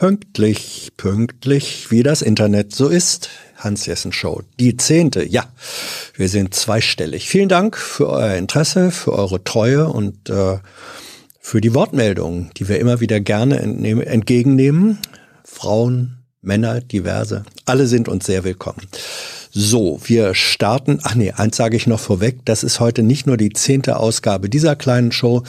Pünktlich, pünktlich, wie das Internet so ist. Hans-Jessen Show. Die zehnte, ja. Wir sind zweistellig. Vielen Dank für euer Interesse, für eure Treue und äh, für die Wortmeldungen, die wir immer wieder gerne entgegennehmen. Frauen, Männer, diverse, alle sind uns sehr willkommen. So, wir starten. Ach nee, eins sage ich noch vorweg. Das ist heute nicht nur die zehnte Ausgabe dieser kleinen Show,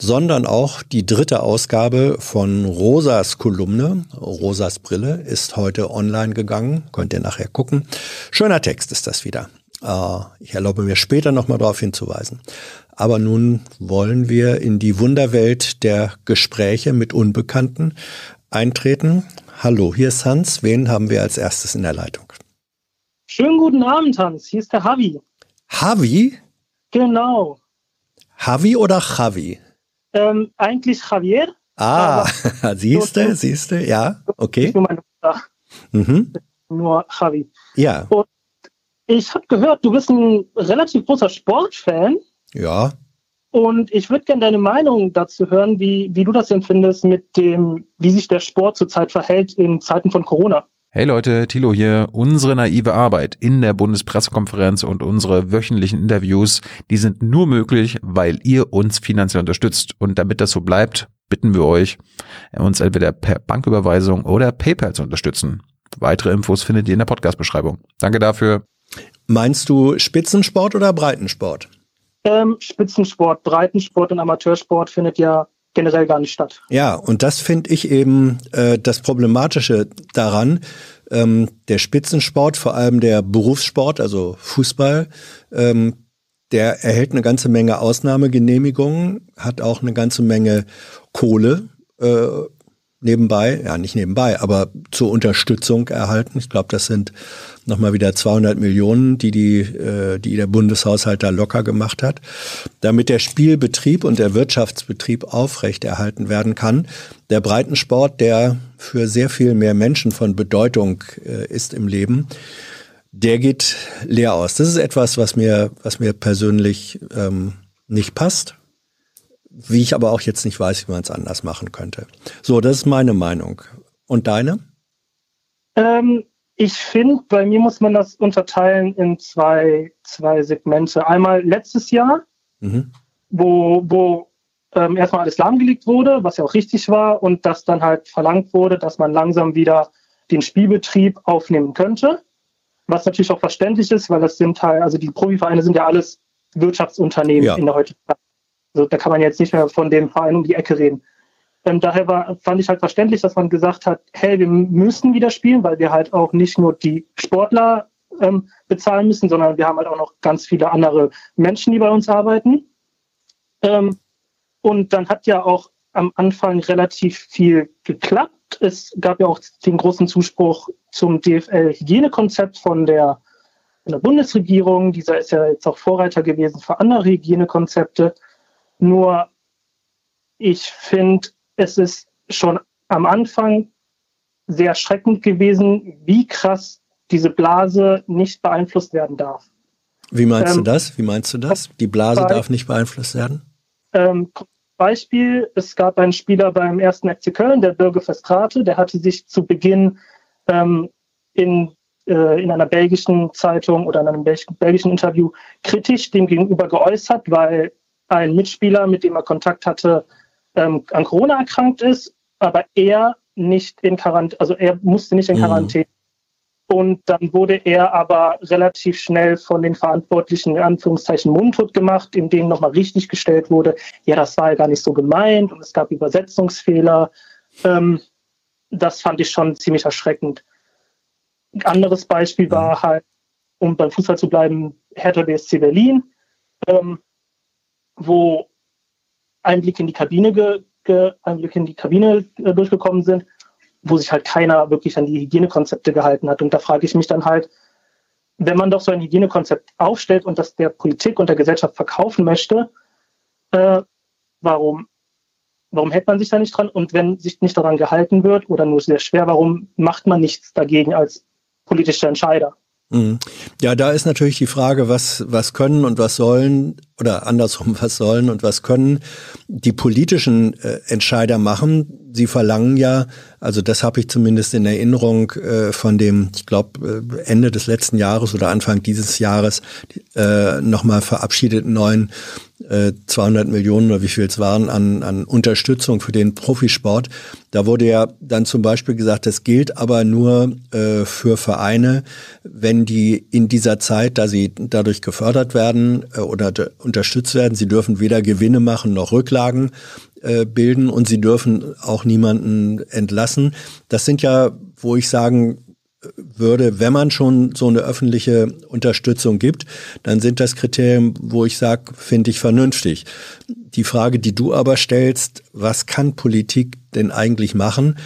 sondern auch die dritte Ausgabe von Rosas Kolumne. Rosas Brille ist heute online gegangen. Könnt ihr nachher gucken. Schöner Text ist das wieder. Äh, ich erlaube mir später nochmal darauf hinzuweisen. Aber nun wollen wir in die Wunderwelt der Gespräche mit Unbekannten eintreten. Hallo, hier ist Hans. Wen haben wir als erstes in der Leitung? Schönen guten Abend, Hans. Hier ist der Havi. Havi? Genau. Havi oder Javi? Ähm, eigentlich Javier. Ah, siehste, siehste, ja, okay. Nur meine Mutter. Mhm. Nur Javi. Ja. Und ich habe gehört, du bist ein relativ großer Sportfan. Ja. Und ich würde gerne deine Meinung dazu hören, wie, wie du das empfindest mit dem, wie sich der Sport zurzeit verhält in Zeiten von Corona. Hey Leute, Thilo hier. Unsere naive Arbeit in der Bundespressekonferenz und unsere wöchentlichen Interviews, die sind nur möglich, weil ihr uns finanziell unterstützt. Und damit das so bleibt, bitten wir euch, uns entweder per Banküberweisung oder PayPal zu unterstützen. Weitere Infos findet ihr in der Podcast-Beschreibung. Danke dafür. Meinst du Spitzensport oder Breitensport? Ähm, Spitzensport, Breitensport und Amateursport findet ja generell gar nicht statt. Ja, und das finde ich eben äh, das Problematische daran. Ähm, der Spitzensport, vor allem der Berufssport, also Fußball, ähm, der erhält eine ganze Menge Ausnahmegenehmigungen, hat auch eine ganze Menge Kohle äh, nebenbei, ja nicht nebenbei, aber zur Unterstützung erhalten. Ich glaube, das sind nochmal wieder 200 Millionen, die, die, äh, die der Bundeshaushalt da locker gemacht hat. Damit der Spielbetrieb und der Wirtschaftsbetrieb aufrechterhalten werden kann. Der Breitensport, der für sehr viel mehr Menschen von Bedeutung äh, ist im Leben, der geht leer aus. Das ist etwas, was mir, was mir persönlich ähm, nicht passt wie ich aber auch jetzt nicht weiß, wie man es anders machen könnte. So, das ist meine Meinung. Und deine? Ähm, ich finde, bei mir muss man das unterteilen in zwei, zwei Segmente. Einmal letztes Jahr, mhm. wo, wo ähm, erstmal alles lahmgelegt wurde, was ja auch richtig war, und dass dann halt verlangt wurde, dass man langsam wieder den Spielbetrieb aufnehmen könnte. Was natürlich auch verständlich ist, weil das sind halt, also die Profivereine sind ja alles Wirtschaftsunternehmen ja. in der heutigen Zeit. Also da kann man jetzt nicht mehr von dem Verein um die Ecke reden. Ähm, daher war, fand ich halt verständlich, dass man gesagt hat, hey, wir müssen wieder spielen, weil wir halt auch nicht nur die Sportler ähm, bezahlen müssen, sondern wir haben halt auch noch ganz viele andere Menschen, die bei uns arbeiten. Ähm, und dann hat ja auch am Anfang relativ viel geklappt. Es gab ja auch den großen Zuspruch zum DFL-Hygienekonzept von der, von der Bundesregierung. Dieser ist ja jetzt auch Vorreiter gewesen für andere Hygienekonzepte. Nur ich finde, es ist schon am Anfang sehr erschreckend gewesen, wie krass diese Blase nicht beeinflusst werden darf. Wie meinst ähm, du das? Wie meinst du das? Die Blase bei, darf nicht beeinflusst werden? Ähm, Beispiel, es gab einen Spieler beim ersten FC Köln, der Bürger Verstrate, der hatte sich zu Beginn ähm, in, äh, in einer belgischen Zeitung oder in einem belgischen Interview kritisch dem gegenüber geäußert, weil ein Mitspieler, mit dem er Kontakt hatte, ähm, an Corona erkrankt ist, aber er nicht in Quarantäne, also er musste nicht in mhm. Quarantäne. Mhm. Und dann wurde er aber relativ schnell von den Verantwortlichen in Anführungszeichen mundtot gemacht, in denen nochmal richtig gestellt wurde, ja, das war ja gar nicht so gemeint und es gab Übersetzungsfehler. Ähm, das fand ich schon ziemlich erschreckend. Ein anderes Beispiel war mhm. halt, um beim Fußball zu bleiben, Hertha BSC Berlin. Ähm, wo Einblick in die Kabine, ge, ge, Einblick in die Kabine äh, durchgekommen sind, wo sich halt keiner wirklich an die Hygienekonzepte gehalten hat. Und da frage ich mich dann halt, wenn man doch so ein Hygienekonzept aufstellt und das der Politik und der Gesellschaft verkaufen möchte, äh, warum, warum hält man sich da nicht dran? Und wenn sich nicht daran gehalten wird oder nur sehr schwer, warum macht man nichts dagegen als politischer Entscheider? Mhm. Ja, da ist natürlich die Frage, was, was können und was sollen, oder andersrum, was sollen und was können die politischen äh, Entscheider machen. Sie verlangen ja, also das habe ich zumindest in Erinnerung äh, von dem, ich glaube, äh, Ende des letzten Jahres oder Anfang dieses Jahres äh, nochmal verabschiedeten neuen 200 äh, Millionen oder wie viel es waren an, an Unterstützung für den Profisport. Da wurde ja dann zum Beispiel gesagt, das gilt aber nur äh, für Vereine, wenn die in dieser Zeit, da sie dadurch gefördert werden äh, oder unterstützt werden, sie dürfen weder Gewinne machen noch Rücklagen äh, bilden und sie dürfen auch niemanden entlassen. Das sind ja, wo ich sagen würde, wenn man schon so eine öffentliche Unterstützung gibt, dann sind das Kriterien, wo ich sage, finde ich vernünftig. Die Frage, die du aber stellst, was kann Politik denn eigentlich machen,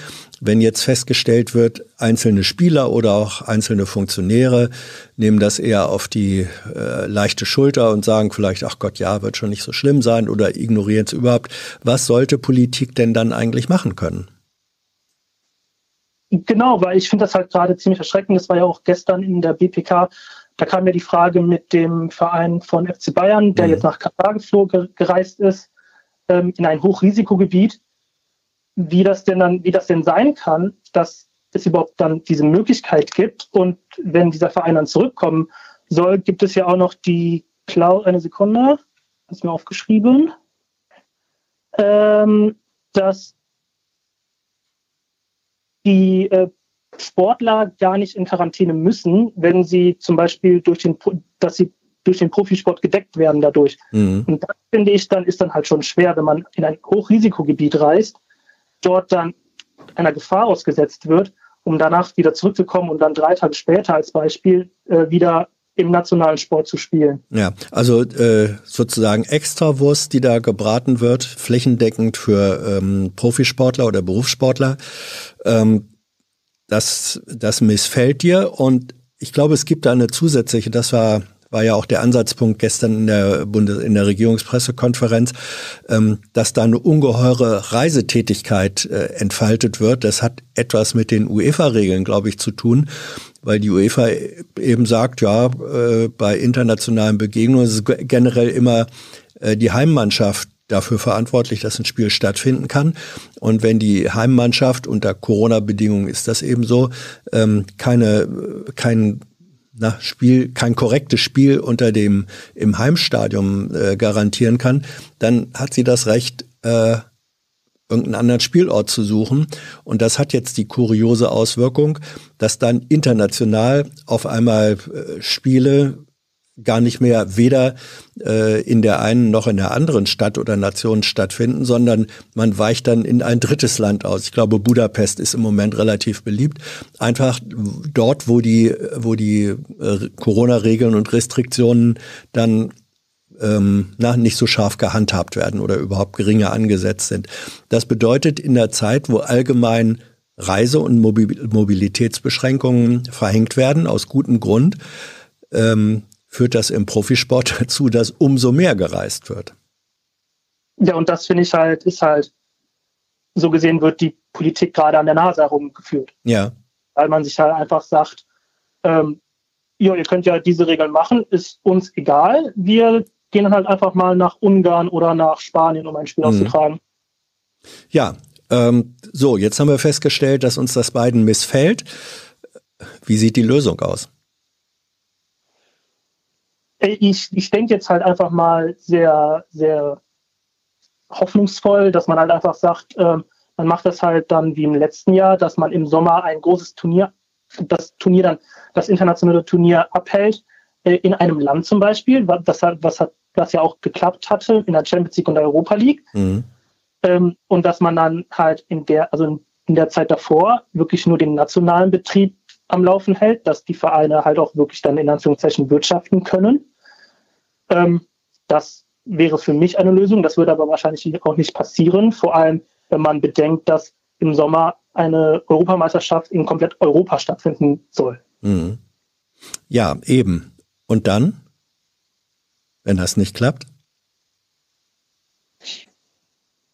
wenn jetzt festgestellt wird, einzelne Spieler oder auch einzelne Funktionäre nehmen das eher auf die äh, leichte Schulter und sagen vielleicht, ach Gott, ja, wird schon nicht so schlimm sein oder ignorieren es überhaupt. Was sollte Politik denn dann eigentlich machen können? Genau, weil ich finde das halt gerade ziemlich erschreckend. Das war ja auch gestern in der BPK. Da kam mir die Frage mit dem Verein von FC Bayern, der mhm. jetzt nach Katar geflogen, gereist ist, ähm, in ein Hochrisikogebiet, wie das denn dann, wie das denn sein kann, dass es überhaupt dann diese Möglichkeit gibt. Und wenn dieser Verein dann zurückkommen soll, gibt es ja auch noch die Klausel, eine Sekunde, ist mir aufgeschrieben, ähm, dass die äh, Sportler gar nicht in Quarantäne müssen, wenn sie zum Beispiel durch den, dass sie durch den Profisport gedeckt werden dadurch. Mhm. Und das finde ich, dann ist dann halt schon schwer, wenn man in ein Hochrisikogebiet reist, dort dann einer Gefahr ausgesetzt wird, um danach wieder zurückzukommen und dann drei Tage später als Beispiel äh, wieder im nationalen Sport zu spielen. Ja, also äh, sozusagen Extrawurst, die da gebraten wird, flächendeckend für ähm, Profisportler oder Berufssportler. Ähm, das, das missfällt dir und ich glaube, es gibt da eine zusätzliche, das war war ja auch der Ansatzpunkt gestern in der Bundes in der Regierungspressekonferenz, ähm, dass da eine ungeheure Reisetätigkeit äh, entfaltet wird. Das hat etwas mit den UEFA-Regeln, glaube ich, zu tun, weil die UEFA eben sagt, ja, äh, bei internationalen Begegnungen ist generell immer äh, die Heimmannschaft dafür verantwortlich, dass ein Spiel stattfinden kann. Und wenn die Heimmannschaft unter Corona-Bedingungen ist das eben so, ähm, keine, kein na, Spiel, kein korrektes Spiel unter dem im Heimstadion äh, garantieren kann, dann hat sie das Recht, äh, irgendeinen anderen Spielort zu suchen. Und das hat jetzt die kuriose Auswirkung, dass dann international auf einmal äh, Spiele gar nicht mehr weder äh, in der einen noch in der anderen Stadt oder Nation stattfinden, sondern man weicht dann in ein drittes Land aus. Ich glaube, Budapest ist im Moment relativ beliebt. Einfach dort, wo die, wo die äh, Corona-Regeln und Restriktionen dann ähm, na, nicht so scharf gehandhabt werden oder überhaupt geringer angesetzt sind. Das bedeutet in der Zeit, wo allgemein Reise- und Mobilitätsbeschränkungen verhängt werden, aus gutem Grund, ähm, führt das im Profisport dazu, dass umso mehr gereist wird. Ja, und das finde ich halt, ist halt, so gesehen wird die Politik gerade an der Nase herumgeführt. Ja. Weil man sich halt einfach sagt, ähm, ja, ihr könnt ja diese Regeln machen, ist uns egal. Wir gehen dann halt einfach mal nach Ungarn oder nach Spanien, um ein Spiel mhm. auszutragen. Ja, ähm, so, jetzt haben wir festgestellt, dass uns das beiden missfällt. Wie sieht die Lösung aus? ich, ich denke jetzt halt einfach mal sehr, sehr hoffnungsvoll, dass man halt einfach sagt, äh, man macht das halt dann wie im letzten Jahr, dass man im Sommer ein großes Turnier, das Turnier dann, das internationale Turnier abhält, äh, in einem Land zum Beispiel, was, was, hat, was ja auch geklappt hatte in der Champions League und der Europa League. Mhm. Ähm, und dass man dann halt in der, also in, in der Zeit davor wirklich nur den nationalen Betrieb am Laufen hält, dass die Vereine halt auch wirklich dann in Anführungszeichen wirtschaften können. Ähm, das wäre für mich eine Lösung. Das würde aber wahrscheinlich auch nicht passieren, vor allem wenn man bedenkt, dass im Sommer eine Europameisterschaft in komplett Europa stattfinden soll. Mhm. Ja, eben. Und dann, wenn das nicht klappt?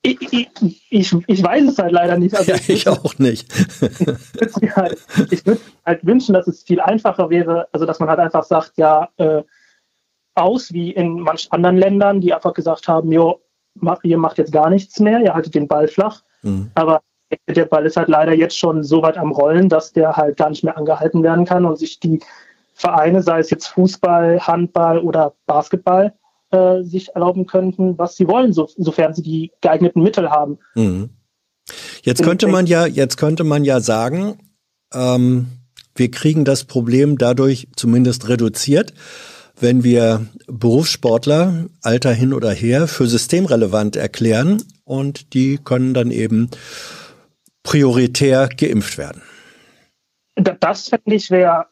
Ich, ich, ich, ich, weiß es halt leider nicht. Also ja, ich, auch nicht. halt, ich würde halt wünschen, dass es viel einfacher wäre, also dass man halt einfach sagt, ja, äh, aus wie in manchen anderen Ländern, die einfach gesagt haben, jo, ihr macht jetzt gar nichts mehr, ihr haltet den Ball flach. Mhm. Aber der Ball ist halt leider jetzt schon so weit am Rollen, dass der halt gar nicht mehr angehalten werden kann und sich die Vereine, sei es jetzt Fußball, Handball oder Basketball, äh, sich erlauben könnten, was sie wollen, so, sofern sie die geeigneten Mittel haben. Mhm. Jetzt könnte man ja, jetzt könnte man ja sagen, ähm, wir kriegen das Problem dadurch zumindest reduziert, wenn wir Berufssportler, Alter hin oder her, für systemrelevant erklären und die können dann eben prioritär geimpft werden. Das finde ich wäre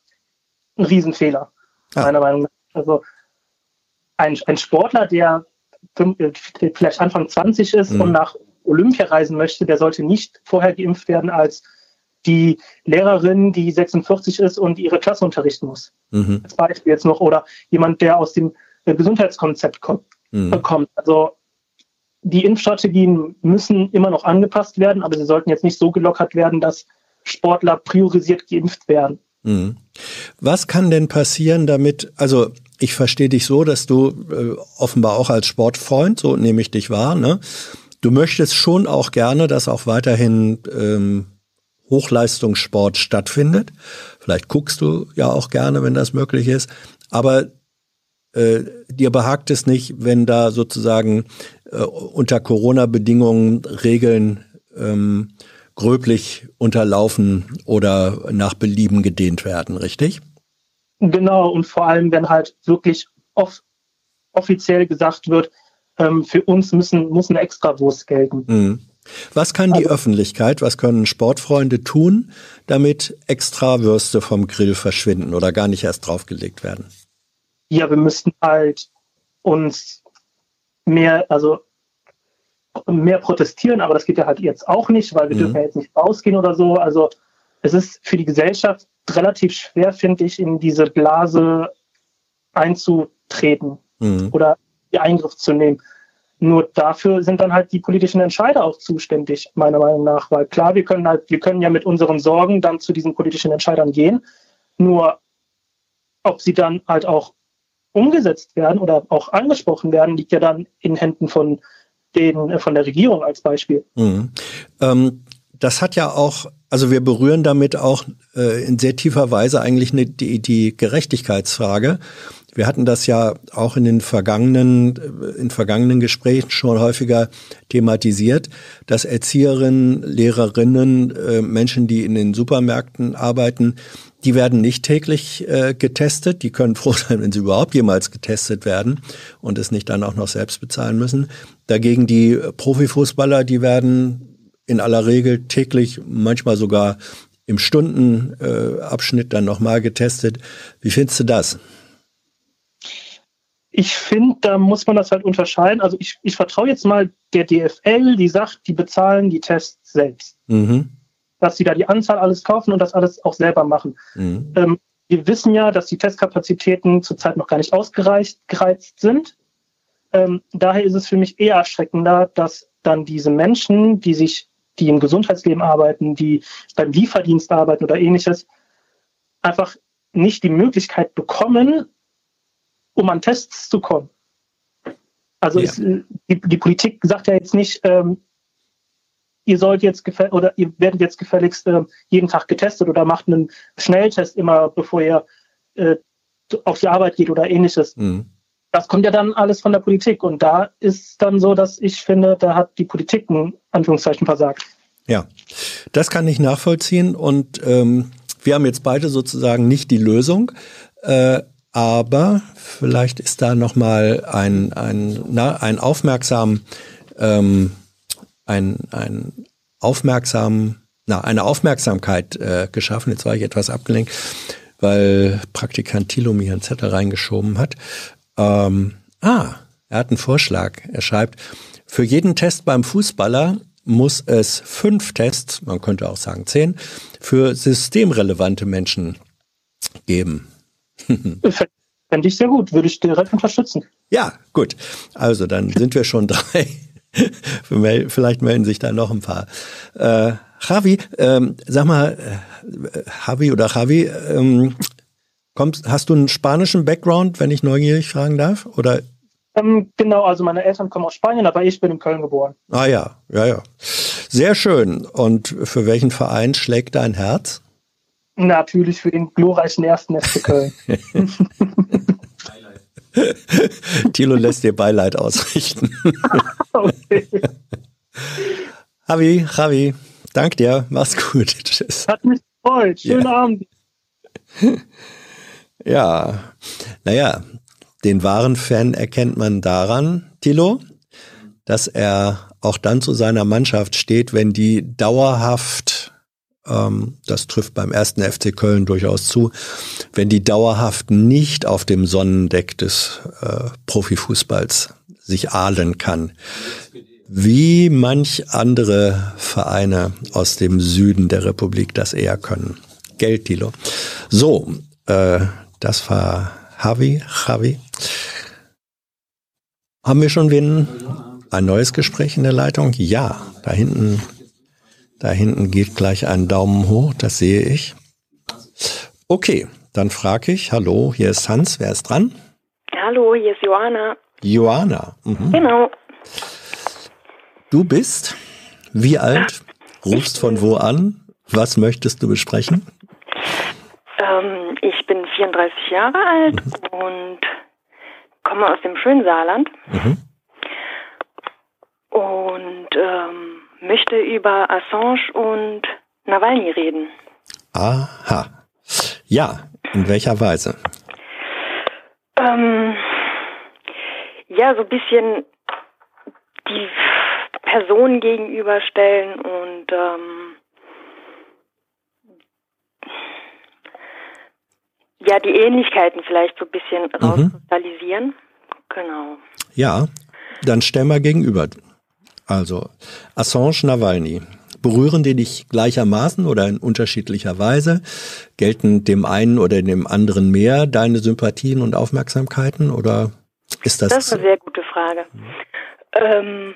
ein Riesenfehler, ah. meiner Meinung nach. Also ein, ein Sportler, der vielleicht Anfang 20 ist mhm. und nach Olympia reisen möchte, der sollte nicht vorher geimpft werden als die Lehrerin, die 46 ist und ihre Klasse unterrichten muss. Mhm. Als Beispiel jetzt noch. Oder jemand, der aus dem äh, Gesundheitskonzept kommt. Mhm. kommt. Also die Impfstrategien müssen immer noch angepasst werden, aber sie sollten jetzt nicht so gelockert werden, dass Sportler priorisiert geimpft werden. Mhm. Was kann denn passieren damit, also ich verstehe dich so, dass du äh, offenbar auch als Sportfreund, so nehme ich dich wahr, ne? Du möchtest schon auch gerne, dass auch weiterhin ähm, Hochleistungssport stattfindet. Vielleicht guckst du ja auch gerne, wenn das möglich ist. Aber äh, dir behagt es nicht, wenn da sozusagen äh, unter Corona-Bedingungen Regeln ähm, gröblich unterlaufen oder nach Belieben gedehnt werden, richtig? Genau, und vor allem, wenn halt wirklich off offiziell gesagt wird, ähm, für uns müssen, muss eine Extrawurst gelten. Mhm. Was kann die also, Öffentlichkeit, was können Sportfreunde tun, damit Extrawürste vom Grill verschwinden oder gar nicht erst draufgelegt werden? Ja, wir müssten halt uns mehr, also mehr protestieren, aber das geht ja halt jetzt auch nicht, weil wir mhm. dürfen ja jetzt nicht rausgehen oder so. Also es ist für die Gesellschaft relativ schwer, finde ich, in diese Blase einzutreten mhm. oder die Eingriff zu nehmen. Nur dafür sind dann halt die politischen Entscheider auch zuständig, meiner Meinung nach. Weil klar, wir können halt, wir können ja mit unseren Sorgen dann zu diesen politischen Entscheidern gehen. Nur ob sie dann halt auch umgesetzt werden oder auch angesprochen werden, liegt ja dann in Händen von den, äh, von der Regierung als Beispiel. Mhm. Ähm, das hat ja auch, also wir berühren damit auch äh, in sehr tiefer Weise eigentlich eine, die, die Gerechtigkeitsfrage. Wir hatten das ja auch in den vergangenen, in vergangenen Gesprächen schon häufiger thematisiert, dass Erzieherinnen, Lehrerinnen, äh, Menschen, die in den Supermärkten arbeiten, die werden nicht täglich äh, getestet. Die können froh sein, wenn sie überhaupt jemals getestet werden und es nicht dann auch noch selbst bezahlen müssen. Dagegen die Profifußballer, die werden in aller Regel täglich, manchmal sogar im Stundenabschnitt dann nochmal getestet. Wie findest du das? Ich finde, da muss man das halt unterscheiden. Also ich, ich vertraue jetzt mal der DFL, die sagt, die bezahlen die Tests selbst. Mhm. Dass sie da die Anzahl alles kaufen und das alles auch selber machen. Mhm. Ähm, wir wissen ja, dass die Testkapazitäten zurzeit noch gar nicht ausgereizt sind. Ähm, daher ist es für mich eher erschreckender, dass dann diese Menschen, die sich, die im Gesundheitsleben arbeiten, die beim Lieferdienst arbeiten oder ähnliches, einfach nicht die Möglichkeit bekommen, um an Tests zu kommen. Also ja. ist, die, die, Politik sagt ja jetzt nicht, ähm, ihr sollt jetzt oder ihr werdet jetzt gefälligst äh, jeden Tag getestet oder macht einen Schnelltest immer, bevor ihr äh, auf die Arbeit geht oder ähnliches. Mhm. Das kommt ja dann alles von der Politik und da ist dann so, dass ich finde, da hat die Politik ein Anführungszeichen versagt. Ja, das kann ich nachvollziehen und ähm, wir haben jetzt beide sozusagen nicht die Lösung. Äh, aber vielleicht ist da noch mal ein ein na, ein aufmerksam ähm, ein ein aufmerksam na eine Aufmerksamkeit äh, geschaffen. Jetzt war ich etwas abgelenkt, weil Praktikant Thilo mir einen Zettel reingeschoben hat. Ähm, ah, er hat einen Vorschlag. Er schreibt: Für jeden Test beim Fußballer muss es fünf Tests, man könnte auch sagen zehn, für systemrelevante Menschen geben. Fände ich sehr gut, würde ich direkt unterstützen. Ja, gut. Also dann sind wir schon drei, Vielleicht melden sich da noch ein paar. Äh, Javi, ähm, sag mal, äh, Javi oder Javi, ähm, kommst, hast du einen spanischen Background, wenn ich neugierig fragen darf? Oder? Ähm, genau, also meine Eltern kommen aus Spanien, aber ich bin in Köln geboren. Ah ja, ja, ja. Sehr schön. Und für welchen Verein schlägt dein Herz? Natürlich für den glorreichen ersten FC Köln. Thilo lässt dir Beileid ausrichten. okay. Javi, Javi, dank dir. Mach's gut. Tschüss. Hat mich gefreut. Schönen ja. Abend. Ja, naja, den wahren Fan erkennt man daran, Thilo, dass er auch dann zu seiner Mannschaft steht, wenn die dauerhaft das trifft beim ersten FC Köln durchaus zu, wenn die dauerhaft nicht auf dem Sonnendeck des äh, Profifußballs sich ahlen kann. Wie manch andere Vereine aus dem Süden der Republik das eher können. Geld, Tilo. So, äh, das war Javi, Javi. Haben wir schon wen, ein neues Gespräch in der Leitung? Ja, da hinten da hinten geht gleich ein Daumen hoch, das sehe ich. Okay, dann frage ich, hallo, hier ist Hans, wer ist dran? Hallo, hier ist Johanna. Johanna. Mhm. Genau. Du bist wie alt? Rufst von wo an? Was möchtest du besprechen? Ähm, ich bin 34 Jahre alt mhm. und komme aus dem schönen Saarland. Mhm. Und ähm, möchte über Assange und Nawalny reden. Aha. Ja, in welcher Weise? Ähm, ja, so ein bisschen die Person gegenüberstellen und ähm, ja, die Ähnlichkeiten vielleicht so ein bisschen mhm. rauskristallisieren. Genau. Ja, dann stell mal gegenüber. Also Assange, Nawalny. Berühren die dich gleichermaßen oder in unterschiedlicher Weise? Gelten dem einen oder dem anderen mehr deine Sympathien und Aufmerksamkeiten oder ist das? Das ist eine sehr gute Frage. Ähm,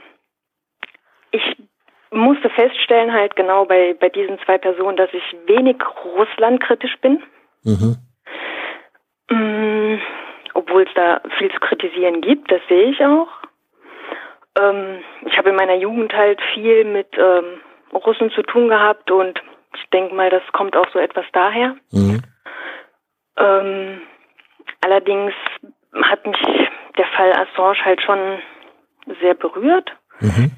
ich musste feststellen, halt genau bei, bei diesen zwei Personen, dass ich wenig russlandkritisch bin. Mhm. Mm, obwohl es da viel zu kritisieren gibt, das sehe ich auch. Ähm, ich habe in meiner Jugend halt viel mit ähm, Russen zu tun gehabt und ich denke mal, das kommt auch so etwas daher. Mhm. Ähm, allerdings hat mich der Fall Assange halt schon sehr berührt. Mhm.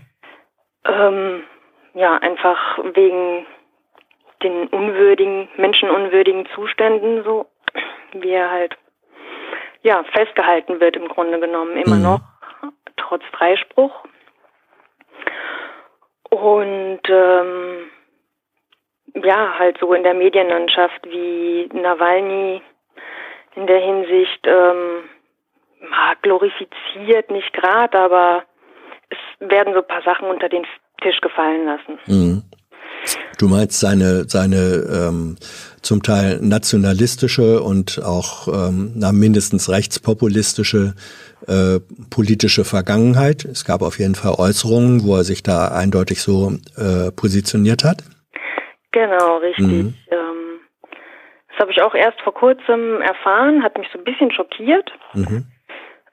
Ähm, ja, einfach wegen den unwürdigen, menschenunwürdigen Zuständen, so wie er halt ja festgehalten wird im Grunde genommen immer mhm. noch trotz Freispruch. Und ähm, ja, halt so in der Medienlandschaft wie Nawalny in der Hinsicht ähm, glorifiziert, nicht gerade, aber es werden so ein paar Sachen unter den Tisch gefallen lassen. Mhm. Du meinst seine, seine ähm, zum Teil nationalistische und auch ähm, na, mindestens rechtspopulistische äh, politische Vergangenheit. Es gab auf jeden Fall Äußerungen, wo er sich da eindeutig so äh, positioniert hat. Genau, richtig. Mhm. Ähm, das habe ich auch erst vor kurzem erfahren, hat mich so ein bisschen schockiert. Mhm.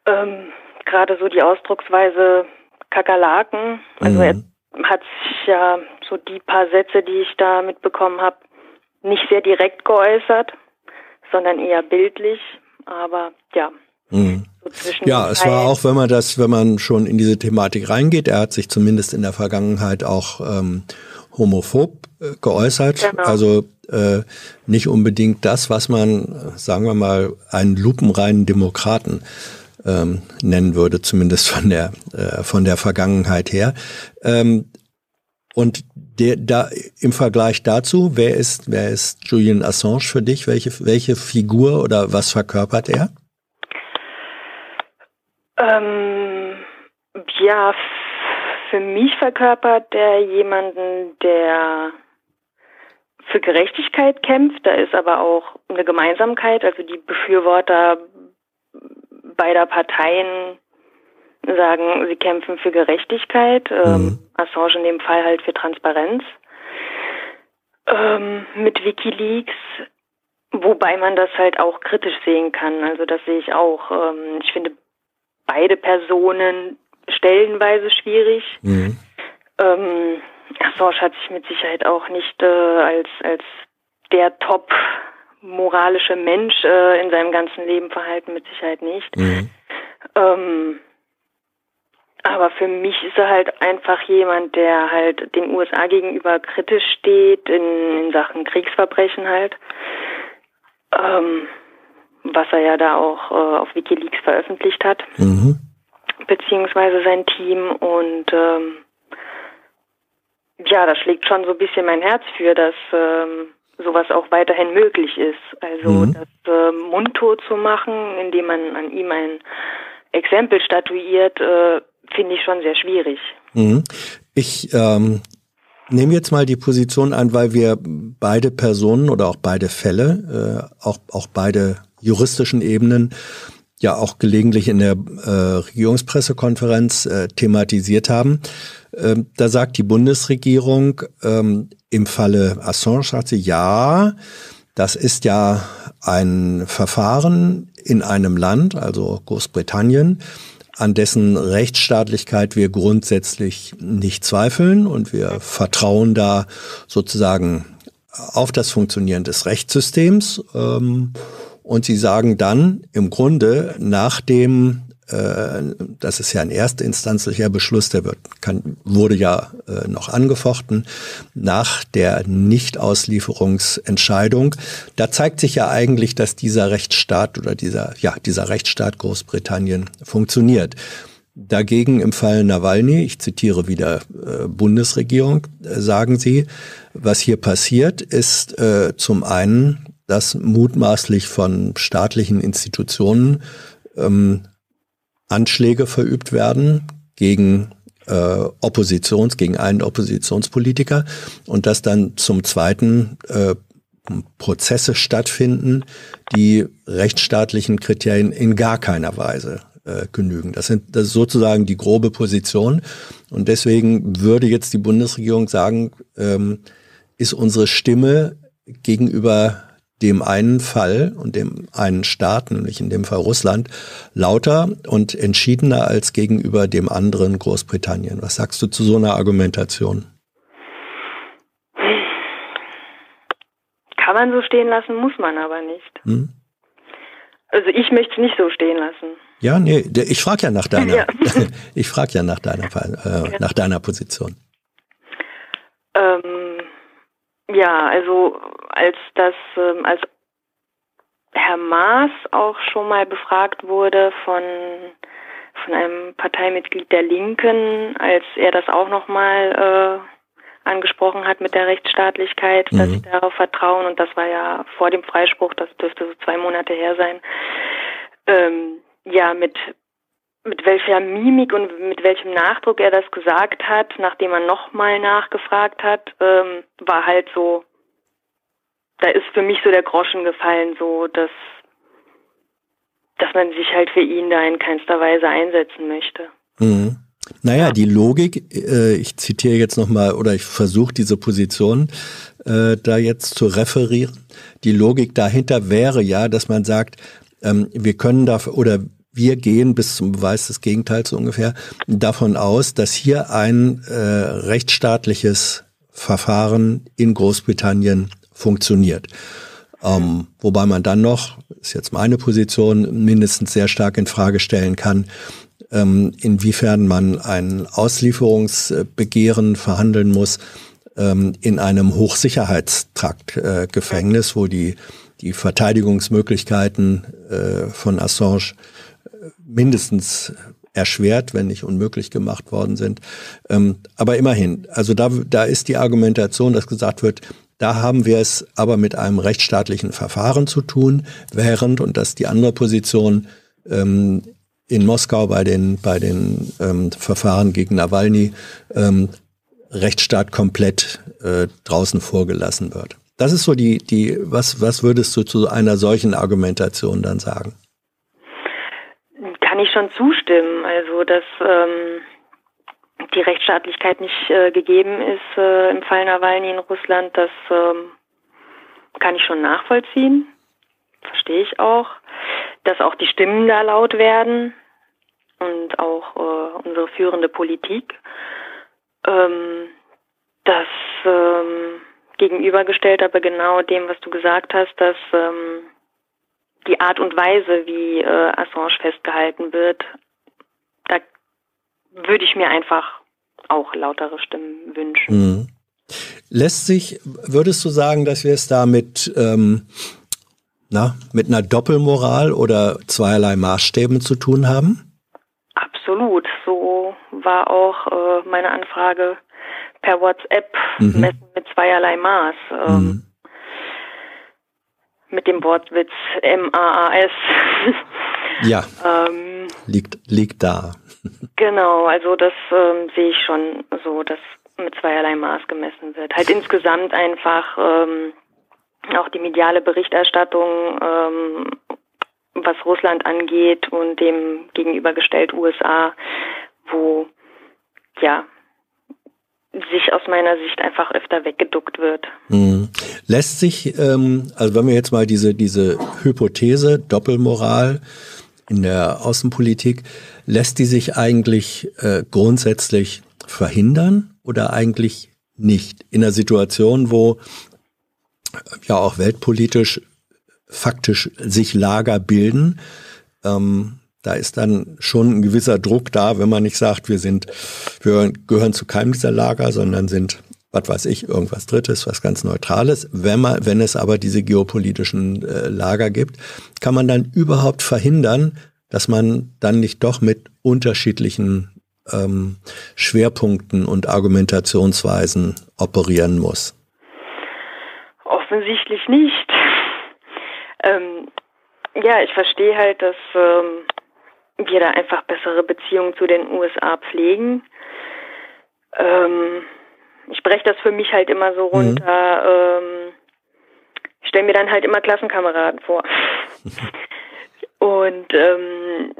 Ähm, Gerade so die Ausdrucksweise Kakerlaken. Also mhm. er hat sich ja so die paar Sätze, die ich da mitbekommen habe, nicht sehr direkt geäußert, sondern eher bildlich. Aber ja. Mhm. So ja, es war auch, wenn man das, wenn man schon in diese Thematik reingeht, er hat sich zumindest in der Vergangenheit auch ähm, homophob äh, geäußert. Genau. Also äh, nicht unbedingt das, was man, sagen wir mal, einen lupenreinen Demokraten ähm, nennen würde, zumindest von der äh, von der Vergangenheit her. Ähm, und der, da im Vergleich dazu, wer ist, wer ist Julian Assange für dich? Welche, welche Figur oder was verkörpert er? Ähm, ja, für mich verkörpert er jemanden, der für Gerechtigkeit kämpft. Da ist aber auch eine Gemeinsamkeit. Also die Befürworter beider Parteien sagen, sie kämpfen für Gerechtigkeit, ähm, mhm. Assange in dem Fall halt für Transparenz. Ähm, mit Wikileaks, wobei man das halt auch kritisch sehen kann. Also das sehe ich auch. Ähm, ich finde beide Personen stellenweise schwierig. Mhm. Ähm, Assange hat sich mit Sicherheit auch nicht äh, als als der Top moralische Mensch äh, in seinem ganzen Leben verhalten, mit Sicherheit nicht. Mhm. Ähm, aber für mich ist er halt einfach jemand, der halt den USA gegenüber kritisch steht in, in Sachen Kriegsverbrechen halt. Ähm, was er ja da auch äh, auf Wikileaks veröffentlicht hat. Mhm. Beziehungsweise sein Team und ähm, ja, da schlägt schon so ein bisschen mein Herz für, dass ähm, sowas auch weiterhin möglich ist. Also mhm. das äh, mundtot zu machen, indem man an ihm ein Exempel statuiert, äh, finde ich schon sehr schwierig. Mhm. Ich ähm, nehme jetzt mal die Position ein, weil wir beide Personen oder auch beide Fälle, äh, auch, auch beide juristischen Ebenen ja auch gelegentlich in der äh, Regierungspressekonferenz äh, thematisiert haben. Ähm, da sagt die Bundesregierung ähm, im Falle Assange, sagt sie, ja, das ist ja ein Verfahren in einem Land, also Großbritannien, an dessen Rechtsstaatlichkeit wir grundsätzlich nicht zweifeln und wir vertrauen da sozusagen auf das Funktionieren des Rechtssystems. Ähm, und sie sagen dann im Grunde nach dem äh, das ist ja ein erstinstanzlicher Beschluss, der wird, kann, wurde ja äh, noch angefochten nach der Nichtauslieferungsentscheidung. Da zeigt sich ja eigentlich, dass dieser Rechtsstaat oder dieser, ja, dieser Rechtsstaat Großbritannien funktioniert. Dagegen im Fall Nawalny, ich zitiere wieder äh, Bundesregierung, äh, sagen sie, was hier passiert, ist äh, zum einen, dass mutmaßlich von staatlichen Institutionen ähm, Anschläge verübt werden gegen äh, Oppositions, gegen einen Oppositionspolitiker und dass dann zum zweiten äh, Prozesse stattfinden, die rechtsstaatlichen Kriterien in gar keiner Weise äh, genügen. Das, sind, das ist sozusagen die grobe Position. Und deswegen würde jetzt die Bundesregierung sagen, ähm, ist unsere Stimme gegenüber dem einen Fall und dem einen Staat, nämlich in dem Fall Russland, lauter und entschiedener als gegenüber dem anderen Großbritannien. Was sagst du zu so einer Argumentation? Kann man so stehen lassen, muss man aber nicht. Hm? Also ich möchte es nicht so stehen lassen. Ja, nee, ich frage ja nach deiner, ja. ich frage ja nach deiner, äh, nach deiner Position. Ähm, ja, also als das, ähm, als Herr Maas auch schon mal befragt wurde von von einem Parteimitglied der Linken, als er das auch nochmal äh, angesprochen hat mit der Rechtsstaatlichkeit, mhm. dass sie darauf vertrauen und das war ja vor dem Freispruch, das dürfte so zwei Monate her sein. Ähm, ja, mit mit welcher Mimik und mit welchem Nachdruck er das gesagt hat, nachdem er nochmal nachgefragt hat, ähm, war halt so, da ist für mich so der Groschen gefallen, so dass, dass man sich halt für ihn da in keinster Weise einsetzen möchte. Mhm. Naja, die Logik, äh, ich zitiere jetzt nochmal oder ich versuche diese Position äh, da jetzt zu referieren. Die Logik dahinter wäre ja, dass man sagt, ähm, wir können da oder wir gehen bis zum Beweis des Gegenteils ungefähr davon aus, dass hier ein äh, rechtsstaatliches Verfahren in Großbritannien funktioniert. Ähm, wobei man dann noch, ist jetzt meine Position, mindestens sehr stark in Frage stellen kann, ähm, inwiefern man ein Auslieferungsbegehren verhandeln muss ähm, in einem Hochsicherheitstrakt äh, wo die die Verteidigungsmöglichkeiten äh, von Assange mindestens erschwert, wenn nicht unmöglich gemacht worden sind. Ähm, aber immerhin, also da, da ist die Argumentation, dass gesagt wird, da haben wir es aber mit einem rechtsstaatlichen Verfahren zu tun, während, und das ist die andere Position, ähm, in Moskau bei den, bei den ähm, Verfahren gegen Nawalny ähm, Rechtsstaat komplett äh, draußen vorgelassen wird. Das ist so die, die, was, was würdest du zu einer solchen Argumentation dann sagen? kann ich schon zustimmen. Also, dass ähm, die Rechtsstaatlichkeit nicht äh, gegeben ist äh, im Fall Nawalny in Russland, das ähm, kann ich schon nachvollziehen. Verstehe ich auch. Dass auch die Stimmen da laut werden und auch äh, unsere führende Politik. Ähm, das ähm, gegenübergestellt aber genau dem, was du gesagt hast, dass ähm, die Art und Weise, wie äh, Assange festgehalten wird, würde ich mir einfach auch lautere Stimmen wünschen. Mhm. Lässt sich, würdest du sagen, dass wir es da mit, ähm, na, mit einer Doppelmoral oder zweierlei Maßstäben zu tun haben? Absolut. So war auch äh, meine Anfrage per WhatsApp mhm. messen mit zweierlei Maß. Ähm, mhm. Mit dem Wortwitz M-A-A-S. ja. ähm, liegt, liegt da. Genau, also das ähm, sehe ich schon so, dass mit zweierlei Maß gemessen wird. Halt insgesamt einfach ähm, auch die mediale Berichterstattung, ähm, was Russland angeht und dem gegenübergestellt USA, wo ja sich aus meiner Sicht einfach öfter weggeduckt wird. Hm. Lässt sich, ähm, also wenn wir jetzt mal diese, diese Hypothese, Doppelmoral in der Außenpolitik, lässt die sich eigentlich äh, grundsätzlich verhindern oder eigentlich nicht? In einer Situation, wo ja auch weltpolitisch faktisch sich Lager bilden, ähm, da ist dann schon ein gewisser Druck da, wenn man nicht sagt, wir sind, wir gehören zu keinem dieser Lager, sondern sind, was weiß ich, irgendwas Drittes, was ganz Neutrales. Wenn man, wenn es aber diese geopolitischen äh, Lager gibt, kann man dann überhaupt verhindern, dass man dann nicht doch mit unterschiedlichen ähm, Schwerpunkten und Argumentationsweisen operieren muss? Offensichtlich nicht. ähm, ja, ich verstehe halt, dass ähm, wir da einfach bessere Beziehungen zu den USA pflegen. Ähm, ich breche das für mich halt immer so mhm. runter. Mhm. Ähm, ich stelle mir dann halt immer Klassenkameraden vor. Und ähm,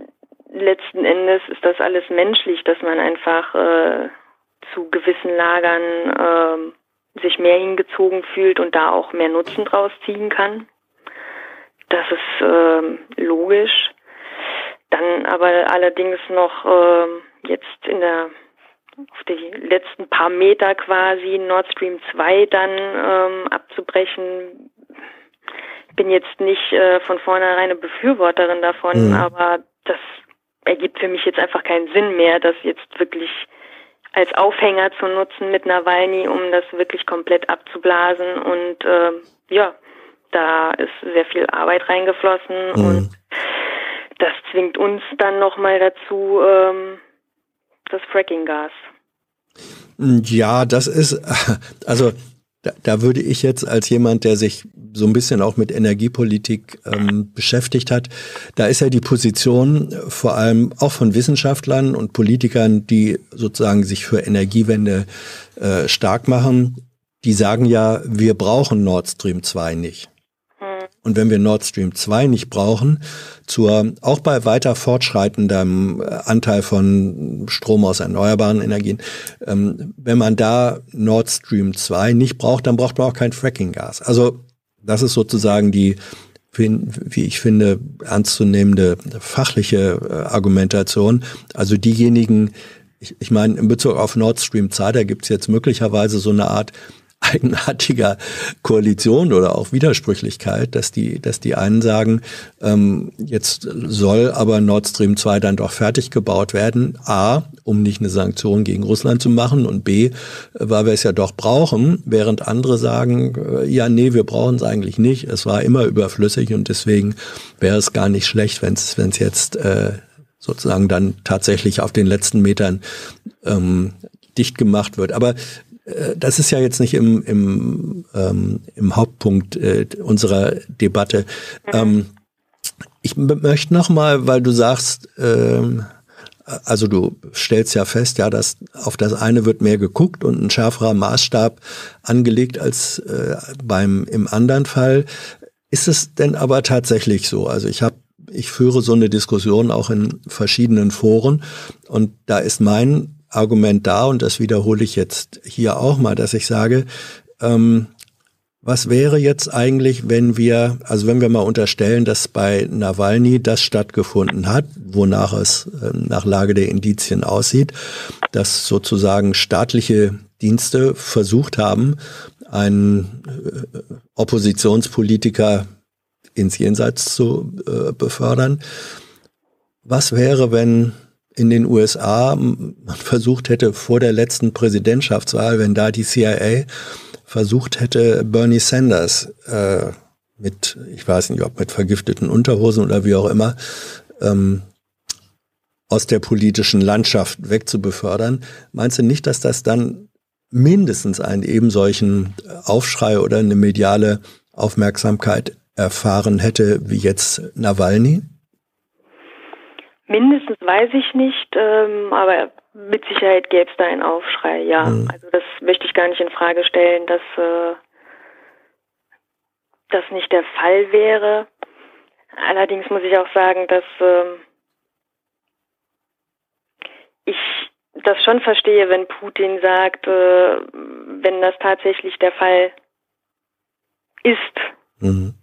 letzten Endes ist das alles menschlich, dass man einfach äh, zu gewissen Lagern äh, sich mehr hingezogen fühlt und da auch mehr Nutzen draus ziehen kann. Das ist äh, logisch. Dann aber allerdings noch äh, jetzt in der auf die letzten paar Meter quasi Nord Stream 2 dann ähm, abzubrechen. Bin jetzt nicht äh, von vornherein eine Befürworterin davon, mhm. aber das ergibt für mich jetzt einfach keinen Sinn mehr, das jetzt wirklich als Aufhänger zu nutzen mit Nawalny, um das wirklich komplett abzublasen. Und äh, ja, da ist sehr viel Arbeit reingeflossen mhm. und das zwingt uns dann nochmal dazu, ähm, das Fracking-Gas. Ja, das ist, also da, da würde ich jetzt als jemand, der sich so ein bisschen auch mit Energiepolitik ähm, beschäftigt hat, da ist ja die Position vor allem auch von Wissenschaftlern und Politikern, die sozusagen sich für Energiewende äh, stark machen, die sagen ja, wir brauchen Nord Stream 2 nicht. Und wenn wir Nord Stream 2 nicht brauchen, zur, auch bei weiter fortschreitendem äh, Anteil von Strom aus erneuerbaren Energien, ähm, wenn man da Nord Stream 2 nicht braucht, dann braucht man auch kein Fracking-Gas. Also das ist sozusagen die, wie ich finde, ernstzunehmende fachliche äh, Argumentation. Also diejenigen, ich, ich meine, in Bezug auf Nord Stream 2, da gibt's jetzt möglicherweise so eine Art eigenartiger Koalition oder auch Widersprüchlichkeit, dass die, dass die einen sagen, ähm, jetzt soll aber Nord Stream 2 dann doch fertig gebaut werden. A, um nicht eine Sanktion gegen Russland zu machen und B, weil wir es ja doch brauchen, während andere sagen, äh, ja, nee, wir brauchen es eigentlich nicht. Es war immer überflüssig und deswegen wäre es gar nicht schlecht, wenn es jetzt äh, sozusagen dann tatsächlich auf den letzten Metern ähm, dicht gemacht wird. Aber das ist ja jetzt nicht im, im, ähm, im Hauptpunkt äh, unserer Debatte. Ähm, ich möchte noch mal, weil du sagst, ähm, also du stellst ja fest, ja, dass auf das eine wird mehr geguckt und ein schärferer Maßstab angelegt als äh, beim im anderen Fall. Ist es denn aber tatsächlich so? Also ich habe ich führe so eine Diskussion auch in verschiedenen Foren und da ist mein Argument da und das wiederhole ich jetzt hier auch mal, dass ich sage, ähm, was wäre jetzt eigentlich, wenn wir, also wenn wir mal unterstellen, dass bei Nawalny das stattgefunden hat, wonach es äh, nach Lage der Indizien aussieht, dass sozusagen staatliche Dienste versucht haben, einen äh, Oppositionspolitiker ins Jenseits zu äh, befördern. Was wäre, wenn in den USA man versucht hätte, vor der letzten Präsidentschaftswahl, wenn da die CIA versucht hätte, Bernie Sanders äh, mit, ich weiß nicht, ob mit vergifteten Unterhosen oder wie auch immer, ähm, aus der politischen Landschaft wegzubefördern. Meinst du nicht, dass das dann mindestens einen eben solchen Aufschrei oder eine mediale Aufmerksamkeit erfahren hätte wie jetzt Nawalny? Mindestens weiß ich nicht, ähm, aber mit Sicherheit gäbe es da einen Aufschrei, ja. Mhm. Also das möchte ich gar nicht in Frage stellen, dass äh, das nicht der Fall wäre. Allerdings muss ich auch sagen, dass ähm, ich das schon verstehe, wenn Putin sagt, äh, wenn das tatsächlich der Fall ist, mhm.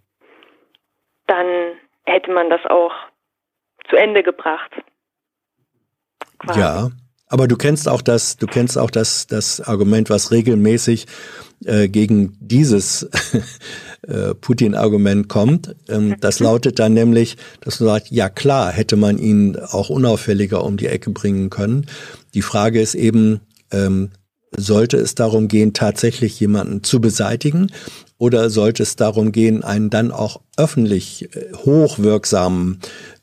dann hätte man das auch zu Ende gebracht. Quasi. Ja, aber du kennst auch das, du kennst auch das, das Argument, was regelmäßig äh, gegen dieses äh, Putin-Argument kommt. Ähm, das lautet dann nämlich, dass du sagst, ja klar, hätte man ihn auch unauffälliger um die Ecke bringen können. Die Frage ist eben, ähm, sollte es darum gehen, tatsächlich jemanden zu beseitigen oder sollte es darum gehen, einen dann auch öffentlich äh, hochwirksamen,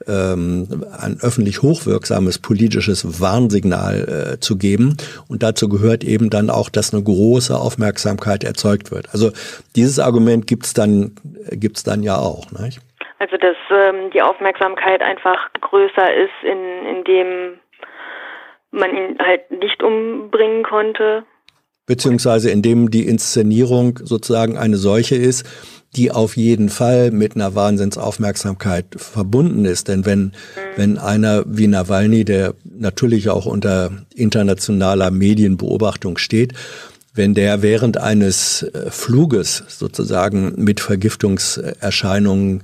ähm, ein öffentlich hochwirksames politisches Warnsignal äh, zu geben? Und dazu gehört eben dann auch, dass eine große Aufmerksamkeit erzeugt wird. Also dieses Argument gibt's dann, gibt's dann ja auch. Nicht? Also dass ähm, die Aufmerksamkeit einfach größer ist, in, in dem man ihn halt nicht umbringen konnte beziehungsweise indem die Inszenierung sozusagen eine solche ist, die auf jeden Fall mit einer Wahnsinnsaufmerksamkeit verbunden ist. Denn wenn, mhm. wenn einer wie Nawalny, der natürlich auch unter internationaler Medienbeobachtung steht, wenn der während eines äh, Fluges sozusagen mit Vergiftungserscheinungen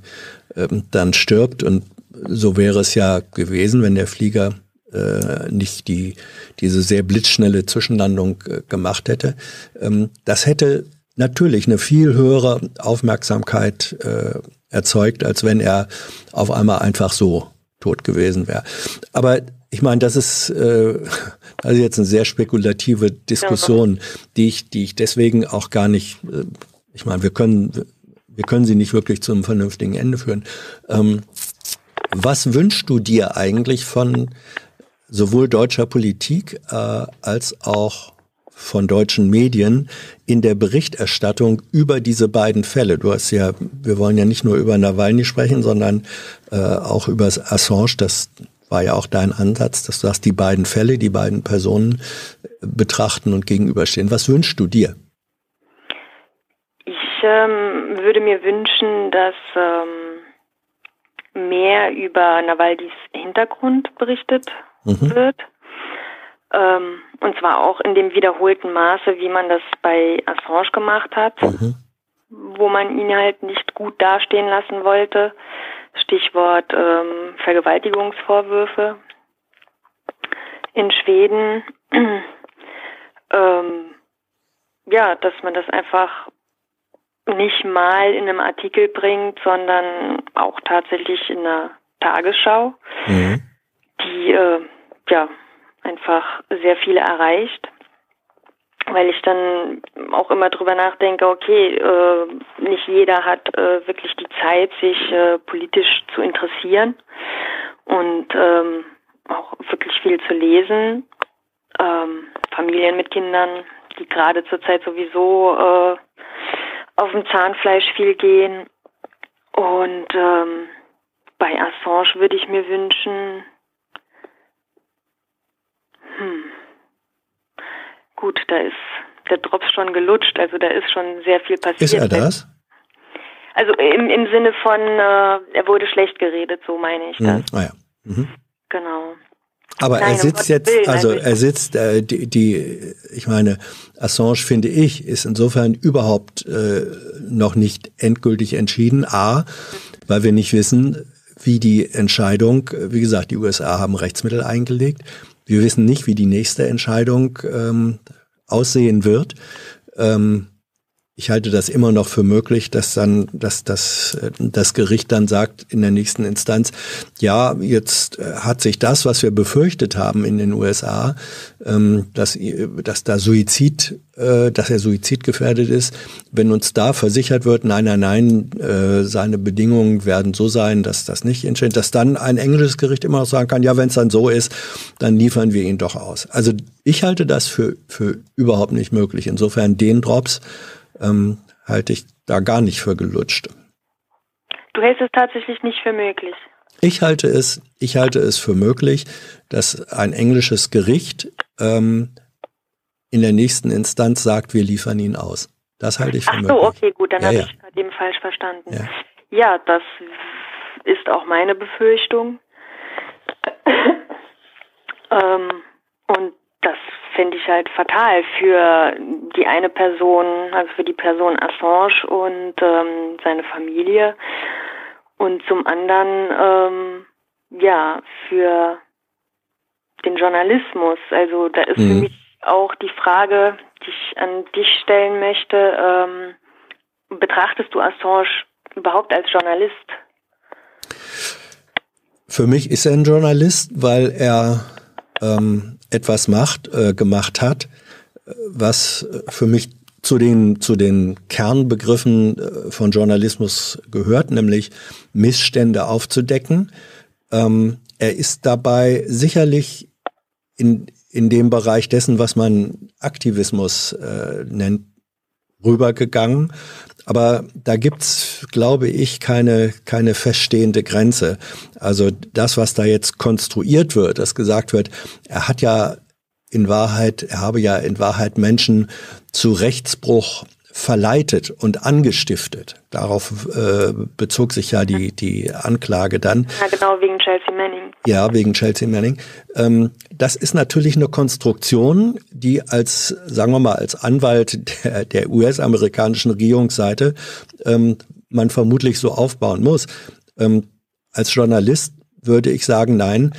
äh, dann stirbt und so wäre es ja gewesen, wenn der Flieger äh, nicht die, diese sehr blitzschnelle Zwischenlandung äh, gemacht hätte. Ähm, das hätte natürlich eine viel höhere Aufmerksamkeit äh, erzeugt, als wenn er auf einmal einfach so tot gewesen wäre. Aber ich meine, das ist äh, also jetzt eine sehr spekulative Diskussion, die ich, die ich deswegen auch gar nicht, äh, ich meine, wir können, wir können sie nicht wirklich zu einem vernünftigen Ende führen. Ähm, was wünschst du dir eigentlich von sowohl deutscher Politik äh, als auch von deutschen Medien in der Berichterstattung über diese beiden Fälle. Du hast ja, wir wollen ja nicht nur über Nawalny sprechen, sondern äh, auch über Assange. Das war ja auch dein Ansatz, dass du sagst, die beiden Fälle, die beiden Personen betrachten und gegenüberstehen. Was wünschst du dir? Ich ähm, würde mir wünschen, dass ähm, mehr über Nawalnys Hintergrund berichtet mhm. wird. Ähm, und zwar auch in dem wiederholten Maße, wie man das bei Assange gemacht hat, mhm. wo man ihn halt nicht gut dastehen lassen wollte. Stichwort ähm, Vergewaltigungsvorwürfe in Schweden. ähm, ja, dass man das einfach nicht mal in einem Artikel bringt, sondern auch tatsächlich in einer Tagesschau, mhm. Die äh, ja, einfach sehr viele erreicht, weil ich dann auch immer drüber nachdenke, okay, äh, nicht jeder hat äh, wirklich die Zeit, sich äh, politisch zu interessieren und ähm, auch wirklich viel zu lesen. Ähm, Familien mit Kindern, die gerade zurzeit sowieso äh, auf dem Zahnfleisch viel gehen. Und ähm, bei Assange würde ich mir wünschen, hm. Gut, da ist der Drops schon gelutscht, also da ist schon sehr viel passiert. Ist er das? Also im, im Sinne von, äh, er wurde schlecht geredet, so meine ich das. Mhm. Ah ja. Mhm. Genau. Aber Nein, er sitzt jetzt, Willen, also also er sitzt, äh, die, die, ich meine, Assange finde ich, ist insofern überhaupt äh, noch nicht endgültig entschieden. A, weil wir nicht wissen, wie die Entscheidung, wie gesagt, die USA haben Rechtsmittel eingelegt. Wir wissen nicht, wie die nächste Entscheidung ähm, aussehen wird. Ähm, ich halte das immer noch für möglich, dass dann, dass das, äh, das Gericht dann sagt in der nächsten Instanz, ja, jetzt äh, hat sich das, was wir befürchtet haben in den USA, ähm, dass, dass da Suizid, äh, dass er suizidgefährdet ist, wenn uns da versichert wird, nein, nein, nein, äh, seine Bedingungen werden so sein, dass das nicht entsteht, dass dann ein englisches Gericht immer noch sagen kann, ja, wenn es dann so ist, dann liefern wir ihn doch aus. Also ich halte das für, für überhaupt nicht möglich. Insofern den Drops ähm, halte ich da gar nicht für gelutscht. Du hältst es tatsächlich nicht für möglich. Ich halte es, ich halte es für möglich, dass ein englisches Gericht ähm, in der nächsten Instanz sagt, wir liefern ihn aus. Das halte ich für Ach möglich. so, okay, gut, dann Ja, habe ja. ich gerade eben falsch verstanden. Ja. Ja. das ist auch meine Befürchtung. ähm, und finde ich halt fatal für die eine Person, also für die Person Assange und ähm, seine Familie. Und zum anderen, ähm, ja, für den Journalismus. Also da ist für Mhm. mich auch die Frage, die ich an dich stellen möchte, ähm, betrachtest du Assange überhaupt als Journalist? Für mich ist er ein Journalist, weil er ähm, etwas macht, äh, gemacht hat, äh, was äh, für mich zu den, zu den Kernbegriffen äh, von Journalismus gehört, nämlich Missstände aufzudecken. Ähm, er ist dabei sicherlich in, in dem Bereich dessen, was man Aktivismus äh, nennt, rübergegangen. Aber da gibt's, glaube ich, keine, keine feststehende Grenze. Also das, was da jetzt konstruiert wird, dass gesagt wird, er hat ja in Wahrheit, er habe ja in Wahrheit Menschen zu Rechtsbruch verleitet und angestiftet. Darauf äh, bezog sich ja die, die Anklage dann. Ja, genau, wegen Chelsea Manning. Ja, wegen Chelsea Manning. Ähm, das ist natürlich eine Konstruktion, die als, sagen wir mal, als Anwalt der, der US-amerikanischen Regierungsseite ähm, man vermutlich so aufbauen muss. Ähm, als Journalist würde ich sagen, nein,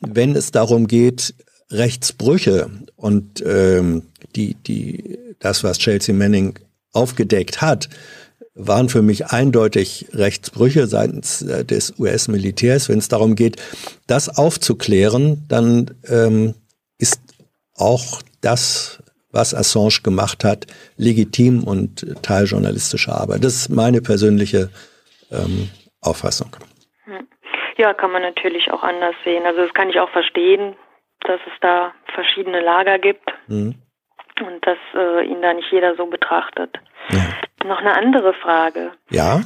wenn es darum geht, Rechtsbrüche und ähm, die, die, das, was Chelsea Manning aufgedeckt hat, waren für mich eindeutig Rechtsbrüche seitens äh, des US-Militärs. Wenn es darum geht, das aufzuklären, dann ähm, ist auch das, was Assange gemacht hat, legitim und Teil journalistischer Arbeit. Das ist meine persönliche ähm, Auffassung. Ja, kann man natürlich auch anders sehen. Also das kann ich auch verstehen, dass es da verschiedene Lager gibt Mhm. Und dass äh, ihn da nicht jeder so betrachtet. Ja. Noch eine andere Frage. ja,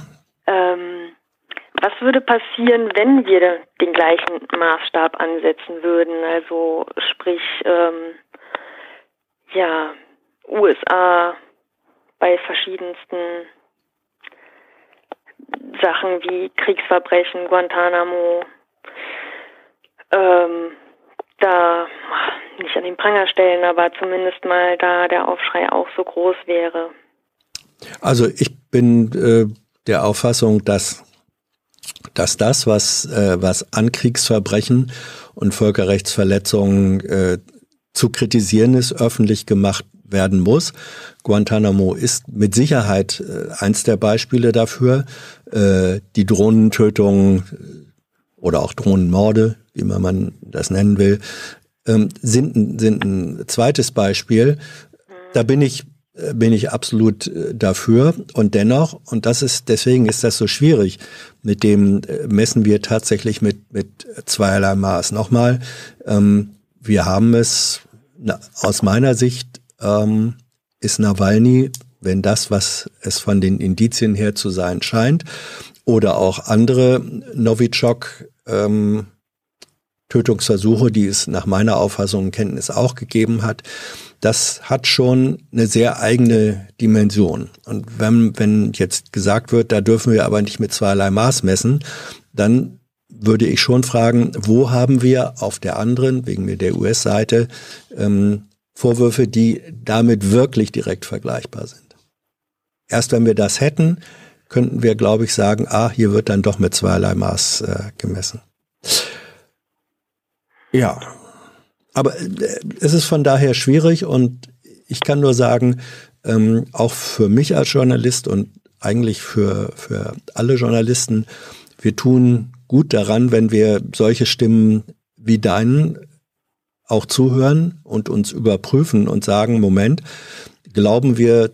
Ähm, was würde passieren, wenn wir den gleichen Maßstab ansetzen würden? Also sprich, ähm, ja, USA bei verschiedensten Sachen wie Kriegsverbrechen, Guantanamo, ähm, da nicht an den Pranger stellen, aber zumindest mal da der Aufschrei auch so groß wäre. Also ich bin äh, der Auffassung, dass, dass das, was, äh, was an Kriegsverbrechen und Völkerrechtsverletzungen äh, zu kritisieren ist, öffentlich gemacht werden muss. Guantanamo ist mit Sicherheit äh, eins der Beispiele dafür. Äh, die Drohnentötungen äh, oder auch Drohnenmorde, wie immer man das nennen will, ähm, sind, sind ein zweites Beispiel. Da bin ich äh, bin ich absolut äh, dafür und dennoch und das ist deswegen ist das so schwierig mit dem äh, messen wir tatsächlich mit mit zweierlei Maß nochmal ähm, wir haben es na, aus meiner Sicht ähm, ist Nawalny wenn das was es von den Indizien her zu sein scheint oder auch andere Novichok ähm, Tötungsversuche, die es nach meiner Auffassung und Kenntnis auch gegeben hat, das hat schon eine sehr eigene Dimension. Und wenn, wenn jetzt gesagt wird, da dürfen wir aber nicht mit zweierlei Maß messen, dann würde ich schon fragen, wo haben wir auf der anderen, wegen mir der US-Seite, ähm, Vorwürfe, die damit wirklich direkt vergleichbar sind. Erst wenn wir das hätten, könnten wir, glaube ich, sagen, ah, hier wird dann doch mit zweierlei Maß äh, gemessen. Ja, aber äh, es ist von daher schwierig und ich kann nur sagen, ähm, auch für mich als Journalist und eigentlich für, für alle Journalisten, wir tun gut daran, wenn wir solche Stimmen wie deinen auch zuhören und uns überprüfen und sagen, Moment, glauben wir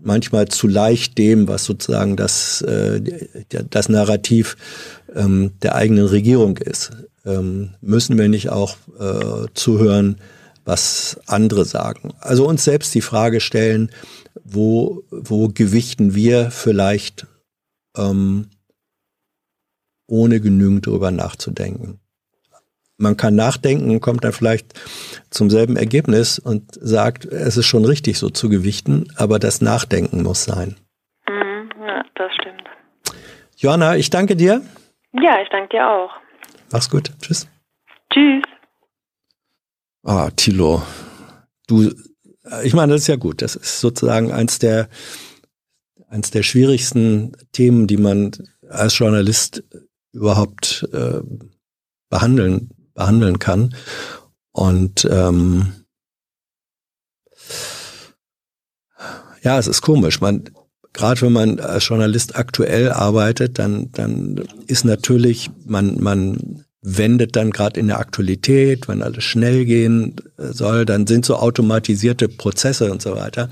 manchmal zu leicht dem, was sozusagen das, äh, das Narrativ ähm, der eigenen Regierung ist ähm, müssen wir nicht auch äh, zuhören, was andere sagen. Also uns selbst die Frage stellen, wo, wo gewichten wir vielleicht ähm, ohne genügend drüber nachzudenken. Man kann nachdenken und kommt dann vielleicht zum selben Ergebnis und sagt, es ist schon richtig so zu gewichten, aber das Nachdenken muss sein. Mhm, ja, das stimmt. Johanna, ich danke dir. Ja, ich danke dir auch. Mach's gut. Tschüss. Tschüss. Ah, Tilo. Du, ich meine, das ist ja gut. Das ist sozusagen eins der, eins der schwierigsten Themen, die man als Journalist überhaupt äh, behandeln, behandeln kann. Und ähm, ja, es ist komisch. Man, gerade wenn man als Journalist aktuell arbeitet, dann, dann ist natürlich, man, man wendet dann gerade in der Aktualität, wenn alles schnell gehen soll, dann sind so automatisierte Prozesse und so weiter.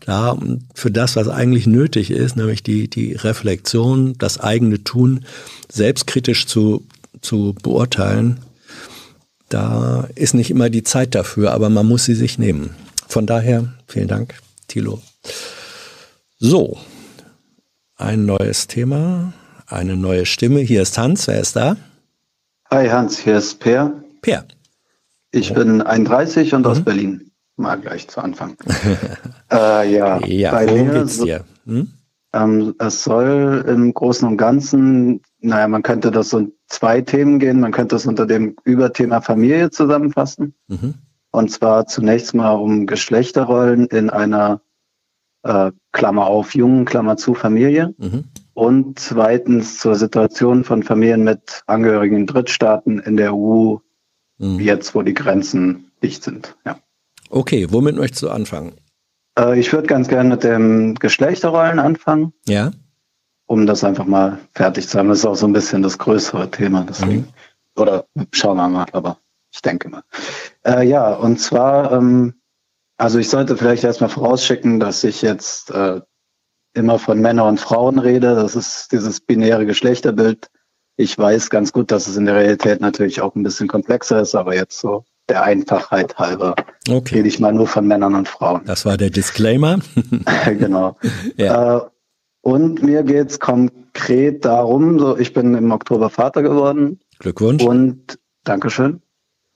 Klar, für das, was eigentlich nötig ist, nämlich die, die Reflexion, das eigene Tun selbstkritisch zu, zu beurteilen, da ist nicht immer die Zeit dafür, aber man muss sie sich nehmen. Von daher, vielen Dank, Thilo. So, ein neues Thema, eine neue Stimme. Hier ist Hans, wer ist da? Hi Hans, hier ist Per. Per. Ich bin 31 und mhm. aus Berlin. Mal gleich zu Anfang. äh, ja, ja bei worum mir, geht's dir? Hm? Ähm, es soll im Großen und Ganzen, naja, man könnte das so in zwei Themen gehen. Man könnte es unter dem Überthema Familie zusammenfassen. Mhm. Und zwar zunächst mal um Geschlechterrollen in einer äh, Klammer auf, Jungen, Klammer zu, Familie. Mhm. Und zweitens zur Situation von Familien mit Angehörigen in Drittstaaten in der EU, mhm. jetzt wo die Grenzen dicht sind. Ja. Okay, womit möchtest du anfangen? Äh, ich würde ganz gerne mit dem Geschlechterrollen anfangen. Ja. Um das einfach mal fertig zu haben. Das ist auch so ein bisschen das größere Thema. Deswegen. Mhm. Oder schauen wir mal, aber ich denke mal. Äh, ja, und zwar ähm, also ich sollte vielleicht erstmal vorausschicken, dass ich jetzt äh, immer von Männern und Frauen rede. Das ist dieses binäre Geschlechterbild. Ich weiß ganz gut, dass es in der Realität natürlich auch ein bisschen komplexer ist, aber jetzt so der Einfachheit halber okay. rede ich mal nur von Männern und Frauen. Das war der Disclaimer. genau. ja. äh, und mir geht es konkret darum, so ich bin im Oktober Vater geworden. Glückwunsch. Und Dankeschön.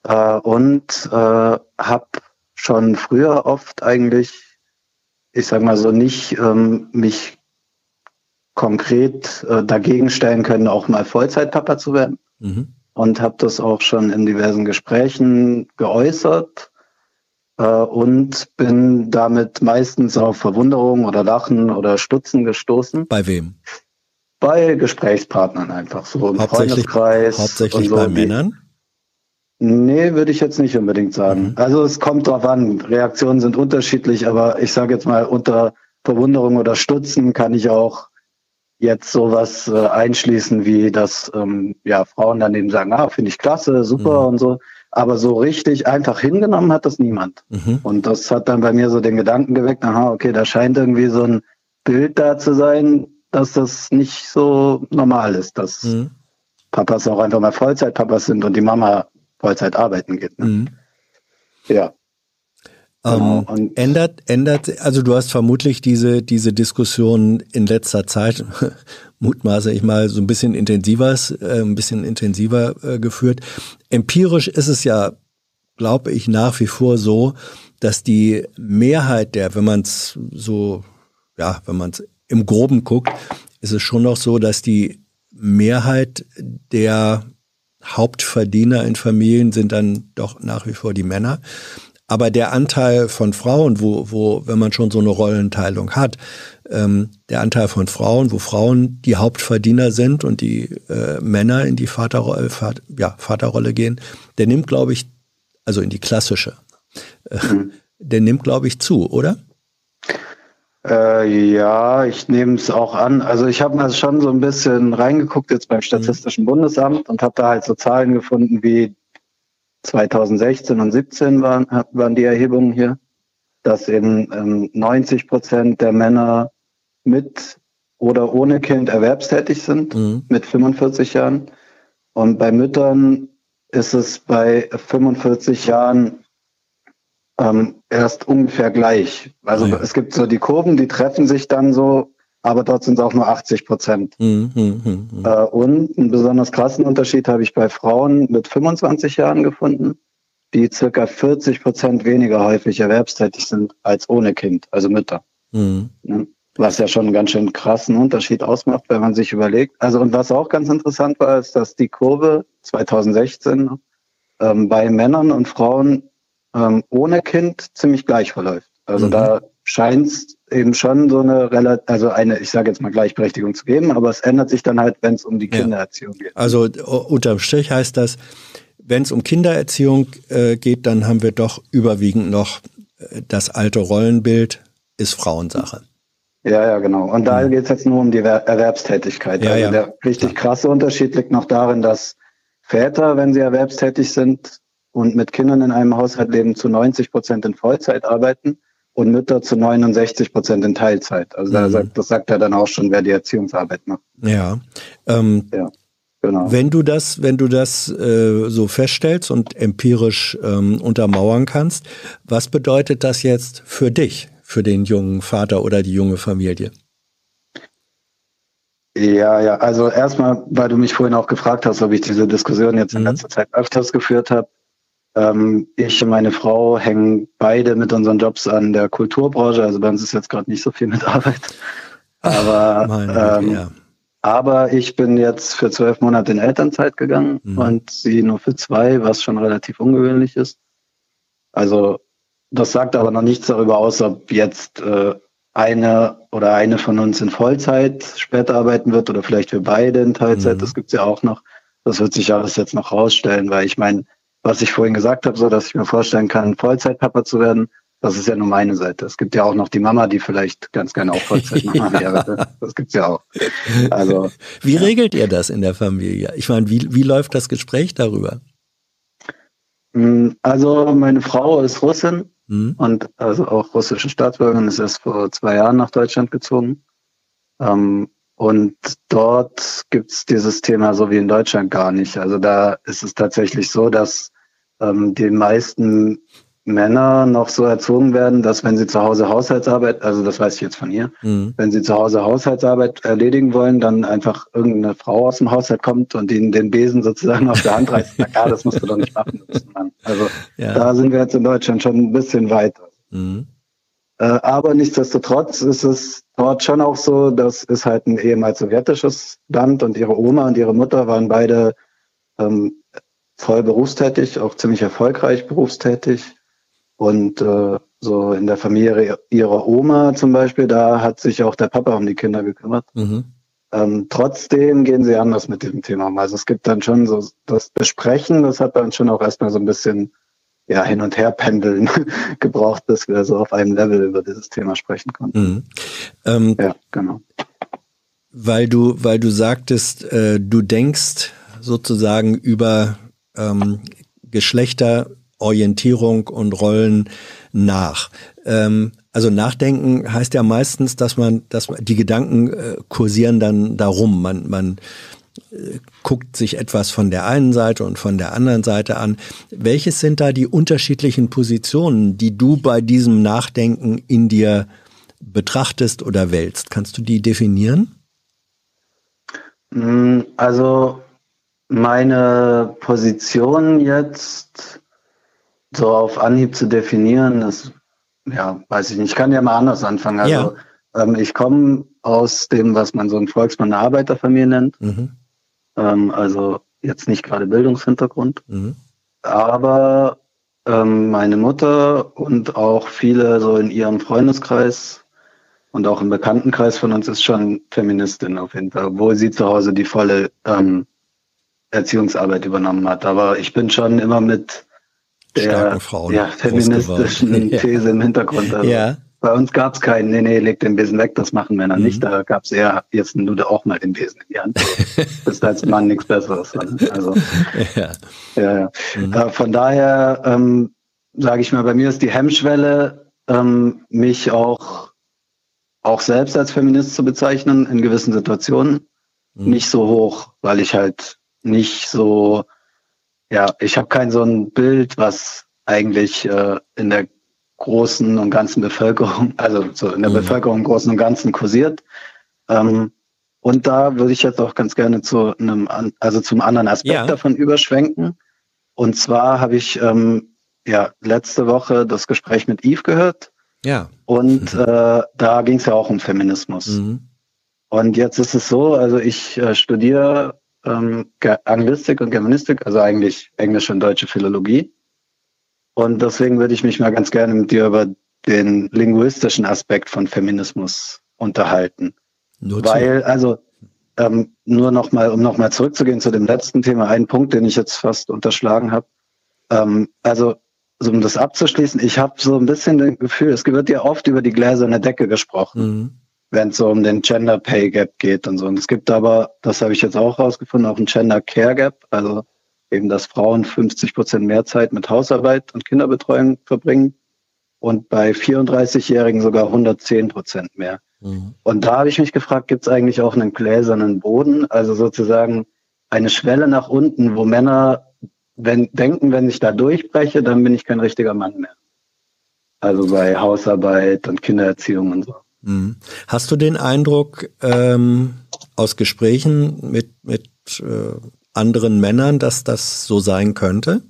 Äh, und äh, habe schon früher oft eigentlich, ich sag mal so, nicht ähm, mich konkret äh, dagegen stellen können, auch mal Vollzeitpapa zu werden. Mhm. Und habe das auch schon in diversen Gesprächen geäußert äh, und bin damit meistens auf Verwunderung oder Lachen oder Stutzen gestoßen. Bei wem? Bei Gesprächspartnern einfach so im hauptsächlich, Freundeskreis. Hauptsächlich so bei Männern? Nee, würde ich jetzt nicht unbedingt sagen. Mhm. Also es kommt drauf an. Reaktionen sind unterschiedlich, aber ich sage jetzt mal, unter Verwunderung oder Stutzen kann ich auch jetzt sowas äh, einschließen, wie dass ähm, ja, Frauen dann eben sagen, ah, finde ich klasse, super mhm. und so. Aber so richtig einfach hingenommen hat das niemand. Mhm. Und das hat dann bei mir so den Gedanken geweckt, aha, okay, da scheint irgendwie so ein Bild da zu sein, dass das nicht so normal ist, dass mhm. Papas auch einfach mal Vollzeitpapas sind und die Mama Vollzeit arbeiten geht. Ne? Mhm. Ja. Genau. Ähm, ändert, ändert, also du hast vermutlich diese, diese Diskussion in letzter Zeit, mutmaße ich mal, so ein bisschen intensiver, äh, ein bisschen intensiver äh, geführt. Empirisch ist es ja glaube ich nach wie vor so, dass die Mehrheit der, wenn man es so, ja, wenn man es im Groben guckt, ist es schon noch so, dass die Mehrheit der Hauptverdiener in Familien sind dann doch nach wie vor die Männer. Aber der Anteil von Frauen, wo, wo, wenn man schon so eine Rollenteilung hat, ähm, der Anteil von Frauen, wo Frauen die Hauptverdiener sind und die äh, Männer in die Vaterrolle, Vater, ja, Vaterrolle gehen, der nimmt, glaube ich, also in die klassische, äh, mhm. der nimmt, glaube ich, zu, oder? Äh, ja, ich nehme es auch an. Also ich habe mal schon so ein bisschen reingeguckt jetzt beim Statistischen mhm. Bundesamt und habe da halt so Zahlen gefunden wie 2016 und 17 waren, waren die Erhebungen hier, dass eben ähm, 90 Prozent der Männer mit oder ohne Kind erwerbstätig sind, mhm. mit 45 Jahren. Und bei Müttern ist es bei 45 Jahren ähm, erst ungefähr gleich. Also ja. es gibt so die Kurven, die treffen sich dann so, aber dort sind es auch nur 80 Prozent. Mhm, mhm, mhm, äh, und einen besonders krassen Unterschied habe ich bei Frauen mit 25 Jahren gefunden, die circa 40 Prozent weniger häufig erwerbstätig sind als ohne Kind, also Mütter. Mhm. Was ja schon einen ganz schön krassen Unterschied ausmacht, wenn man sich überlegt. Also und was auch ganz interessant war, ist, dass die Kurve 2016 ähm, bei Männern und Frauen ähm, ohne Kind ziemlich gleich verläuft. Also mhm. da scheint es eben schon so eine also eine, ich sage jetzt mal Gleichberechtigung zu geben, aber es ändert sich dann halt, wenn es um die Kindererziehung ja. geht. Also unterm Strich heißt das, wenn es um Kindererziehung äh, geht, dann haben wir doch überwiegend noch äh, das alte Rollenbild ist Frauensache. Ja, ja, genau. Und da mhm. geht es jetzt nur um die Erwerbstätigkeit. Ja, also ja. der richtig krasse Unterschied liegt noch darin, dass Väter, wenn sie erwerbstätig sind, und mit Kindern in einem Haushalt leben zu 90 Prozent in Vollzeit arbeiten und Mütter zu 69 Prozent in Teilzeit. Also mhm. sagt, das sagt er dann auch schon, wer die Erziehungsarbeit macht. Ja. Ähm, ja. Genau. Wenn du das, wenn du das äh, so feststellst und empirisch ähm, untermauern kannst, was bedeutet das jetzt für dich, für den jungen Vater oder die junge Familie? Ja, ja, also erstmal, weil du mich vorhin auch gefragt hast, ob ich diese Diskussion jetzt in mhm. letzter Zeit öfters geführt habe. Ähm, ich und meine Frau hängen beide mit unseren Jobs an der Kulturbranche. Also bei uns ist jetzt gerade nicht so viel mit Arbeit. Aber, Ach, ähm, ja. aber ich bin jetzt für zwölf Monate in Elternzeit gegangen mhm. und sie nur für zwei, was schon relativ ungewöhnlich ist. Also das sagt aber noch nichts darüber aus, ob jetzt äh, eine oder eine von uns in Vollzeit später arbeiten wird oder vielleicht wir beide in Teilzeit. Mhm. Das gibt's ja auch noch. Das wird sich alles jetzt noch rausstellen, weil ich meine, was ich vorhin gesagt habe, so dass ich mir vorstellen kann, Vollzeitpapa zu werden, das ist ja nur meine Seite. Es gibt ja auch noch die Mama, die vielleicht ganz gerne auch Vollzeitmama ja. wäre. Das gibt's ja auch. Also, wie ja. regelt ihr das in der Familie? Ich meine, wie, wie läuft das Gespräch darüber? Hm, also meine Frau ist Russin mhm. und also auch russische Staatsbürgerin, ist erst vor zwei Jahren nach Deutschland gezogen. Ähm, und dort gibt's dieses Thema so wie in Deutschland gar nicht. Also da ist es tatsächlich so, dass ähm, die meisten Männer noch so erzogen werden, dass wenn sie zu Hause Haushaltsarbeit, also das weiß ich jetzt von ihr, mhm. wenn sie zu Hause Haushaltsarbeit erledigen wollen, dann einfach irgendeine Frau aus dem Haushalt kommt und ihnen den Besen sozusagen auf der Hand reißt. Na klar, das musst du doch nicht machen. Also ja. da sind wir jetzt in Deutschland schon ein bisschen weiter. Mhm. Äh, aber nichtsdestotrotz ist es dort schon auch so, das ist halt ein ehemals sowjetisches Land und ihre Oma und ihre Mutter waren beide ähm, voll berufstätig, auch ziemlich erfolgreich berufstätig. Und äh, so in der Familie ihrer Oma zum Beispiel, da hat sich auch der Papa um die Kinder gekümmert. Mhm. Ähm, trotzdem gehen sie anders mit diesem Thema um. Also es gibt dann schon so das Besprechen, das hat dann schon auch erstmal so ein bisschen ja, hin und her pendeln gebraucht, bis wir so auf einem Level über dieses Thema sprechen konnten. Mhm. Ähm, ja, genau. Weil du, weil du sagtest, äh, du denkst sozusagen über ähm, Geschlechterorientierung und Rollen nach. Ähm, also nachdenken heißt ja meistens, dass man, dass man, die Gedanken äh, kursieren dann darum. Man, man äh, guckt sich etwas von der einen Seite und von der anderen Seite an. Welches sind da die unterschiedlichen Positionen, die du bei diesem Nachdenken in dir betrachtest oder wälzt? Kannst du die definieren? Mm, also meine Position jetzt, so auf Anhieb zu definieren, das, ja, weiß ich nicht. Ich kann ja mal anders anfangen. Also, ja. ähm, ich komme aus dem, was man so im Volksmann eine Arbeiterfamilie nennt. Mhm. Ähm, also jetzt nicht gerade Bildungshintergrund. Mhm. Aber ähm, meine Mutter und auch viele so in ihrem Freundeskreis und auch im Bekanntenkreis von uns ist schon Feministin auf jeden Fall, obwohl sie zu Hause die volle ähm, Erziehungsarbeit übernommen hat. Aber ich bin schon immer mit der ja, feministischen These im Hintergrund. Also ja. Bei uns gab es keinen, nee, nee, leg den Besen weg, das machen Männer mhm. nicht. Da gab es eher, jetzt nimm du auch mal den Besen in die Hand. das ist als Mann nichts Besseres. Also, ja. ja, ja. Mhm. Äh, von daher ähm, sage ich mal, bei mir ist die Hemmschwelle, ähm, mich auch, auch selbst als Feminist zu bezeichnen in gewissen Situationen, mhm. nicht so hoch, weil ich halt nicht so, ja, ich habe kein so ein Bild, was eigentlich äh, in der großen und ganzen Bevölkerung, also so in der mhm. Bevölkerung im Großen und Ganzen kursiert. Ähm, und da würde ich jetzt auch ganz gerne zu einem, also zum anderen Aspekt ja. davon überschwenken. Und zwar habe ich ähm, ja letzte Woche das Gespräch mit Yves gehört. Ja. Und mhm. äh, da ging es ja auch um Feminismus. Mhm. Und jetzt ist es so, also ich äh, studiere ähm, Anglistik und Germanistik, also eigentlich englische und deutsche Philologie. Und deswegen würde ich mich mal ganz gerne mit dir über den linguistischen Aspekt von Feminismus unterhalten. Nur Weil, also ähm, nur nochmal, um nochmal zurückzugehen zu dem letzten Thema, ein Punkt, den ich jetzt fast unterschlagen habe. Ähm, also, so um das abzuschließen, ich habe so ein bisschen das Gefühl, es wird ja oft über die gläserne Decke gesprochen, mhm. Wenn es so um den Gender Pay Gap geht und so. Und es gibt aber, das habe ich jetzt auch rausgefunden, auch ein Gender Care Gap. Also eben, dass Frauen 50 Prozent mehr Zeit mit Hausarbeit und Kinderbetreuung verbringen und bei 34-Jährigen sogar 110 Prozent mehr. Mhm. Und da habe ich mich gefragt, gibt es eigentlich auch einen gläsernen Boden, also sozusagen eine Schwelle nach unten, wo Männer wenn, denken, wenn ich da durchbreche, dann bin ich kein richtiger Mann mehr. Also bei Hausarbeit und Kindererziehung und so. Mhm. Hast du den Eindruck ähm, aus Gesprächen mit, mit äh, anderen Männern, dass das so sein könnte?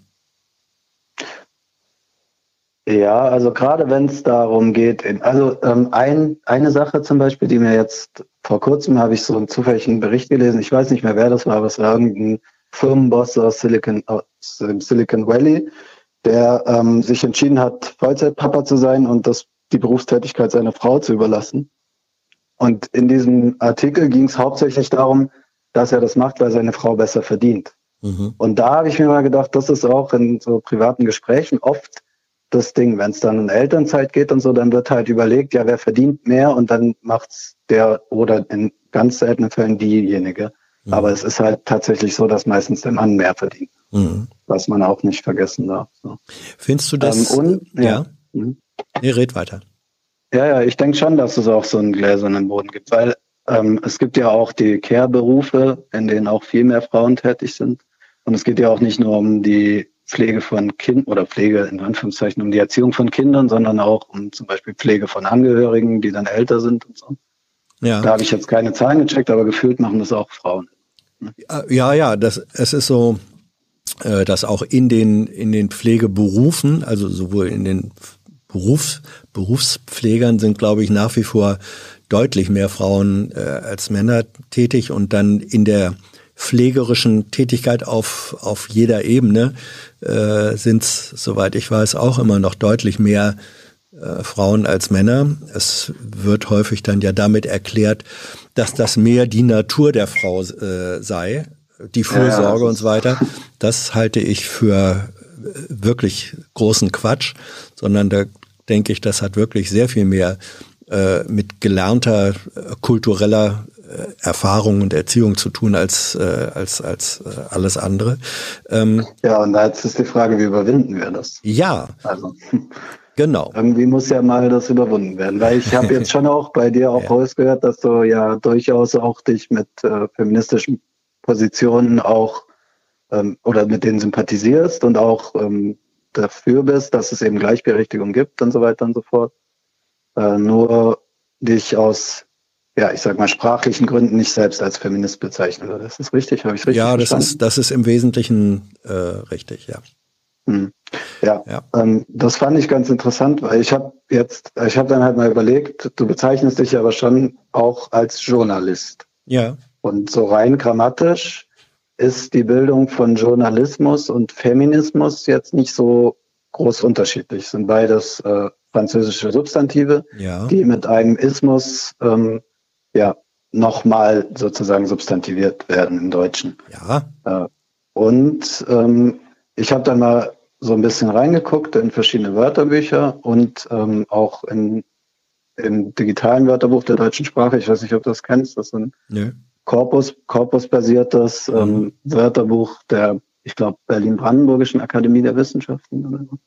Ja, also gerade wenn es darum geht, also ähm, ein, eine Sache zum Beispiel, die mir jetzt vor kurzem habe ich so einen zufälligen Bericht gelesen, ich weiß nicht mehr, wer das war, aber es war irgendein Firmenboss aus Silicon, aus Silicon Valley, der ähm, sich entschieden hat, Vollzeitpapa zu sein und das, die Berufstätigkeit seiner Frau zu überlassen. Und in diesem Artikel ging es hauptsächlich darum, dass er das macht, weil seine Frau besser verdient. Mhm. Und da habe ich mir mal gedacht, das ist auch in so privaten Gesprächen oft das Ding. Wenn es dann in Elternzeit geht und so, dann wird halt überlegt, ja, wer verdient mehr und dann macht's der oder in ganz seltenen Fällen diejenige. Mhm. Aber es ist halt tatsächlich so, dass meistens der Mann mehr verdient. Mhm. Was man auch nicht vergessen darf. So. Findest du das? Ähm, und, ja. ja. Nee, red weiter. Ja, ja, ich denke schon, dass es auch so einen gläsernen Boden gibt, weil ähm, es gibt ja auch die Care-Berufe, in denen auch viel mehr Frauen tätig sind. Und es geht ja auch nicht nur um die Pflege von Kindern oder Pflege in Anführungszeichen um die Erziehung von Kindern, sondern auch um zum Beispiel Pflege von Angehörigen, die dann älter sind und so. Ja. Da habe ich jetzt keine Zahlen gecheckt, aber gefühlt machen das auch Frauen. Ja, ja, das, es ist so, äh, dass auch in den, in den Pflegeberufen, also sowohl in den Berufs, Berufspflegern sind, glaube ich, nach wie vor deutlich mehr Frauen äh, als Männer tätig und dann in der pflegerischen Tätigkeit auf, auf jeder Ebene äh, sind es, soweit ich weiß, auch immer noch deutlich mehr äh, Frauen als Männer. Es wird häufig dann ja damit erklärt, dass das mehr die Natur der Frau äh, sei, die Fürsorge ja, und so weiter. Das halte ich für äh, wirklich großen Quatsch, sondern da denke ich, das hat wirklich sehr viel mehr äh, mit gelernter äh, kultureller äh, Erfahrung und Erziehung zu tun als, äh, als, als äh, alles andere. Ähm, ja, und da ist die Frage, wie überwinden wir das? Ja. Also. Genau. Irgendwie muss ja mal das überwunden werden, weil ich habe jetzt schon auch bei dir auch ja. rausgehört, dass du ja durchaus auch dich mit äh, feministischen Positionen auch ähm, oder mit denen sympathisierst und auch ähm, dafür bist, dass es eben Gleichberechtigung gibt und so weiter und so fort äh, nur dich aus, ja, ich sag mal, sprachlichen Gründen nicht selbst als Feminist bezeichnen würde. Das ist richtig, habe ich richtig Ja, das ist, das ist im Wesentlichen äh, richtig, ja. Hm. Ja, ja. Ähm, das fand ich ganz interessant, weil ich habe jetzt, ich habe dann halt mal überlegt, du bezeichnest dich aber schon auch als Journalist. Ja. Und so rein grammatisch ist die Bildung von Journalismus und Feminismus jetzt nicht so groß unterschiedlich. Sind beides äh, französische Substantive, ja. die mit einem Ismus ähm, ja nochmal sozusagen substantiviert werden im Deutschen. Ja. Äh, und ähm, ich habe dann mal so ein bisschen reingeguckt in verschiedene Wörterbücher und ähm, auch in, im digitalen Wörterbuch der deutschen Sprache. Ich weiß nicht, ob du das kennst. Das ist ein Nö. Korpus, korpusbasiertes ähm, mhm. Wörterbuch der, ich glaube, Berlin-Brandenburgischen Akademie der Wissenschaften oder so.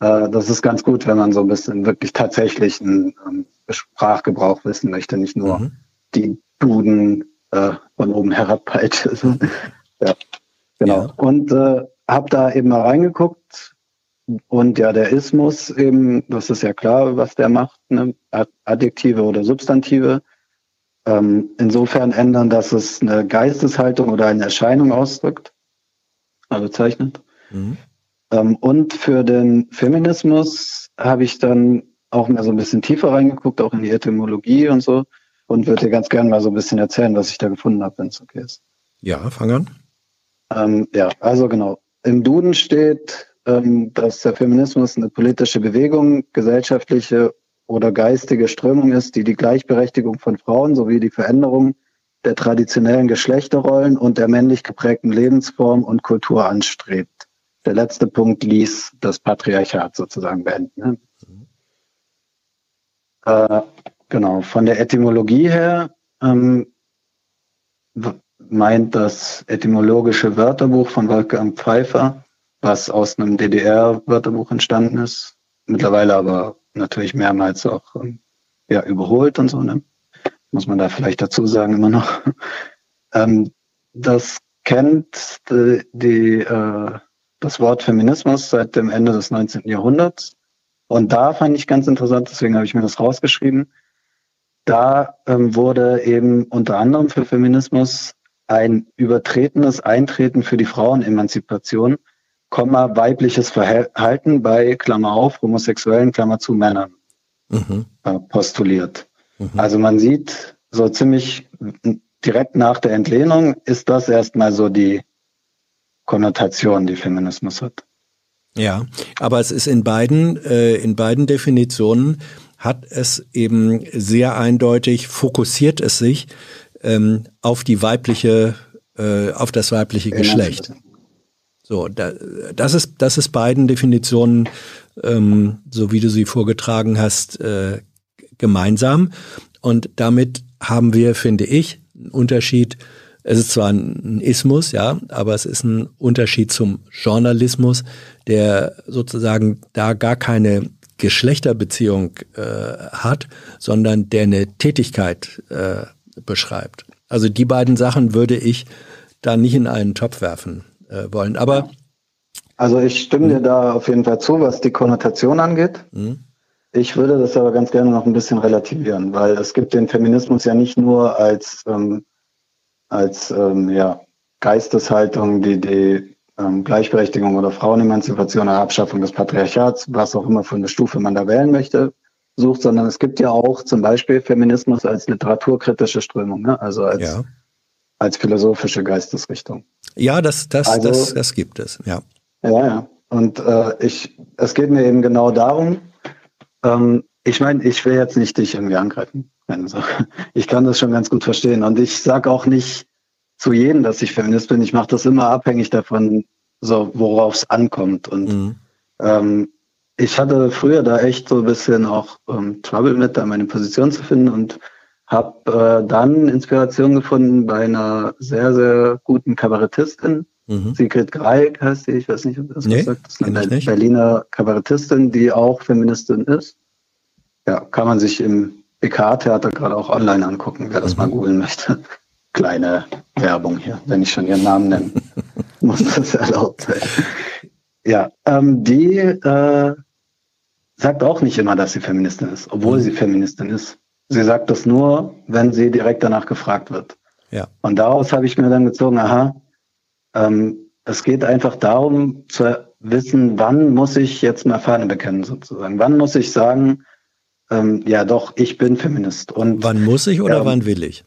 Äh, das ist ganz gut, wenn man so ein bisschen wirklich tatsächlich einen ähm, Sprachgebrauch wissen möchte, nicht nur mhm. die Duden äh, von oben herab halt. ja, genau. Ja. Und äh, habe da eben mal reingeguckt und ja, der Ismus eben, das ist ja klar, was der macht, ne? Adjektive oder Substantive. Ähm, insofern ändern, dass es eine Geisteshaltung oder eine Erscheinung ausdrückt, also zeichnet. Mhm. Ähm, und für den Feminismus habe ich dann auch mal so ein bisschen tiefer reingeguckt, auch in die Etymologie und so, und würde dir ganz gerne mal so ein bisschen erzählen, was ich da gefunden habe, wenn es okay ist. Ja, fang an. Ähm, ja, also genau. Im Duden steht, ähm, dass der Feminismus eine politische Bewegung, gesellschaftliche oder geistige Strömung ist, die die Gleichberechtigung von Frauen sowie die Veränderung der traditionellen Geschlechterrollen und der männlich geprägten Lebensform und Kultur anstrebt. Der letzte Punkt ließ das Patriarchat sozusagen beenden. Mhm. Äh, genau, von der Etymologie her ähm, meint das etymologische Wörterbuch von Wolfgang Pfeiffer, was aus einem DDR-Wörterbuch entstanden ist, mittlerweile aber natürlich mehrmals auch ähm, ja, überholt und so, ne? muss man da vielleicht dazu sagen immer noch. ähm, das kennt die, die äh, das Wort Feminismus seit dem Ende des 19. Jahrhunderts. Und da fand ich ganz interessant, deswegen habe ich mir das rausgeschrieben. Da ähm, wurde eben unter anderem für Feminismus ein übertretenes Eintreten für die Frauenemanzipation, Komma, weibliches Verhalten bei, Klammer auf, homosexuellen, Klammer zu Männern mhm. äh, postuliert. Mhm. Also man sieht so ziemlich direkt nach der Entlehnung ist das erstmal so die Konnotation, die Feminismus hat. Ja, aber es ist in beiden, äh, in beiden Definitionen hat es eben sehr eindeutig, fokussiert es sich ähm, auf die weibliche, äh, auf das weibliche Geschlecht. So, da, das ist, das ist beiden Definitionen, ähm, so wie du sie vorgetragen hast, äh, gemeinsam. Und damit haben wir, finde ich, einen Unterschied. Es ist zwar ein Ismus, ja, aber es ist ein Unterschied zum Journalismus, der sozusagen da gar keine Geschlechterbeziehung äh, hat, sondern der eine Tätigkeit äh, beschreibt. Also die beiden Sachen würde ich da nicht in einen Topf werfen äh, wollen. Aber also ich stimme dir da auf jeden Fall zu, was die Konnotation angeht. Mhm. Ich würde das aber ganz gerne noch ein bisschen relativieren, weil es gibt den Feminismus ja nicht nur als, ähm, als ähm, ja, Geisteshaltung, die die ähm, Gleichberechtigung oder Frauenemanzipation oder Abschaffung des Patriarchats, was auch immer für eine Stufe man da wählen möchte, sucht, sondern es gibt ja auch zum Beispiel Feminismus als literaturkritische Strömung, ne? also als, ja. als philosophische Geistesrichtung. Ja, das, das, also, das, das gibt es, ja. Ja, ja. Und äh, ich, es geht mir eben genau darum, ähm, ich meine, ich will jetzt nicht dich irgendwie angreifen. Also, ich kann das schon ganz gut verstehen. Und ich sage auch nicht zu jedem, dass ich Feminist bin. Ich mache das immer abhängig davon, so worauf es ankommt. Und mhm. ähm, ich hatte früher da echt so ein bisschen auch ähm, Trouble mit, da meine Position zu finden und habe äh, dann Inspiration gefunden bei einer sehr, sehr guten Kabarettistin. Mhm. Sigrid Greig heißt sie, ich weiß nicht, ob das nee, was sagt. Das ist eine Berliner Kabarettistin, die auch Feministin ist. Ja, kann man sich im BK-Theater gerade auch online angucken, wer das mhm. mal googeln möchte. Kleine Werbung hier, wenn ich schon ihren Namen nenne. muss das erlaubt sein. Ja, ähm, die äh, sagt auch nicht immer, dass sie Feministin ist, obwohl mhm. sie Feministin ist. Sie sagt das nur, wenn sie direkt danach gefragt wird. Ja. Und daraus habe ich mir dann gezogen, aha, ähm, es geht einfach darum, zu, wissen, wann muss ich jetzt mal Fahne bekennen sozusagen? Wann muss ich sagen, ähm, ja doch, ich bin Feminist. Und wann muss ich oder ähm, wann will ich?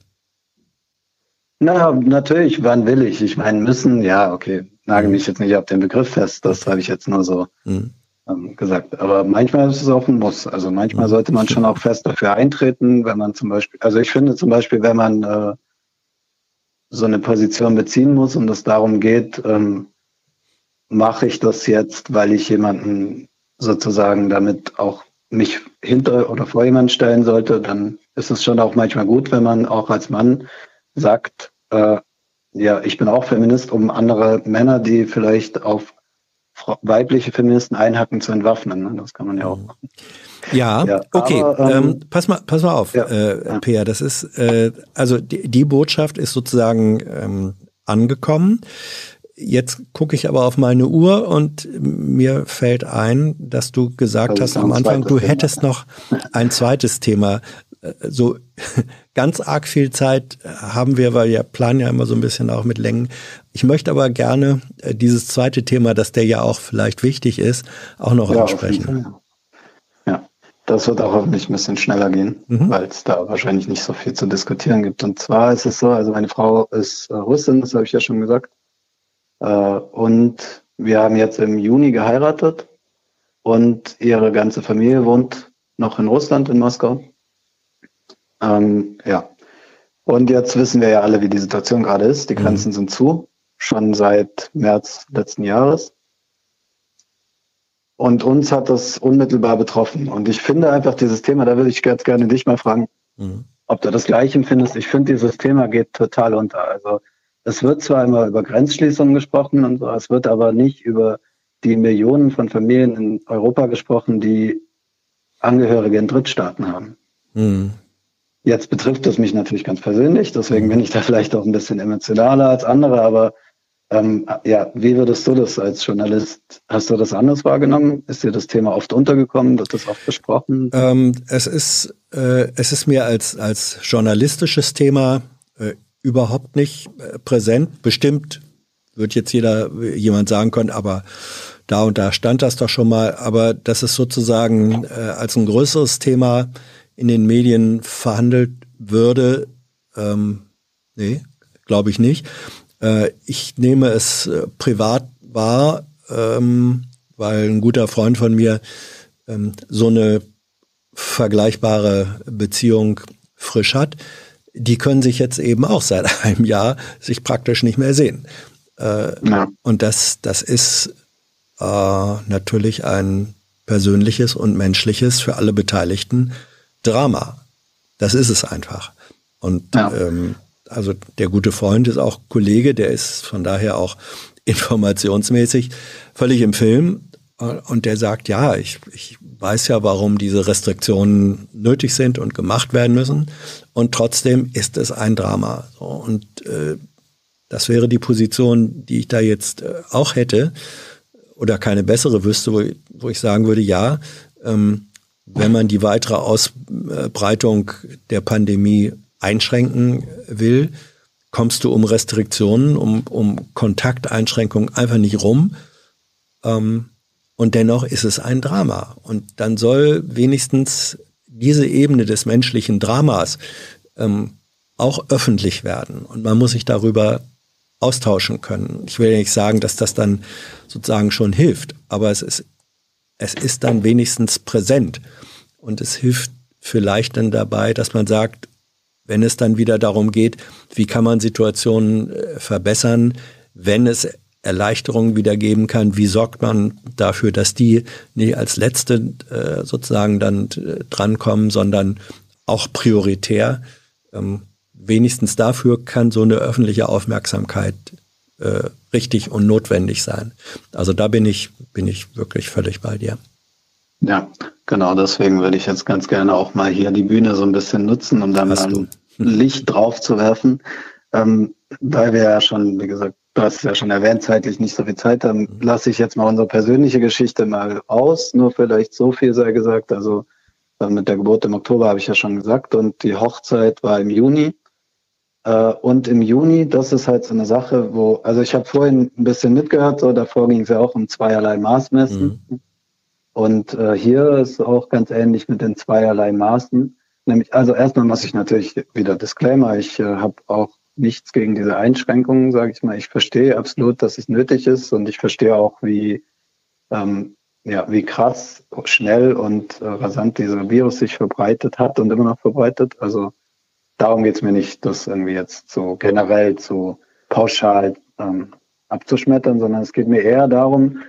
Na, natürlich, wann will ich? Ich meine, müssen, ja, okay, nagel mich jetzt nicht auf den Begriff fest, das habe ich jetzt nur so mhm. Ähm, gesagt. Aber manchmal ist es auch ein Muss. Also manchmal sollte man schon auch fest dafür eintreten, wenn man zum Beispiel, also ich finde zum Beispiel, wenn man äh, so eine Position beziehen muss und es darum geht, ähm, mache ich das jetzt, weil ich jemanden sozusagen damit auch mich hinter oder vor jemanden stellen sollte, dann ist es schon auch manchmal gut, wenn man auch als Mann sagt, äh, ja, ich bin auch Feminist, um andere Männer, die vielleicht auf weibliche Feministen einhacken, zu entwaffnen. Ne? Das kann man ja auch machen. Ja, ja okay. Aber, ähm, ähm, pass mal, pass mal auf, ja, äh, ja. Peer. Das ist äh, also die, die Botschaft ist sozusagen ähm, angekommen. Jetzt gucke ich aber auf meine Uhr und mir fällt ein, dass du gesagt also hast am Anfang, du hättest noch ein zweites Thema. Äh, so ganz arg viel Zeit haben wir, weil wir planen ja immer so ein bisschen auch mit Längen. Ich möchte aber gerne äh, dieses zweite Thema, dass der ja auch vielleicht wichtig ist, auch noch ja, ansprechen. Ja, das wird auch hoffentlich ein bisschen schneller gehen, mhm. weil es da wahrscheinlich nicht so viel zu diskutieren gibt. Und zwar ist es so, also meine Frau ist äh, Russin, das habe ich ja schon gesagt. Äh, und wir haben jetzt im Juni geheiratet und ihre ganze Familie wohnt noch in Russland, in Moskau. Ähm, ja. Und jetzt wissen wir ja alle, wie die Situation gerade ist. Die mhm. Grenzen mhm. sind zu, schon seit März letzten Jahres. Und uns hat das unmittelbar betroffen. Und ich finde einfach dieses Thema, da würde ich ganz gerne dich mal fragen, mhm. ob du das Gleiche empfindest. Ich finde, dieses Thema geht total unter. Also es wird zwar immer über Grenzschließungen gesprochen und so, es wird aber nicht über die Millionen von Familien in Europa gesprochen, die Angehörige in Drittstaaten haben. Mhm. Jetzt betrifft das mich natürlich ganz persönlich, deswegen bin ich da vielleicht auch ein bisschen emotionaler als andere, aber ähm, ja, wie würdest du das als Journalist? Hast du das anders wahrgenommen? Ist dir das Thema oft untergekommen? Wird das oft besprochen? Ähm, es ist äh, es ist mir als als journalistisches Thema äh, überhaupt nicht äh, präsent. Bestimmt wird jetzt jeder jemand sagen können, aber da und da stand das doch schon mal. Aber das ist sozusagen äh, als ein größeres Thema in den Medien verhandelt würde, ähm, nee, glaube ich nicht. Äh, ich nehme es äh, privat wahr, ähm, weil ein guter Freund von mir ähm, so eine vergleichbare Beziehung frisch hat die können sich jetzt eben auch seit einem Jahr sich praktisch nicht mehr sehen. Äh, ja. Und das, das ist äh, natürlich ein persönliches und menschliches für alle Beteiligten Drama. Das ist es einfach. Und ja. ähm, also der gute Freund ist auch Kollege, der ist von daher auch informationsmäßig völlig im Film. Und der sagt, ja, ich, ich weiß ja, warum diese Restriktionen nötig sind und gemacht werden müssen. Und trotzdem ist es ein Drama. Und äh, das wäre die Position, die ich da jetzt äh, auch hätte oder keine bessere wüsste, wo, wo ich sagen würde, ja, ähm, wenn man die weitere Ausbreitung der Pandemie einschränken will, kommst du um Restriktionen, um, um Kontakteinschränkungen einfach nicht rum. Ähm, und dennoch ist es ein Drama. Und dann soll wenigstens diese Ebene des menschlichen Dramas ähm, auch öffentlich werden. Und man muss sich darüber austauschen können. Ich will ja nicht sagen, dass das dann sozusagen schon hilft, aber es ist, es ist dann wenigstens präsent. Und es hilft vielleicht dann dabei, dass man sagt, wenn es dann wieder darum geht, wie kann man Situationen äh, verbessern, wenn es Erleichterungen wieder geben kann. Wie sorgt man dafür, dass die nicht als letzte äh, sozusagen dann äh, drankommen, sondern auch prioritär. Ähm, wenigstens dafür kann so eine öffentliche Aufmerksamkeit äh, richtig und notwendig sein. Also da bin ich, bin ich wirklich völlig bei dir. Ja, genau, deswegen würde ich jetzt ganz gerne auch mal hier die Bühne so ein bisschen nutzen, um dann mal Licht drauf zu werfen. Ähm, weil wir ja schon, wie gesagt, du hast es ja schon erwähnt, zeitlich nicht so viel Zeit haben, mhm. lasse ich jetzt mal unsere persönliche Geschichte mal aus. Nur vielleicht so viel sei gesagt. Also äh, mit der Geburt im Oktober habe ich ja schon gesagt und die Hochzeit war im Juni. Äh, und im Juni, das ist halt so eine Sache, wo, also ich habe vorhin ein bisschen mitgehört, so davor ging es ja auch um zweierlei Maßmessen. Mhm. Und äh, hier ist auch ganz ähnlich mit den zweierlei Maßen. Nämlich, also erstmal muss ich natürlich wieder Disclaimer, ich äh, habe auch nichts gegen diese Einschränkungen, sage ich mal. Ich verstehe absolut, dass es nötig ist und ich verstehe auch, wie, ähm, ja, wie krass, schnell und äh, rasant dieser Virus sich verbreitet hat und immer noch verbreitet. Also darum geht es mir nicht, das irgendwie jetzt so generell zu pauschal ähm, abzuschmettern, sondern es geht mir eher darum,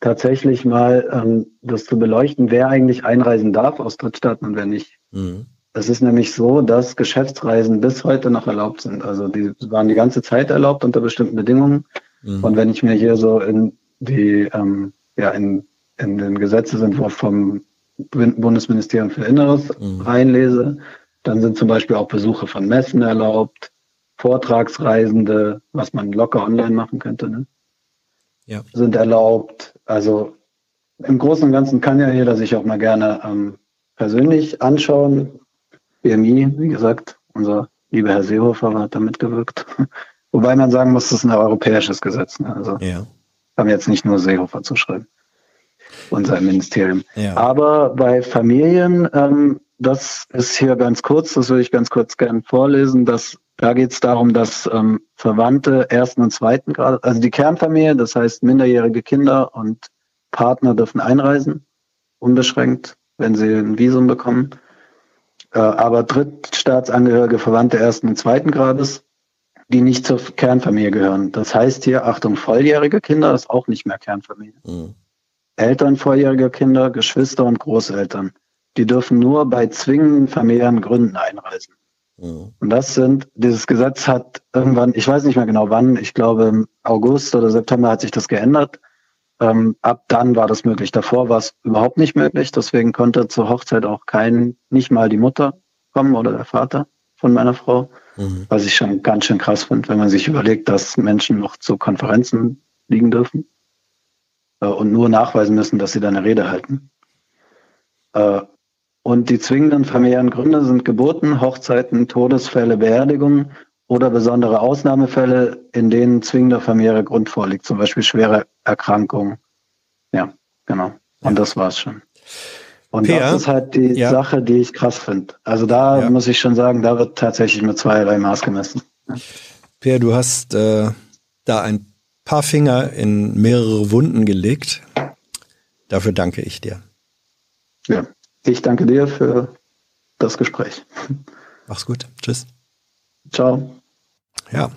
tatsächlich mal ähm, das zu beleuchten, wer eigentlich einreisen darf aus Drittstaaten und wer nicht. Mhm. Es ist nämlich so, dass Geschäftsreisen bis heute noch erlaubt sind. Also die waren die ganze Zeit erlaubt unter bestimmten Bedingungen. Mhm. Und wenn ich mir hier so in die, ähm, ja, in, in den Gesetzesentwurf vom Bundesministerium für Inneres mhm. reinlese, dann sind zum Beispiel auch Besuche von Messen erlaubt, Vortragsreisende, was man locker online machen könnte, ne? ja. sind erlaubt. Also im Großen und Ganzen kann ja jeder sich auch mal gerne ähm, persönlich anschauen. BMI, wie gesagt, unser lieber Herr Seehofer hat da mitgewirkt. Wobei man sagen muss, das ist ein europäisches Gesetz. Ne? Also ja. haben jetzt nicht nur Seehofer zu schreiben und sein Ministerium. Ja. Aber bei Familien ähm, das ist hier ganz kurz, das würde ich ganz kurz gerne vorlesen. Dass, da geht es darum, dass ähm, Verwandte ersten und zweiten Grad, also die Kernfamilie, das heißt minderjährige Kinder und Partner dürfen einreisen, unbeschränkt, wenn sie ein Visum bekommen. Äh, aber Drittstaatsangehörige Verwandte ersten und zweiten Grades, die nicht zur Kernfamilie gehören. Das heißt hier, Achtung, volljährige Kinder ist auch nicht mehr Kernfamilie. Mhm. Eltern volljähriger Kinder, Geschwister und Großeltern die dürfen nur bei zwingenden familiären Gründen einreisen. Mhm. Und das sind, dieses Gesetz hat irgendwann, ich weiß nicht mehr genau wann, ich glaube im August oder September hat sich das geändert. Ähm, ab dann war das möglich. Davor war es überhaupt nicht möglich. Deswegen konnte zur Hochzeit auch kein, nicht mal die Mutter kommen oder der Vater von meiner Frau. Mhm. Was ich schon ganz schön krass finde, wenn man sich überlegt, dass Menschen noch zu Konferenzen liegen dürfen äh, und nur nachweisen müssen, dass sie da eine Rede halten. Äh, und die zwingenden familiären Gründe sind Geburten, Hochzeiten, Todesfälle, Beerdigungen oder besondere Ausnahmefälle, in denen zwingender familiärer Grund vorliegt, zum Beispiel schwere Erkrankungen. Ja, genau. Und das war's schon. Und Peer, das ist halt die ja. Sache, die ich krass finde. Also da ja. muss ich schon sagen, da wird tatsächlich mit zweierlei Maß gemessen. Per, du hast äh, da ein paar Finger in mehrere Wunden gelegt. Dafür danke ich dir. Ja. Ich danke dir für das Gespräch. Mach's gut. Tschüss. Ciao. Ja.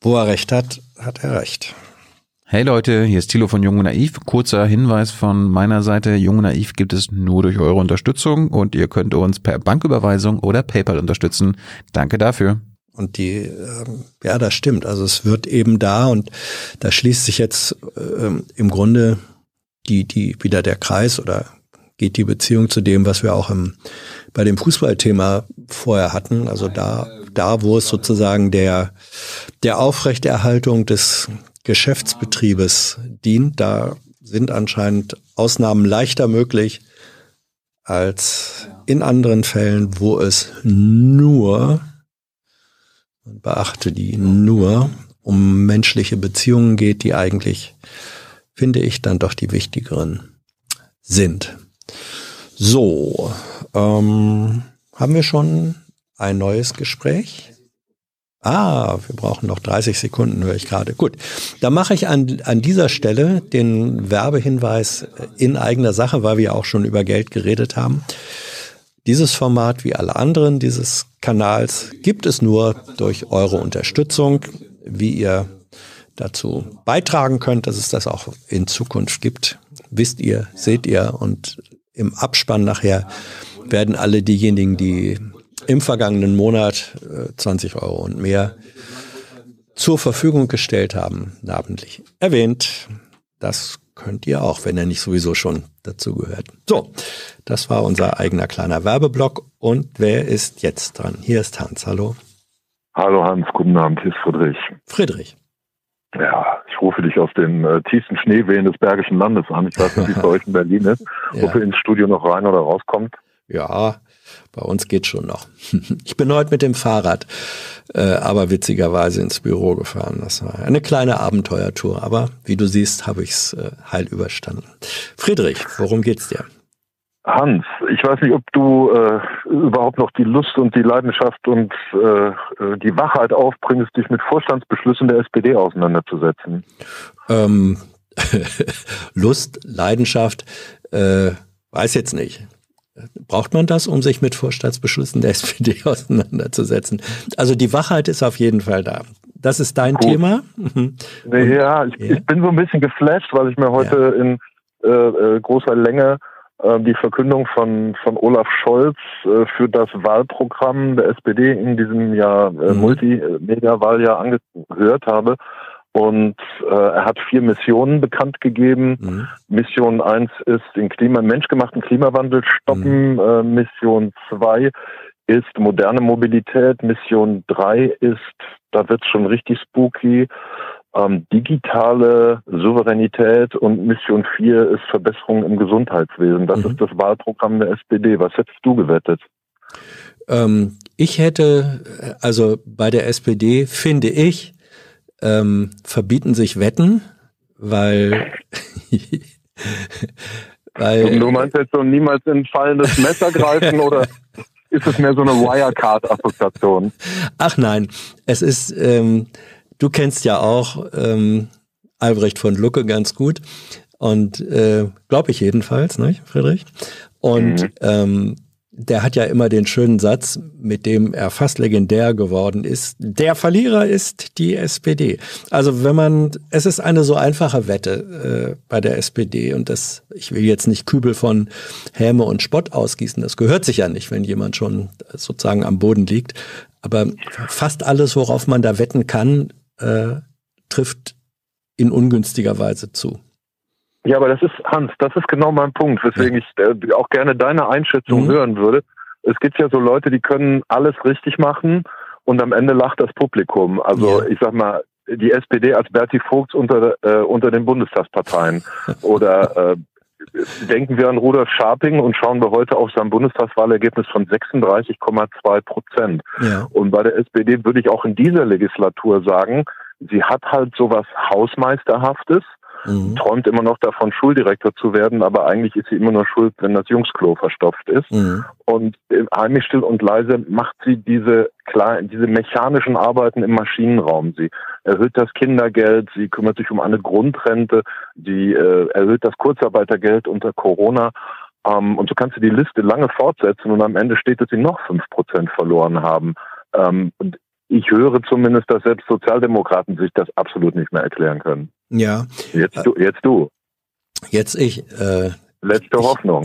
Wo er recht hat, hat er recht. Hey Leute, hier ist Thilo von Jung und Naiv. Kurzer Hinweis von meiner Seite. Jung und Naiv gibt es nur durch eure Unterstützung und ihr könnt uns per Banküberweisung oder PayPal unterstützen. Danke dafür. Und die, ähm, ja, das stimmt. Also es wird eben da und da schließt sich jetzt ähm, im Grunde die, die wieder der Kreis oder geht die Beziehung zu dem, was wir auch im, bei dem Fußballthema vorher hatten. Also da, da, wo es sozusagen der, der Aufrechterhaltung des Geschäftsbetriebes dient, da sind anscheinend Ausnahmen leichter möglich als in anderen Fällen, wo es nur, beachte die, nur um menschliche Beziehungen geht, die eigentlich, finde ich, dann doch die wichtigeren sind. So, ähm, haben wir schon ein neues Gespräch? Ah, wir brauchen noch 30 Sekunden, höre ich gerade. Gut, da mache ich an, an dieser Stelle den Werbehinweis in eigener Sache, weil wir auch schon über Geld geredet haben. Dieses Format wie alle anderen dieses Kanals gibt es nur durch eure Unterstützung, wie ihr dazu beitragen könnt, dass es das auch in Zukunft gibt. Wisst ihr, seht ihr und im Abspann nachher werden alle diejenigen, die im vergangenen Monat 20 äh, Euro und mehr zur Verfügung gestellt haben, namentlich erwähnt. Das könnt ihr auch, wenn ihr nicht sowieso schon dazu gehört. So, das war unser eigener kleiner Werbeblock. Und wer ist jetzt dran? Hier ist Hans. Hallo. Hallo Hans, guten Abend, hier ist Friedrich. Friedrich. Ja, ich rufe dich aus den äh, tiefsten Schneewehen des Bergischen Landes an. Ich weiß nicht, wie es bei euch in Berlin ist, ja. ob ihr ins Studio noch rein oder rauskommt. Ja, bei uns geht schon noch. Ich bin heute mit dem Fahrrad, äh, aber witzigerweise ins Büro gefahren. Das war eine kleine Abenteuertour, aber wie du siehst, habe ich es äh, heil überstanden. Friedrich, worum geht's dir? Hans, ich weiß nicht, ob du äh, überhaupt noch die Lust und die Leidenschaft und äh, äh die Wachheit aufbringst, dich mit Vorstandsbeschlüssen der SPD auseinanderzusetzen. Ähm, Lust, Leidenschaft, äh, weiß jetzt nicht. Braucht man das, um sich mit Vorstandsbeschlüssen der SPD auseinanderzusetzen? Also die Wachheit ist auf jeden Fall da. Das ist dein Gut. Thema. Mhm. ja, ich, ja, ich, bin so ein bisschen geflasht, weil ich mir heute ja. in äh, äh, großer Länge die Verkündung von, von Olaf Scholz äh, für das Wahlprogramm der SPD in diesem Jahr äh, mhm. Multimedia-Wahljahr angehört habe. Und äh, er hat vier Missionen bekannt gegeben. Mhm. Mission eins ist den Klima, menschgemachten Klimawandel stoppen. Mhm. Äh, Mission zwei ist moderne Mobilität. Mission drei ist, da wird es schon richtig spooky, ähm, digitale Souveränität. Und Mission vier ist Verbesserung im Gesundheitswesen. Das mhm. ist das Wahlprogramm der SPD. Was hättest du gewettet? Ähm, ich hätte, also bei der SPD finde ich, ähm, verbieten sich Wetten, weil weil du meinst jetzt so niemals in fallendes Messer greifen oder ist es mehr so eine Wirecard-Assoziation? Ach nein, es ist, ähm, du kennst ja auch ähm, Albrecht von Lucke ganz gut und äh, glaube ich jedenfalls, ne, Friedrich? Und mhm. ähm, der hat ja immer den schönen Satz, mit dem er fast legendär geworden ist. Der Verlierer ist die SPD. Also wenn man, es ist eine so einfache Wette äh, bei der SPD und das, ich will jetzt nicht Kübel von Häme und Spott ausgießen. Das gehört sich ja nicht, wenn jemand schon sozusagen am Boden liegt. Aber fast alles, worauf man da wetten kann, äh, trifft in ungünstiger Weise zu. Ja, aber das ist, Hans, das ist genau mein Punkt, weswegen ja. ich äh, auch gerne deine Einschätzung mhm. hören würde. Es gibt ja so Leute, die können alles richtig machen und am Ende lacht das Publikum. Also ja. ich sag mal, die SPD als Bertie Vogts unter, äh, unter den Bundestagsparteien. Oder äh, denken wir an Rudolf Scharping und schauen wir heute auf sein Bundestagswahlergebnis von 36,2 Prozent. Ja. Und bei der SPD würde ich auch in dieser Legislatur sagen, sie hat halt sowas Hausmeisterhaftes mhm. träumt immer noch davon, Schuldirektor zu werden, aber eigentlich ist sie immer nur schuld, wenn das Jungsklo verstopft ist. Mhm. Und heimlich still und leise macht sie diese kleinen, diese mechanischen Arbeiten im Maschinenraum. Sie erhöht das Kindergeld, sie kümmert sich um eine Grundrente, sie äh, erhöht das Kurzarbeitergeld unter Corona. Ähm, und so kannst du die Liste lange fortsetzen und am Ende steht, dass sie noch fünf Prozent verloren haben. Ähm, und ich höre zumindest, dass selbst Sozialdemokraten sich das absolut nicht mehr erklären können. Ja. Jetzt du. Jetzt, du. jetzt ich. Äh, Letzte Hoffnung.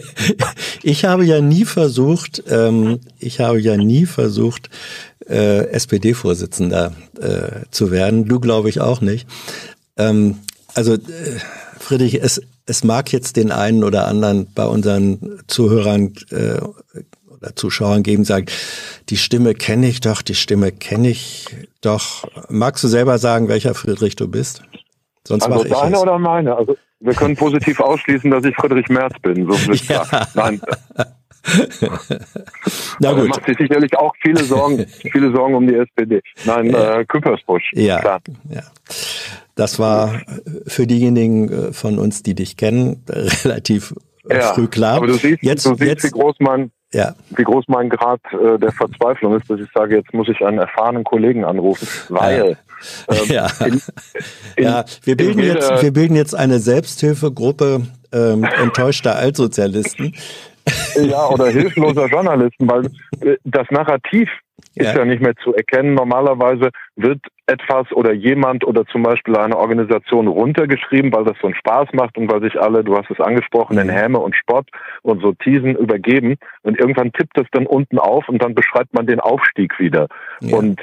ich habe ja nie versucht, ähm, ich habe ja nie versucht, äh, SPD-Vorsitzender äh, zu werden. Du glaube ich auch nicht. Ähm, also äh, Friedrich, es, es mag jetzt den einen oder anderen bei unseren Zuhörern äh, oder Zuschauern geben, sagen, die Stimme kenne ich doch, die Stimme kenne ich doch. Magst du selber sagen, welcher Friedrich du bist? Sonst also deine oder meine? Also wir können positiv ausschließen, dass ich Friedrich Merz bin. So ja. Nein. Na gut. macht sich sicherlich auch viele Sorgen, viele Sorgen um die SPD. Nein, ja. äh, Küppersbusch. Ja, klar. ja. Das war für diejenigen äh, von uns, die dich kennen, relativ äh, ja, früh klar. Aber du siehst, jetzt, du siehst jetzt, wie groß mein ja. wie groß mein Grad äh, der Verzweiflung ist, dass ich sage, jetzt muss ich einen erfahrenen Kollegen anrufen, weil. Ähm, ja. In, in, ja. wir bilden jetzt, wir bilden jetzt eine Selbsthilfegruppe ähm, enttäuschter Altsozialisten. Ja, oder hilfloser Journalisten, weil äh, das Narrativ ist ja. ja nicht mehr zu erkennen. Normalerweise wird etwas oder jemand oder zum Beispiel eine Organisation runtergeschrieben, weil das so einen Spaß macht und weil sich alle, du hast es angesprochen, in. Häme und Spott und so Teasen übergeben. Und irgendwann tippt es dann unten auf und dann beschreibt man den Aufstieg wieder. Ja. Und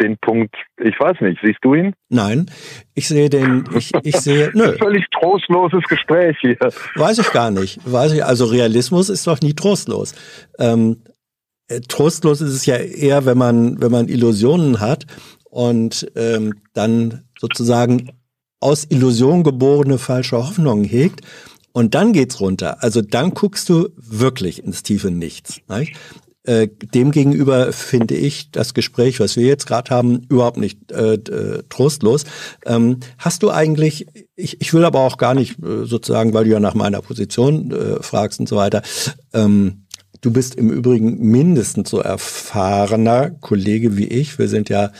den Punkt, ich weiß nicht, siehst du ihn? Nein, ich sehe den, ich, ich sehe, nö. Völlig trostloses Gespräch hier. Weiß ich gar nicht, weiß ich, also Realismus ist doch nie trostlos. Ähm, äh, trostlos ist es ja eher, wenn man, wenn man Illusionen hat und ähm, dann sozusagen aus Illusion geborene falsche Hoffnungen hegt Und dann geht's runter. Also dann guckst du wirklich ins tiefe Nichts. Nicht? Äh, Demgegenüber finde ich das Gespräch, was wir jetzt gerade haben, überhaupt nicht äh, äh, trostlos. Ähm, hast du eigentlich, ich, ich will aber auch gar nicht äh, sozusagen, weil du ja nach meiner Position äh, fragst und so weiter, ähm, du bist im Übrigen mindestens so erfahrener Kollege wie ich. Wir sind ja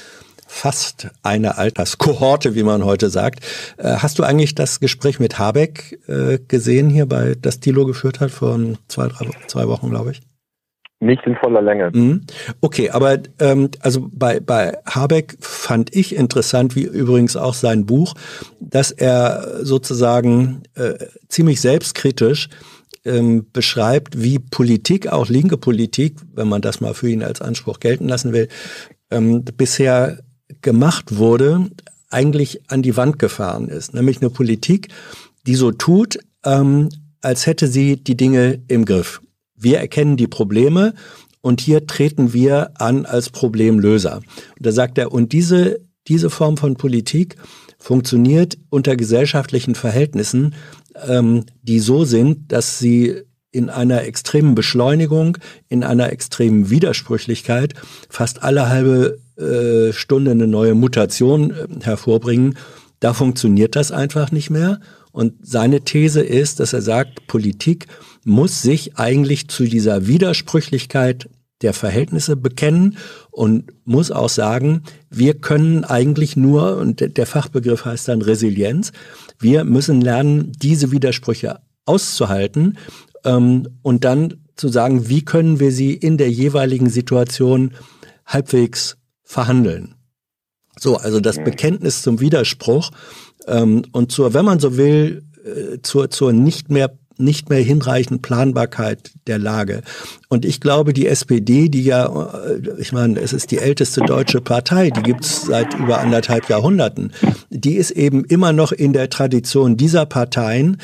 fast eine Alterskohorte, wie man heute sagt. Äh, hast du eigentlich das Gespräch mit Habeck äh, gesehen hier bei das Tilo geführt hat vor zwei, drei, zwei Wochen, glaube ich? Nicht in voller Länge. Mhm. Okay, aber ähm, also bei, bei Habeck fand ich interessant, wie übrigens auch sein Buch, dass er sozusagen äh, ziemlich selbstkritisch ähm, beschreibt, wie Politik, auch linke Politik, wenn man das mal für ihn als Anspruch gelten lassen will, ähm, bisher gemacht wurde, eigentlich an die Wand gefahren ist. Nämlich eine Politik, die so tut, ähm, als hätte sie die Dinge im Griff. Wir erkennen die Probleme und hier treten wir an als Problemlöser. Und da sagt er, und diese, diese Form von Politik funktioniert unter gesellschaftlichen Verhältnissen, ähm, die so sind, dass sie in einer extremen Beschleunigung, in einer extremen Widersprüchlichkeit fast alle halbe äh, Stunde eine neue Mutation äh, hervorbringen. Da funktioniert das einfach nicht mehr. Und seine These ist, dass er sagt, Politik muss sich eigentlich zu dieser Widersprüchlichkeit der Verhältnisse bekennen und muss auch sagen, wir können eigentlich nur, und der Fachbegriff heißt dann Resilienz, wir müssen lernen, diese Widersprüche auszuhalten ähm, und dann zu sagen, wie können wir sie in der jeweiligen Situation halbwegs verhandeln. So, also das Bekenntnis zum Widerspruch ähm, und zur, wenn man so will, äh, zur, zur nicht mehr nicht mehr hinreichend Planbarkeit der Lage. Und ich glaube, die SPD, die ja, äh, ich meine, es ist die älteste deutsche Partei, die gibt's seit über anderthalb Jahrhunderten, die ist eben immer noch in der Tradition dieser Parteien,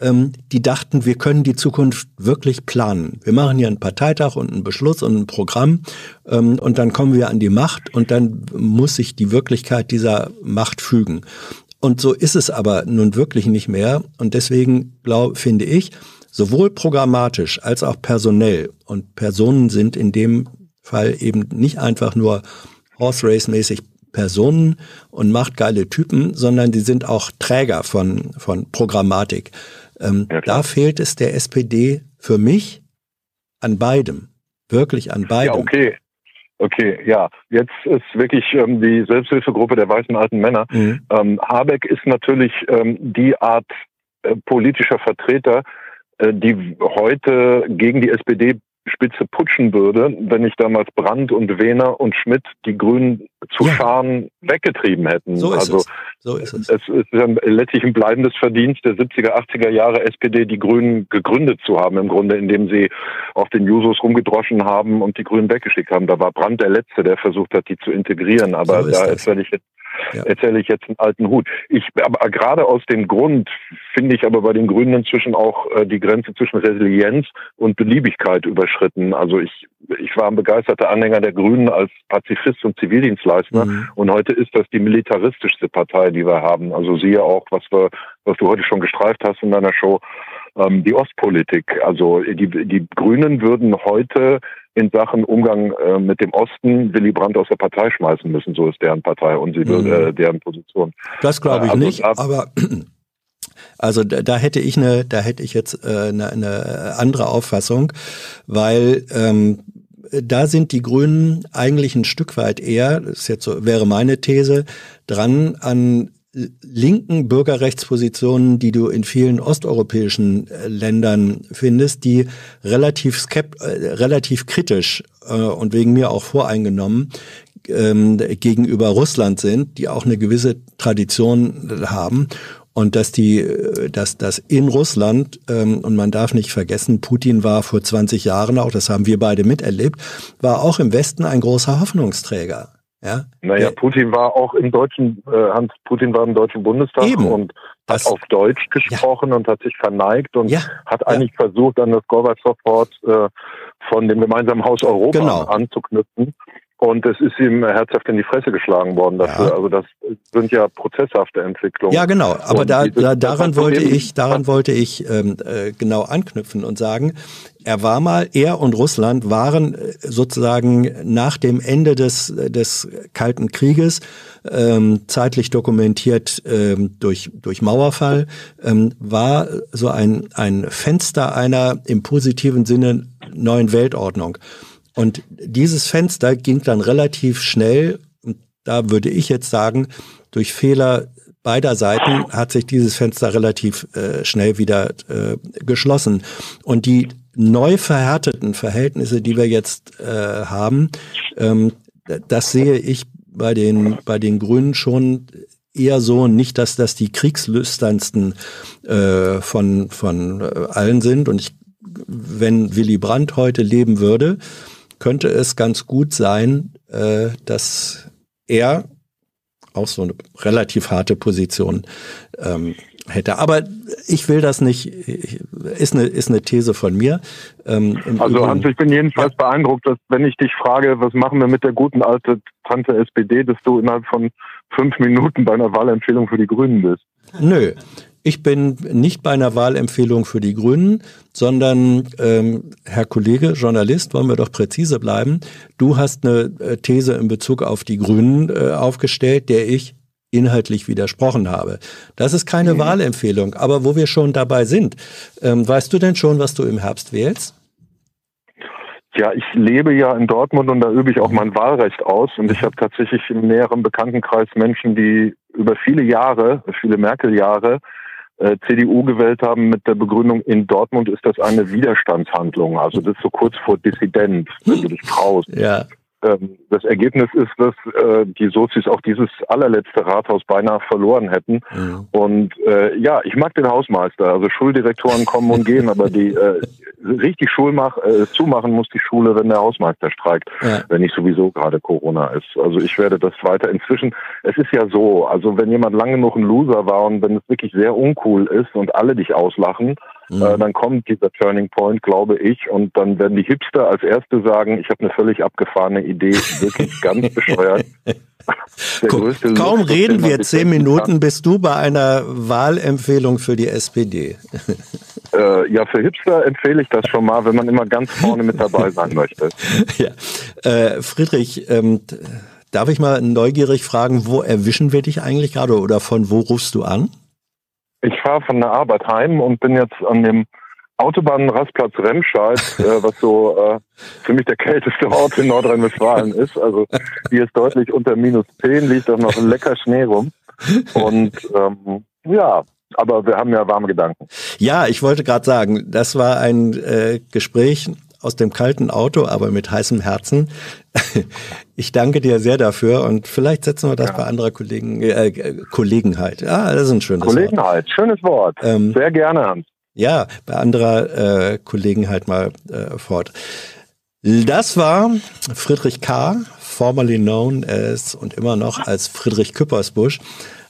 ähm, die dachten, wir können die Zukunft wirklich planen. Wir machen hier einen Parteitag und einen Beschluss und ein Programm ähm, und dann kommen wir an die Macht und dann muss sich die Wirklichkeit dieser Macht fügen. Und so ist es aber nun wirklich nicht mehr. Und deswegen glaube, finde ich, sowohl programmatisch als auch personell und Personen sind in dem Fall eben nicht einfach nur Horse Race mäßig Personen und machtgeile Typen, sondern die sind auch Träger von, von Programmatik. Ähm, ja, da fehlt es der SPD für mich an beidem. Wirklich an beidem. Ja, okay. Okay, ja, jetzt ist wirklich ähm, die Selbsthilfegruppe der weißen alten Männer. Mhm. Ähm, Habeck ist natürlich ähm, die Art äh, politischer Vertreter, äh, die heute gegen die SPD Spitze putschen würde, wenn nicht damals Brandt und Wehner und Schmidt die Grünen zu ja. Scharen weggetrieben hätten. So ist also es. So ist es. es ist letztlich ein bleibendes Verdienst der 70er, 80er Jahre SPD, die Grünen gegründet zu haben, im Grunde, indem sie auf den Jusos rumgedroschen haben und die Grünen weggeschickt haben. Da war Brandt der Letzte, der versucht hat, die zu integrieren. Aber so da erzähle ich jetzt ja. erzähle ich jetzt einen alten Hut. Ich, aber gerade aus dem Grund finde ich aber bei den Grünen inzwischen auch äh, die Grenze zwischen Resilienz und Beliebigkeit überschritten. Also ich, ich war ein begeisterter Anhänger der Grünen als Pazifist und Zivildienstleister mhm. und heute ist das die militaristischste Partei, die wir haben. Also siehe auch, was wir, was du heute schon gestreift hast in deiner Show, ähm, die Ostpolitik. Also die, die Grünen würden heute in Sachen Umgang äh, mit dem Osten Willy Brandt aus der Partei schmeißen müssen. So ist deren Partei und sie mhm. äh, deren Position. Das glaube ich also, nicht, aber also da, da, hätte ich eine, da hätte ich jetzt äh, eine, eine andere Auffassung, weil ähm, da sind die Grünen eigentlich ein Stück weit eher, das ist jetzt so, wäre meine These, dran an linken Bürgerrechtspositionen, die du in vielen osteuropäischen äh, Ländern findest, die relativ skept äh, relativ kritisch äh, und wegen mir auch voreingenommen ähm, gegenüber Russland sind, die auch eine gewisse Tradition haben und dass die, äh, dass das in Russland ähm, und man darf nicht vergessen, Putin war vor 20 Jahren auch, das haben wir beide miterlebt, war auch im Westen ein großer Hoffnungsträger. Ja? Naja, Putin war auch im deutschen, äh, Hans Putin war im deutschen Bundestag Eben. und hat das, auf Deutsch gesprochen ja. und hat sich verneigt und ja. hat eigentlich ja. versucht, an das Gorbatschow-Wort äh, von dem gemeinsamen Haus Europa genau. anzuknüpfen. Und es ist ihm herzhaft in die Fresse geschlagen worden dafür. Ja. Also das sind ja prozesshafte Entwicklungen. Ja, genau. Aber da, da, daran wollte ich, daran wollte ich ähm, äh, genau anknüpfen und sagen, er war mal, er und Russland waren äh, sozusagen nach dem Ende des, des Kalten Krieges ähm, zeitlich dokumentiert ähm, durch, durch Mauerfall, ähm, war so ein, ein Fenster einer im positiven Sinne neuen Weltordnung. Und dieses Fenster ging dann relativ schnell, da würde ich jetzt sagen, durch Fehler beider Seiten hat sich dieses Fenster relativ äh, schnell wieder äh, geschlossen. Und die neu verhärteten Verhältnisse, die wir jetzt äh, haben, ähm, das sehe ich bei den, bei den Grünen schon eher so, nicht, dass das die kriegslüsternsten äh, von, von äh, allen sind. Und ich, wenn Willy Brandt heute leben würde, könnte es ganz gut sein, äh, dass er auch so eine relativ harte Position ähm, hätte. Aber ich will das nicht, ist eine, ist eine These von mir. Ähm, also Hans, ich bin jedenfalls ja. beeindruckt, dass wenn ich dich frage, was machen wir mit der guten alten Tante SPD, dass du innerhalb von fünf Minuten bei einer Wahlempfehlung für die Grünen bist. Nö, ich bin nicht bei einer Wahlempfehlung für die Grünen, sondern ähm, Herr Kollege, Journalist, wollen wir doch präzise bleiben. Du hast eine äh, These in Bezug auf die Grünen äh, aufgestellt, der ich inhaltlich widersprochen habe. Das ist keine mhm. Wahlempfehlung, aber wo wir schon dabei sind, ähm, weißt du denn schon, was du im Herbst wählst? Ja, ich lebe ja in Dortmund und da übe ich auch mein Wahlrecht aus und ich habe tatsächlich im näheren Bekanntenkreis Menschen, die über viele Jahre, viele Merkel-Jahre, äh, CDU gewählt haben mit der Begründung, in Dortmund ist das eine Widerstandshandlung. Also das ist so kurz vor Dissident, wenn du dich traust. Ja. Ähm, das Ergebnis ist, dass äh, die Sozis auch dieses allerletzte Rathaus beinahe verloren hätten. Ja. Und äh, ja, ich mag den Hausmeister. Also Schuldirektoren kommen und gehen, aber die äh, richtig Schulmach, äh, zumachen muss die Schule, wenn der Hausmeister streikt, ja. wenn nicht sowieso gerade Corona ist. Also ich werde das weiter. Inzwischen, es ist ja so, also wenn jemand lange genug ein Loser war und wenn es wirklich sehr uncool ist und alle dich auslachen, Mhm. Äh, dann kommt dieser Turning Point, glaube ich, und dann werden die Hipster als Erste sagen, ich habe eine völlig abgefahrene Idee, wirklich ganz bescheuert. Kaum Lust, reden wir zehn Minuten, kann. bist du bei einer Wahlempfehlung für die SPD. Äh, ja, für Hipster empfehle ich das schon mal, wenn man immer ganz vorne mit dabei sein möchte. Ja. Äh, Friedrich, ähm, darf ich mal neugierig fragen, wo erwischen wir dich eigentlich gerade oder von wo rufst du an? Ich fahre von der Arbeit heim und bin jetzt an dem Autobahnrastplatz Remscheid, äh, was so äh, für mich der kälteste Ort in Nordrhein-Westfalen ist. Also hier ist deutlich unter minus 10, liegt auch noch lecker Schnee rum. Und ähm, ja, aber wir haben ja warme Gedanken. Ja, ich wollte gerade sagen, das war ein äh, Gespräch aus dem kalten Auto, aber mit heißem Herzen. Ich danke dir sehr dafür und vielleicht setzen wir das ja. bei anderer Kollegen, äh, Kollegenheit. Ja, das ist ein schönes Kollegenheit, Wort. schönes Wort. Ähm, sehr gerne, Hans. Ja, bei anderer äh, Kollegenheit mal äh, fort. Das war Friedrich K., formerly known as und immer noch als Friedrich Küppersbusch,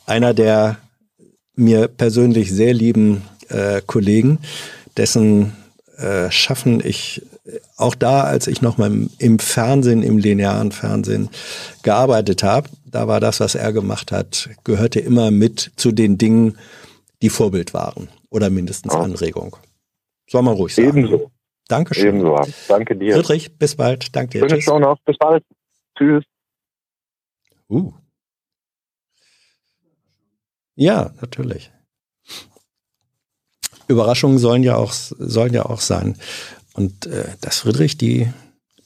einer der mir persönlich sehr lieben äh, Kollegen, dessen äh, Schaffen ich auch da, als ich noch mal im Fernsehen, im linearen Fernsehen gearbeitet habe, da war das, was er gemacht hat, gehörte immer mit zu den Dingen, die Vorbild waren oder mindestens ja. Anregung. Soll man ruhig sagen. Ebenso. Dankeschön. Ebenso. Danke dir. Friedrich, bis bald. Danke dir. Schöne Show noch. Bis bald. Tschüss. Uh. Ja, natürlich. Überraschungen sollen ja auch, sollen ja auch sein. Und äh, dass Friedrich die,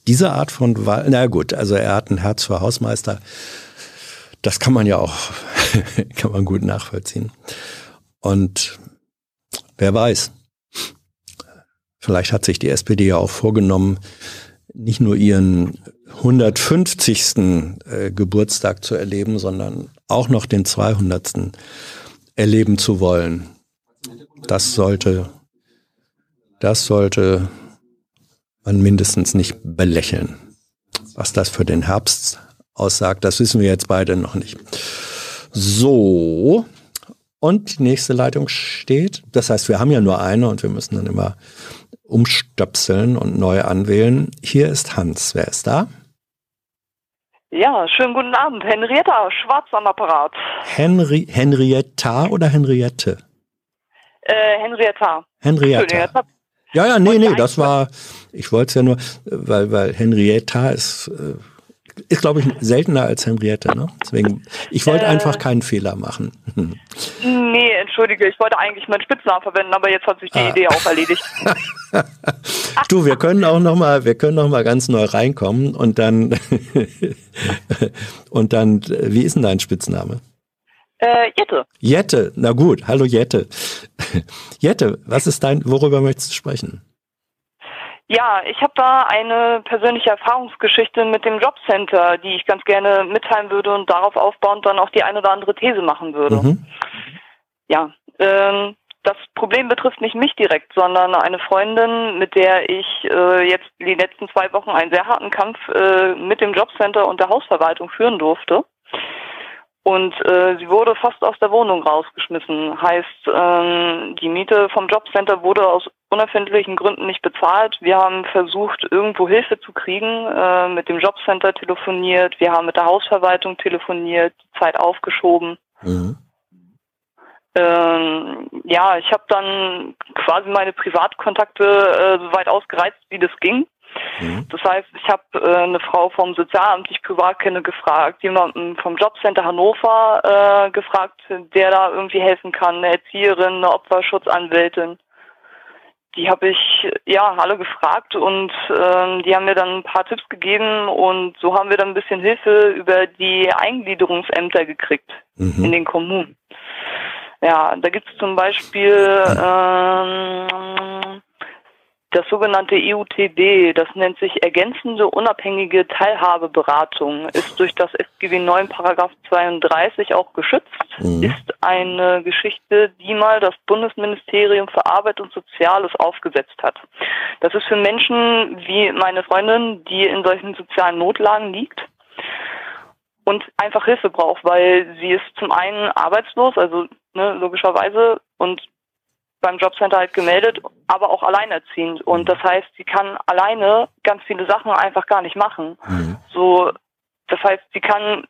diese Art von Wahl, na gut, also er hat ein Herz für Hausmeister. Das kann man ja auch, kann man gut nachvollziehen. Und wer weiß, vielleicht hat sich die SPD ja auch vorgenommen, nicht nur ihren 150. Äh, Geburtstag zu erleben, sondern auch noch den 200. erleben zu wollen. Das sollte, das sollte man mindestens nicht belächeln. Was das für den Herbst aussagt, das wissen wir jetzt beide noch nicht. So. Und die nächste Leitung steht. Das heißt, wir haben ja nur eine und wir müssen dann immer umstöpseln und neu anwählen. Hier ist Hans. Wer ist da? Ja, schönen guten Abend. Henrietta, schwarz am Apparat. Henri Henrietta oder Henriette? Äh, Henrietta. Henrietta. Ja, ja, nee, nee, das war, ich wollte es ja nur, weil, weil Henrietta ist, äh, ist glaube ich seltener als Henriette, ne? Deswegen, ich wollte äh, einfach keinen Fehler machen. nee, entschuldige, ich wollte eigentlich meinen Spitznamen verwenden, aber jetzt hat sich die ah. Idee auch erledigt. du, wir können auch noch mal, wir können noch mal ganz neu reinkommen und dann, und dann, wie ist denn dein Spitzname? Äh, Jette. Jette, na gut, hallo Jette. Jette, was ist dein, worüber möchtest du sprechen? Ja, ich habe da eine persönliche Erfahrungsgeschichte mit dem Jobcenter, die ich ganz gerne mitteilen würde und darauf aufbauend dann auch die eine oder andere These machen würde. Mhm. Ja, ähm, das Problem betrifft nicht mich direkt, sondern eine Freundin, mit der ich äh, jetzt die letzten zwei Wochen einen sehr harten Kampf äh, mit dem Jobcenter und der Hausverwaltung führen durfte. Und äh, sie wurde fast aus der Wohnung rausgeschmissen. Heißt, ähm, die Miete vom Jobcenter wurde aus unerfindlichen Gründen nicht bezahlt. Wir haben versucht, irgendwo Hilfe zu kriegen, äh, mit dem Jobcenter telefoniert, wir haben mit der Hausverwaltung telefoniert, die Zeit aufgeschoben. Mhm. Ähm, ja, ich habe dann quasi meine Privatkontakte äh, so weit ausgereizt, wie das ging. Mhm. Das heißt, ich habe äh, eine Frau vom Sozialamt, die ich privat kenne, gefragt, jemanden vom Jobcenter Hannover äh, gefragt, der da irgendwie helfen kann, eine Erzieherin, eine Opferschutzanwältin. Die habe ich ja alle gefragt und ähm, die haben mir dann ein paar Tipps gegeben und so haben wir dann ein bisschen Hilfe über die Eingliederungsämter gekriegt mhm. in den Kommunen. Ja, da gibt es zum Beispiel ähm, das sogenannte EUTB, das nennt sich ergänzende unabhängige Teilhabeberatung, ist durch das SGB 9 Paragraph 32 auch geschützt, mhm. ist eine Geschichte, die mal das Bundesministerium für Arbeit und Soziales aufgesetzt hat. Das ist für Menschen wie meine Freundin, die in solchen sozialen Notlagen liegt und einfach Hilfe braucht, weil sie ist zum einen arbeitslos, also ne, logischerweise, und beim Jobcenter halt gemeldet, aber auch alleinerziehend. Und das heißt, sie kann alleine ganz viele Sachen einfach gar nicht machen. Mhm. So, das heißt, sie kann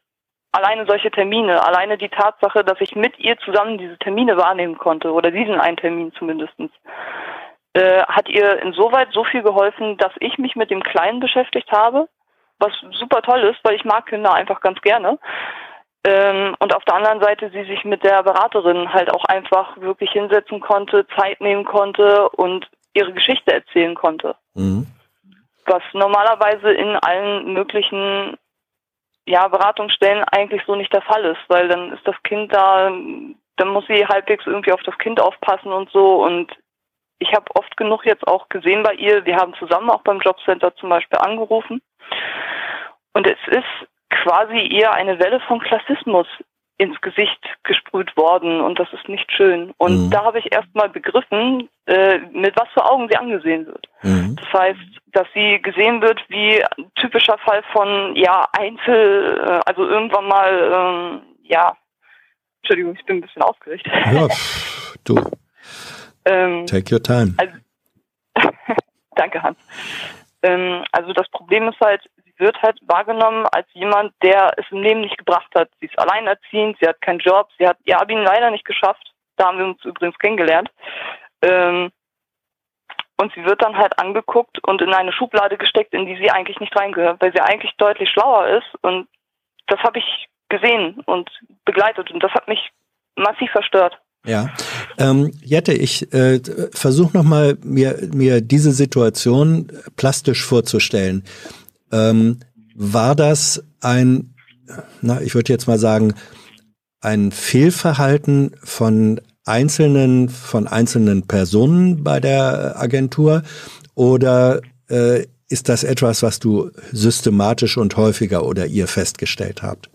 alleine solche Termine, alleine die Tatsache, dass ich mit ihr zusammen diese Termine wahrnehmen konnte, oder diesen einen Termin zumindestens, äh, hat ihr insoweit so viel geholfen, dass ich mich mit dem Kleinen beschäftigt habe, was super toll ist, weil ich mag Kinder einfach ganz gerne. Ähm, und auf der anderen Seite sie sich mit der Beraterin halt auch einfach wirklich hinsetzen konnte, Zeit nehmen konnte und ihre Geschichte erzählen konnte. Mhm. Was normalerweise in allen möglichen ja, Beratungsstellen eigentlich so nicht der Fall ist, weil dann ist das Kind da, dann muss sie halbwegs irgendwie auf das Kind aufpassen und so. Und ich habe oft genug jetzt auch gesehen bei ihr, wir haben zusammen auch beim Jobcenter zum Beispiel angerufen. Und es ist quasi eher eine Welle von Klassismus ins Gesicht gesprüht worden und das ist nicht schön. Und mhm. da habe ich erstmal begriffen, äh, mit was für Augen sie angesehen wird. Mhm. Das heißt, dass sie gesehen wird wie ein typischer Fall von ja Einzel, äh, also irgendwann mal ähm, ja, Entschuldigung, ich bin ein bisschen aufgeregt. Ja, du. ähm, Take your time. Also, danke, Hans. Ähm, also das Problem ist halt, wird halt wahrgenommen als jemand, der es im Leben nicht gebracht hat. Sie ist alleinerziehend, sie hat keinen Job, sie hat ihr Abi leider nicht geschafft. Da haben wir uns übrigens kennengelernt. Ähm, und sie wird dann halt angeguckt und in eine Schublade gesteckt, in die sie eigentlich nicht reingehört, weil sie eigentlich deutlich schlauer ist. Und das habe ich gesehen und begleitet und das hat mich massiv verstört. Ja, ähm, Jette, ich äh, versuche nochmal mir, mir diese Situation plastisch vorzustellen. Ähm, war das ein, na, ich würde jetzt mal sagen, ein Fehlverhalten von einzelnen, von einzelnen Personen bei der Agentur oder äh, ist das etwas, was du systematisch und häufiger oder ihr festgestellt habt?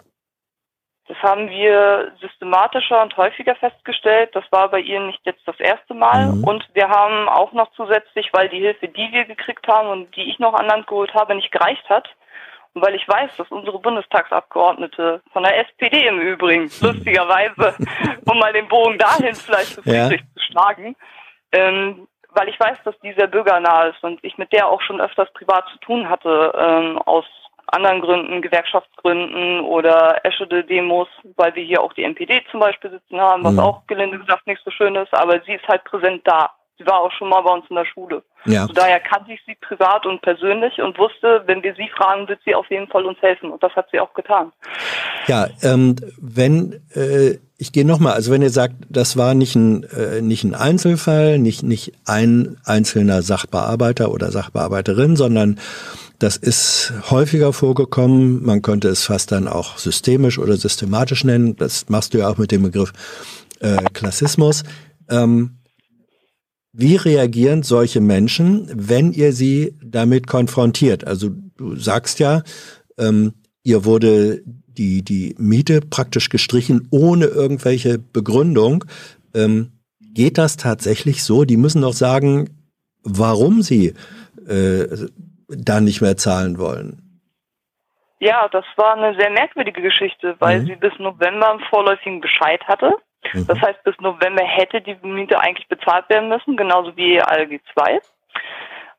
Haben wir systematischer und häufiger festgestellt. Das war bei ihr nicht jetzt das erste Mal. Mhm. Und wir haben auch noch zusätzlich, weil die Hilfe, die wir gekriegt haben und die ich noch an Land geholt habe, nicht gereicht hat. Und weil ich weiß, dass unsere Bundestagsabgeordnete von der SPD im Übrigen, lustigerweise, um mal den Bogen dahin vielleicht zu ja. zu schlagen, ähm, weil ich weiß, dass die sehr bürgernah ist und ich mit der auch schon öfters privat zu tun hatte, ähm, aus anderen Gründen, Gewerkschaftsgründen oder Eschede-Demos, weil wir hier auch die NPD zum Beispiel sitzen haben, was mhm. auch gelinde gesagt nicht so schön ist, aber sie ist halt präsent da. Sie war auch schon mal bei uns in der Schule. Ja. Also daher kannte ich sie privat und persönlich und wusste, wenn wir sie fragen, wird sie auf jeden Fall uns helfen. Und das hat sie auch getan. Ja, ähm, wenn äh, ich gehe nochmal, also wenn ihr sagt, das war nicht ein, äh, nicht ein Einzelfall, nicht, nicht ein einzelner Sachbearbeiter oder Sachbearbeiterin, sondern das ist häufiger vorgekommen. Man könnte es fast dann auch systemisch oder systematisch nennen. Das machst du ja auch mit dem Begriff äh, Klassismus. Ähm, wie reagieren solche Menschen, wenn ihr sie damit konfrontiert? Also du sagst ja, ähm, ihr wurde die, die Miete praktisch gestrichen ohne irgendwelche Begründung. Ähm, geht das tatsächlich so? Die müssen doch sagen, warum sie äh, da nicht mehr zahlen wollen. Ja, das war eine sehr merkwürdige Geschichte, weil mhm. sie bis November einen vorläufigen Bescheid hatte. Mhm. Das heißt, bis November hätte die Miete eigentlich bezahlt werden müssen, genauso wie ALG 2.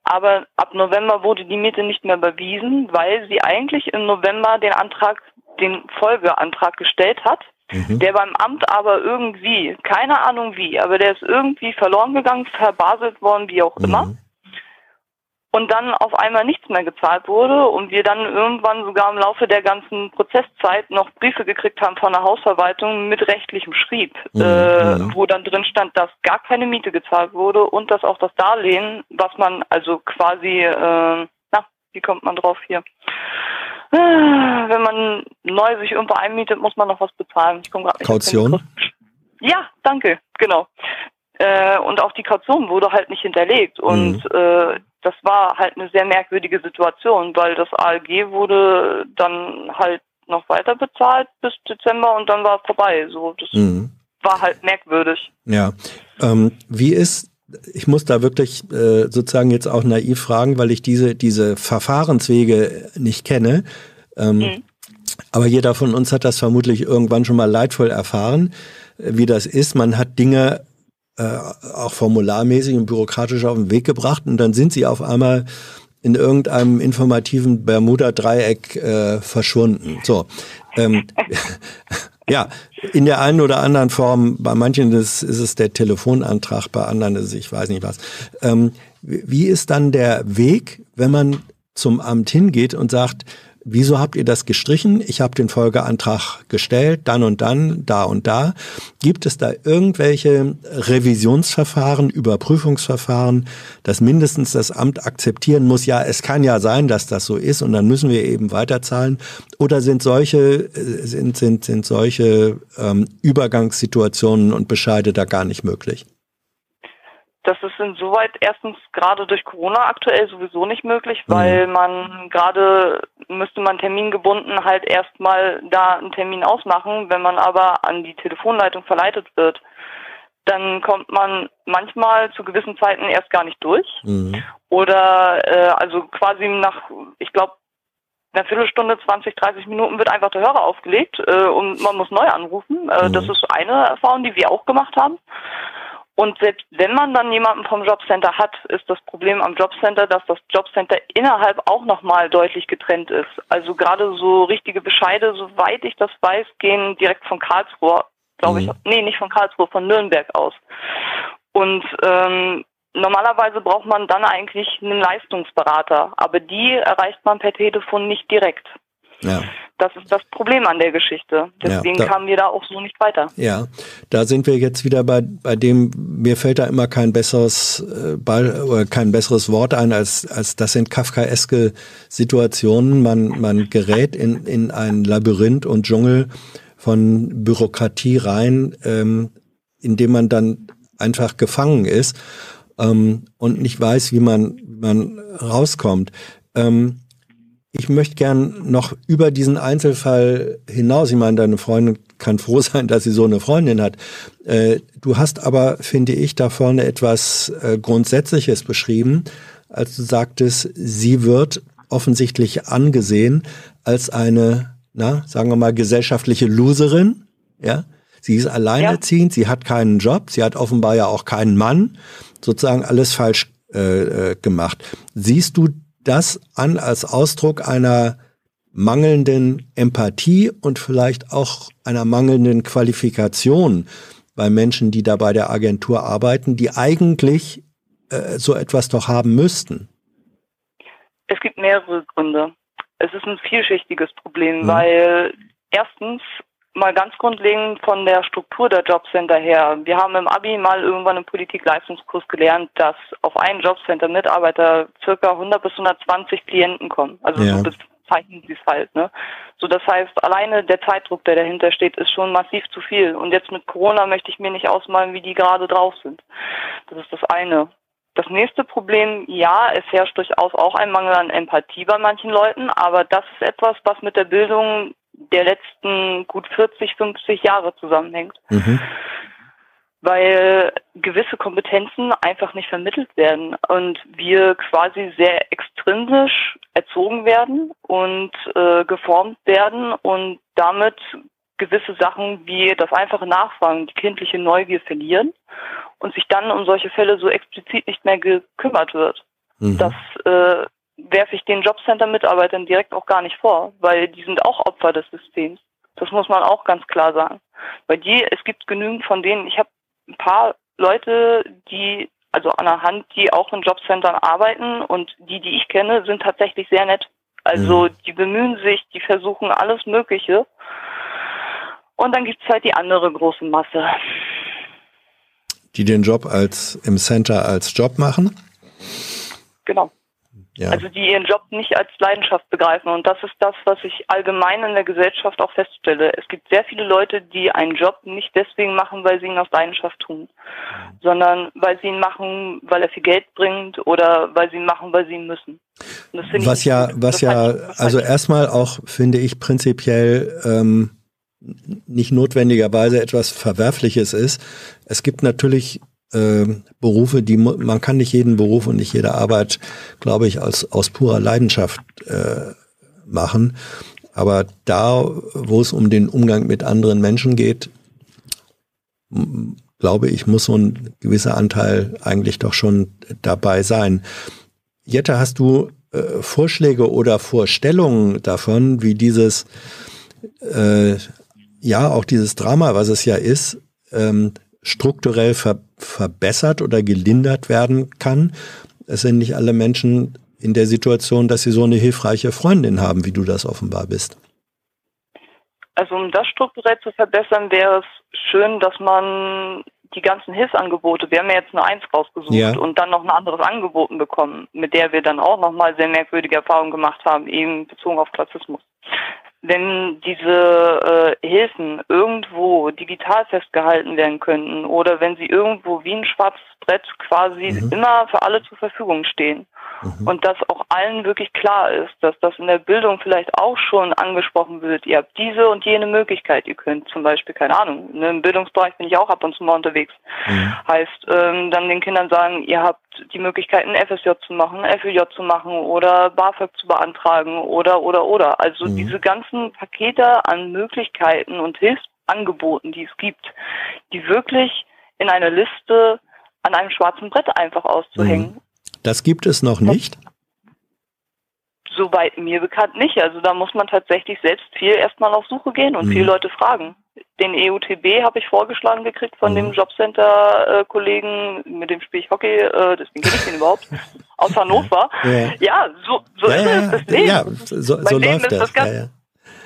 Aber ab November wurde die Miete nicht mehr überwiesen, weil sie eigentlich im November den Antrag, den Folgeantrag gestellt hat, mhm. der beim Amt aber irgendwie, keine Ahnung wie, aber der ist irgendwie verloren gegangen, verbaselt worden, wie auch mhm. immer und dann auf einmal nichts mehr gezahlt wurde und wir dann irgendwann sogar im Laufe der ganzen Prozesszeit noch Briefe gekriegt haben von der Hausverwaltung mit rechtlichem Schrieb, mhm. äh, wo dann drin stand, dass gar keine Miete gezahlt wurde und dass auch das Darlehen, was man also quasi, äh, na, wie kommt man drauf hier? Äh, wenn man neu sich irgendwo einmietet, muss man noch was bezahlen. Ich komme Kaution? Ja, danke, genau. Äh, und auch die Kaution wurde halt nicht hinterlegt. Und mhm. äh, das war halt eine sehr merkwürdige Situation, weil das ALG wurde dann halt noch weiter bezahlt bis Dezember und dann war es vorbei. So, das mhm. war halt merkwürdig. Ja. Ähm, wie ist ich muss da wirklich äh, sozusagen jetzt auch naiv fragen, weil ich diese, diese Verfahrenswege nicht kenne. Ähm, mhm. Aber jeder von uns hat das vermutlich irgendwann schon mal leidvoll erfahren, wie das ist. Man hat Dinge äh, auch formularmäßig und bürokratisch auf den Weg gebracht und dann sind sie auf einmal in irgendeinem informativen Bermuda-Dreieck äh, verschwunden. So. Ähm, ja, in der einen oder anderen Form, bei manchen ist, ist es der Telefonantrag, bei anderen ist es, ich weiß nicht was. Ähm, wie ist dann der Weg, wenn man zum Amt hingeht und sagt, wieso habt ihr das gestrichen? Ich habe den Folgeantrag gestellt, dann und dann, da und da. Gibt es da irgendwelche Revisionsverfahren, Überprüfungsverfahren, dass mindestens das Amt akzeptieren muss, ja, es kann ja sein, dass das so ist und dann müssen wir eben weiterzahlen? Oder sind solche, sind, sind, sind solche ähm, Übergangssituationen und Bescheide da gar nicht möglich? Das ist insoweit erstens gerade durch Corona aktuell sowieso nicht möglich, weil mhm. man gerade müsste man termingebunden halt erstmal da einen Termin ausmachen. Wenn man aber an die Telefonleitung verleitet wird, dann kommt man manchmal zu gewissen Zeiten erst gar nicht durch. Mhm. Oder äh, also quasi nach, ich glaube, einer Viertelstunde, 20, 30 Minuten wird einfach der Hörer aufgelegt äh, und man muss neu anrufen. Äh, mhm. Das ist eine Erfahrung, die wir auch gemacht haben. Und selbst wenn man dann jemanden vom Jobcenter hat, ist das Problem am Jobcenter, dass das Jobcenter innerhalb auch nochmal deutlich getrennt ist. Also gerade so richtige Bescheide, soweit ich das weiß, gehen direkt von Karlsruhe, glaube mhm. ich, nee, nicht von Karlsruhe, von Nürnberg aus. Und ähm, normalerweise braucht man dann eigentlich einen Leistungsberater, aber die erreicht man per Telefon nicht direkt. Ja. Das ist das Problem an der Geschichte. Deswegen ja, da, kamen wir da auch so nicht weiter. Ja, da sind wir jetzt wieder bei, bei dem, mir fällt da immer kein besseres, äh, Ball, oder kein besseres Wort ein, als, als das sind kafkaeske Situationen. Man, man gerät in, in ein Labyrinth und Dschungel von Bürokratie rein, ähm, in dem man dann einfach gefangen ist ähm, und nicht weiß, wie man, wie man rauskommt. Ähm, ich möchte gern noch über diesen Einzelfall hinaus, ich meine, deine Freundin kann froh sein, dass sie so eine Freundin hat. Äh, du hast aber, finde ich, da vorne etwas äh, Grundsätzliches beschrieben, als du sagtest, sie wird offensichtlich angesehen als eine, na, sagen wir mal, gesellschaftliche Loserin, ja. Sie ist alleinerziehend, ja. sie hat keinen Job, sie hat offenbar ja auch keinen Mann, sozusagen alles falsch äh, äh gemacht. Siehst du das an als Ausdruck einer mangelnden Empathie und vielleicht auch einer mangelnden Qualifikation bei Menschen, die da bei der Agentur arbeiten, die eigentlich äh, so etwas doch haben müssten? Es gibt mehrere Gründe. Es ist ein vielschichtiges Problem, mhm. weil erstens mal ganz grundlegend von der Struktur der Jobcenter her. Wir haben im Abi mal irgendwann im Politik-Leistungskurs gelernt, dass auf einen Jobcenter-Mitarbeiter circa 100 bis 120 Klienten kommen. Also ja. so bezeichnen sie es halt. Ne? So das heißt, alleine der Zeitdruck, der dahinter steht, ist schon massiv zu viel. Und jetzt mit Corona möchte ich mir nicht ausmalen, wie die gerade drauf sind. Das ist das eine. Das nächste Problem, ja, es herrscht durchaus auch ein Mangel an Empathie bei manchen Leuten, aber das ist etwas, was mit der Bildung der letzten gut 40, 50 Jahre zusammenhängt. Mhm. Weil gewisse Kompetenzen einfach nicht vermittelt werden und wir quasi sehr extrinsisch erzogen werden und äh, geformt werden und damit gewisse Sachen wie das einfache Nachfragen, die kindliche Neugier verlieren und sich dann um solche Fälle so explizit nicht mehr gekümmert wird. Mhm. Das äh, werfe ich den Jobcenter-Mitarbeitern direkt auch gar nicht vor, weil die sind auch Opfer des Systems. Das muss man auch ganz klar sagen. Weil die, es gibt genügend von denen, ich habe ein paar Leute, die, also an der Hand, die auch in Jobcentern arbeiten und die, die ich kenne, sind tatsächlich sehr nett. Also mhm. die bemühen sich, die versuchen alles Mögliche. Und dann gibt's halt die andere große Masse. Die den Job als im Center als Job machen? Genau. Ja. Also die ihren Job nicht als Leidenschaft begreifen. Und das ist das, was ich allgemein in der Gesellschaft auch feststelle. Es gibt sehr viele Leute, die einen Job nicht deswegen machen, weil sie ihn aus Leidenschaft tun, sondern weil sie ihn machen, weil er viel Geld bringt oder weil sie ihn machen, weil sie ihn müssen. was ja, was ja, also erstmal auch finde ich prinzipiell ähm, nicht notwendigerweise etwas Verwerfliches ist. Es gibt natürlich äh, Berufe, die man kann nicht jeden Beruf und nicht jede Arbeit, glaube ich, aus, aus purer Leidenschaft äh, machen. Aber da, wo es um den Umgang mit anderen Menschen geht, glaube ich, muss so ein gewisser Anteil eigentlich doch schon dabei sein. Jette, hast du äh, Vorschläge oder Vorstellungen davon, wie dieses, äh, ja, auch dieses Drama, was es ja ist, ähm, strukturell ver verbessert oder gelindert werden kann. Es sind nicht alle Menschen in der Situation, dass sie so eine hilfreiche Freundin haben, wie du das offenbar bist. Also um das strukturell zu verbessern, wäre es schön, dass man die ganzen Hilfsangebote, wir haben ja jetzt nur eins rausgesucht ja. und dann noch ein anderes angeboten bekommen, mit der wir dann auch nochmal sehr merkwürdige Erfahrungen gemacht haben, eben bezogen auf Klassismus wenn diese äh, Hilfen irgendwo digital festgehalten werden könnten oder wenn sie irgendwo wie ein schwarzes Brett quasi mhm. immer für alle zur Verfügung stehen. Mhm. Und dass auch allen wirklich klar ist, dass das in der Bildung vielleicht auch schon angesprochen wird. Ihr habt diese und jene Möglichkeit. Ihr könnt zum Beispiel, keine Ahnung, ne, im Bildungsbereich bin ich auch ab und zu mal unterwegs. Mhm. Heißt, ähm, dann den Kindern sagen, ihr habt die Möglichkeit, ein FSJ zu machen, FÜJ zu machen oder BAföG zu beantragen oder, oder, oder. Also mhm. diese ganzen Pakete an Möglichkeiten und Hilfsangeboten, die es gibt, die wirklich in einer Liste an einem schwarzen Brett einfach auszuhängen. Das gibt es noch nicht? Soweit mir bekannt nicht. Also da muss man tatsächlich selbst viel erstmal auf Suche gehen und mhm. viele Leute fragen. Den EUTB habe ich vorgeschlagen gekriegt von mhm. dem Jobcenter-Kollegen, mit dem spiele ich Hockey, äh, deswegen kenne ich den überhaupt, aus Hannover. Ja, ja so, so ja, ist ja, es, das Leben. Ja, so, so läuft das. das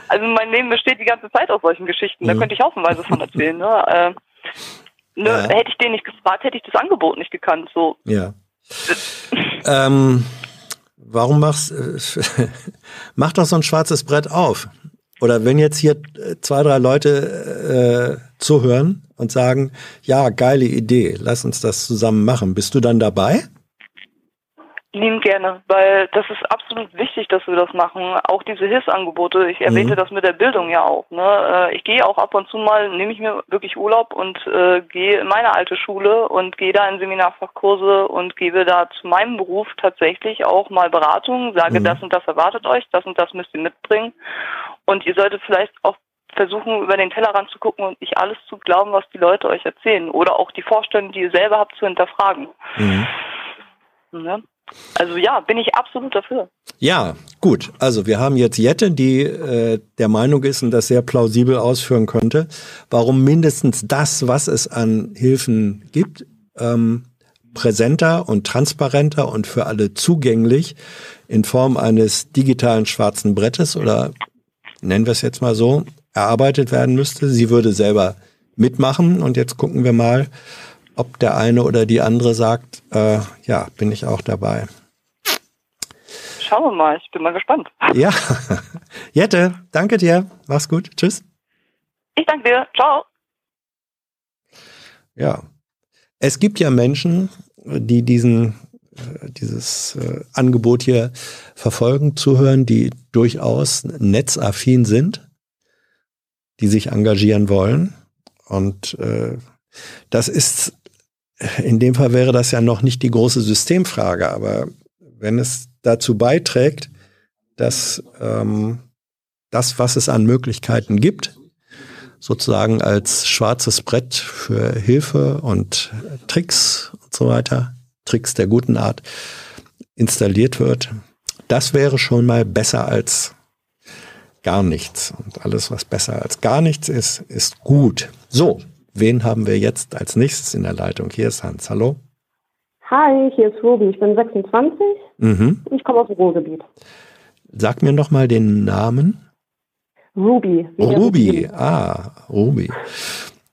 also mein Leben besteht die ganze Zeit aus solchen Geschichten, da mhm. könnte ich haufenweise von erzählen. Ne? Äh, ne, Hätte ich den nicht gefragt, hätte ich das Angebot nicht gekannt. So. Ja ähm, warum machst mach doch so ein schwarzes Brett auf? Oder wenn jetzt hier zwei, drei Leute äh, zuhören und sagen, ja, geile Idee, lass uns das zusammen machen, bist du dann dabei? Lieben gerne, weil das ist absolut wichtig, dass wir das machen. Auch diese Hilfsangebote, ich erwähnte mhm. das mit der Bildung ja auch. Ne? Äh, ich gehe auch ab und zu mal, nehme ich mir wirklich Urlaub und äh, gehe in meine alte Schule und gehe da in Seminarfachkurse und gebe da zu meinem Beruf tatsächlich auch mal Beratung, sage, mhm. das und das erwartet euch, das und das müsst ihr mitbringen. Und ihr solltet vielleicht auch versuchen, über den Tellerrand zu gucken und nicht alles zu glauben, was die Leute euch erzählen. Oder auch die Vorstellungen, die ihr selber habt, zu hinterfragen. Mhm. Ne? Also ja, bin ich absolut dafür. Ja, gut. Also wir haben jetzt Jette, die äh, der Meinung ist und das sehr plausibel ausführen könnte, warum mindestens das, was es an Hilfen gibt, ähm, präsenter und transparenter und für alle zugänglich in Form eines digitalen schwarzen Brettes oder nennen wir es jetzt mal so, erarbeitet werden müsste. Sie würde selber mitmachen und jetzt gucken wir mal, ob der eine oder die andere sagt, äh, ja, bin ich auch dabei. Schauen wir mal, ich bin mal gespannt. Ja, Jette, danke dir. Mach's gut. Tschüss. Ich danke dir. Ciao. Ja, es gibt ja Menschen, die diesen äh, dieses äh, Angebot hier verfolgen, zuhören, die durchaus netzaffin sind, die sich engagieren wollen. Und äh, das ist, in dem Fall wäre das ja noch nicht die große Systemfrage, aber wenn es dazu beiträgt, dass ähm, das, was es an Möglichkeiten gibt, sozusagen als schwarzes Brett für Hilfe und Tricks und so weiter, Tricks der guten Art, installiert wird. Das wäre schon mal besser als gar nichts. Und alles, was besser als gar nichts ist, ist gut. So, wen haben wir jetzt als nächstes in der Leitung? Hier ist Hans. Hallo. Hi, hier ist Ruby. Ich bin 26 mhm. und ich komme aus dem Ruhrgebiet. Sag mir noch mal den Namen. Ruby. Ruby, ah, Ruby.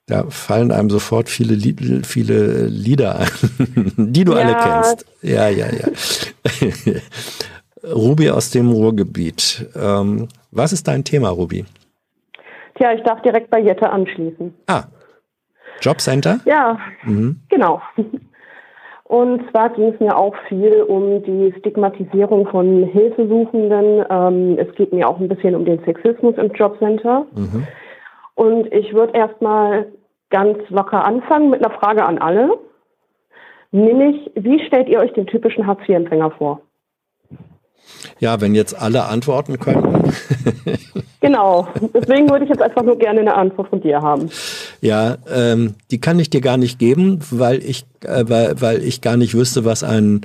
Da fallen einem sofort viele, Lied, viele Lieder ein, die du ja. alle kennst. Ja, ja, ja. Ruby aus dem Ruhrgebiet. Ähm, was ist dein Thema, Ruby? Tja, ich darf direkt bei Jette anschließen. Ah, Jobcenter? Ja, mhm. genau. Und zwar ging es mir auch viel um die Stigmatisierung von Hilfesuchenden. Ähm, es geht mir auch ein bisschen um den Sexismus im Jobcenter. Mhm. Und ich würde erstmal ganz locker anfangen mit einer Frage an alle. Nämlich, wie stellt ihr euch den typischen Hartz-IV-Empfänger vor? Ja, wenn jetzt alle antworten könnten. genau. Deswegen würde ich jetzt einfach nur gerne eine Antwort von dir haben. Ja, ähm, die kann ich dir gar nicht geben, weil ich, äh, weil, weil ich gar nicht wüsste, was ein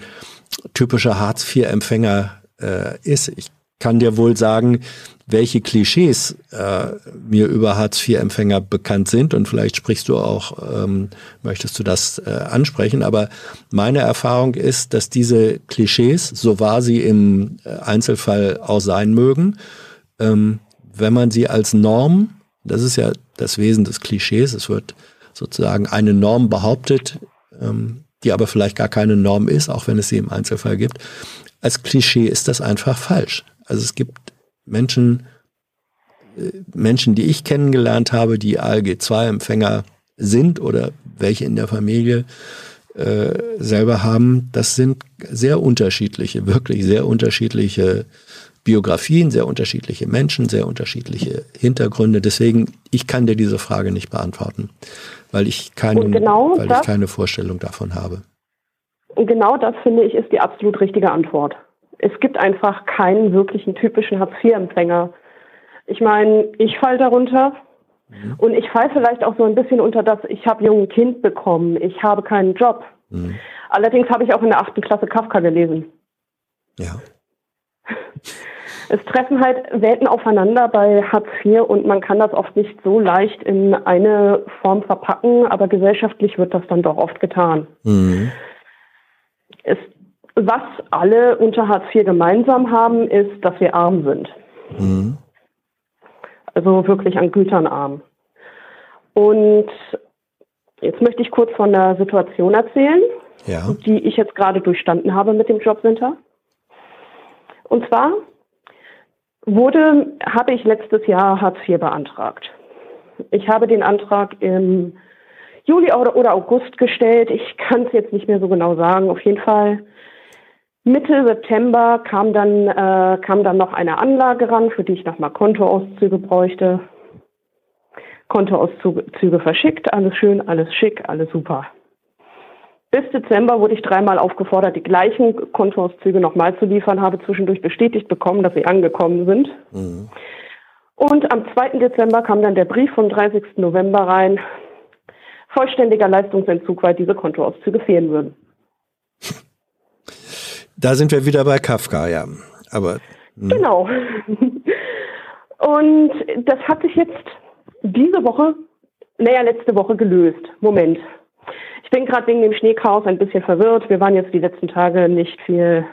typischer Hartz-IV-Empfänger äh, ist. Ich kann dir wohl sagen, welche Klischees äh, mir über Hartz-IV-Empfänger bekannt sind und vielleicht sprichst du auch, ähm, möchtest du das äh, ansprechen, aber meine Erfahrung ist, dass diese Klischees, so wahr sie im äh, Einzelfall auch sein mögen, ähm, wenn man sie als Norm, das ist ja das Wesen des Klischees, es wird sozusagen eine Norm behauptet, ähm, die aber vielleicht gar keine Norm ist, auch wenn es sie im Einzelfall gibt. Als Klischee ist das einfach falsch. Also es gibt Menschen, äh, Menschen, die ich kennengelernt habe, die ALG-2-Empfänger sind oder welche in der Familie äh, selber haben, das sind sehr unterschiedliche, wirklich sehr unterschiedliche Biografien, sehr unterschiedliche Menschen, sehr unterschiedliche Hintergründe. Deswegen, ich kann dir diese Frage nicht beantworten, weil ich, keinen, genau weil ich keine Vorstellung davon habe. Und genau das, finde ich, ist die absolut richtige Antwort es gibt einfach keinen wirklichen typischen Hartz-IV-Empfänger. Ich meine, ich falle darunter mhm. und ich falle vielleicht auch so ein bisschen unter das, ich habe jung ein Kind bekommen, ich habe keinen Job. Mhm. Allerdings habe ich auch in der achten Klasse Kafka gelesen. Ja. Es treffen halt Welten aufeinander bei Hartz IV und man kann das oft nicht so leicht in eine Form verpacken, aber gesellschaftlich wird das dann doch oft getan. Mhm. Es was alle unter Hartz IV gemeinsam haben, ist, dass wir arm sind. Mhm. Also wirklich an Gütern arm. Und jetzt möchte ich kurz von der Situation erzählen, ja. die ich jetzt gerade durchstanden habe mit dem Jobcenter. Und zwar wurde, habe ich letztes Jahr Hartz IV beantragt. Ich habe den Antrag im Juli oder August gestellt. Ich kann es jetzt nicht mehr so genau sagen. Auf jeden Fall Mitte September kam dann, äh, kam dann noch eine Anlage ran, für die ich nochmal Kontoauszüge bräuchte. Kontoauszüge verschickt, alles schön, alles schick, alles super. Bis Dezember wurde ich dreimal aufgefordert, die gleichen Kontoauszüge nochmal zu liefern, habe zwischendurch bestätigt bekommen, dass sie angekommen sind. Mhm. Und am 2. Dezember kam dann der Brief vom 30. November rein, vollständiger Leistungsentzug, weil diese Kontoauszüge fehlen würden. Da sind wir wieder bei Kafka, ja. Aber hm. genau. Und das hat sich jetzt diese Woche, naja, letzte Woche gelöst. Moment. Ich bin gerade wegen dem Schneechaos ein bisschen verwirrt. Wir waren jetzt die letzten Tage nicht viel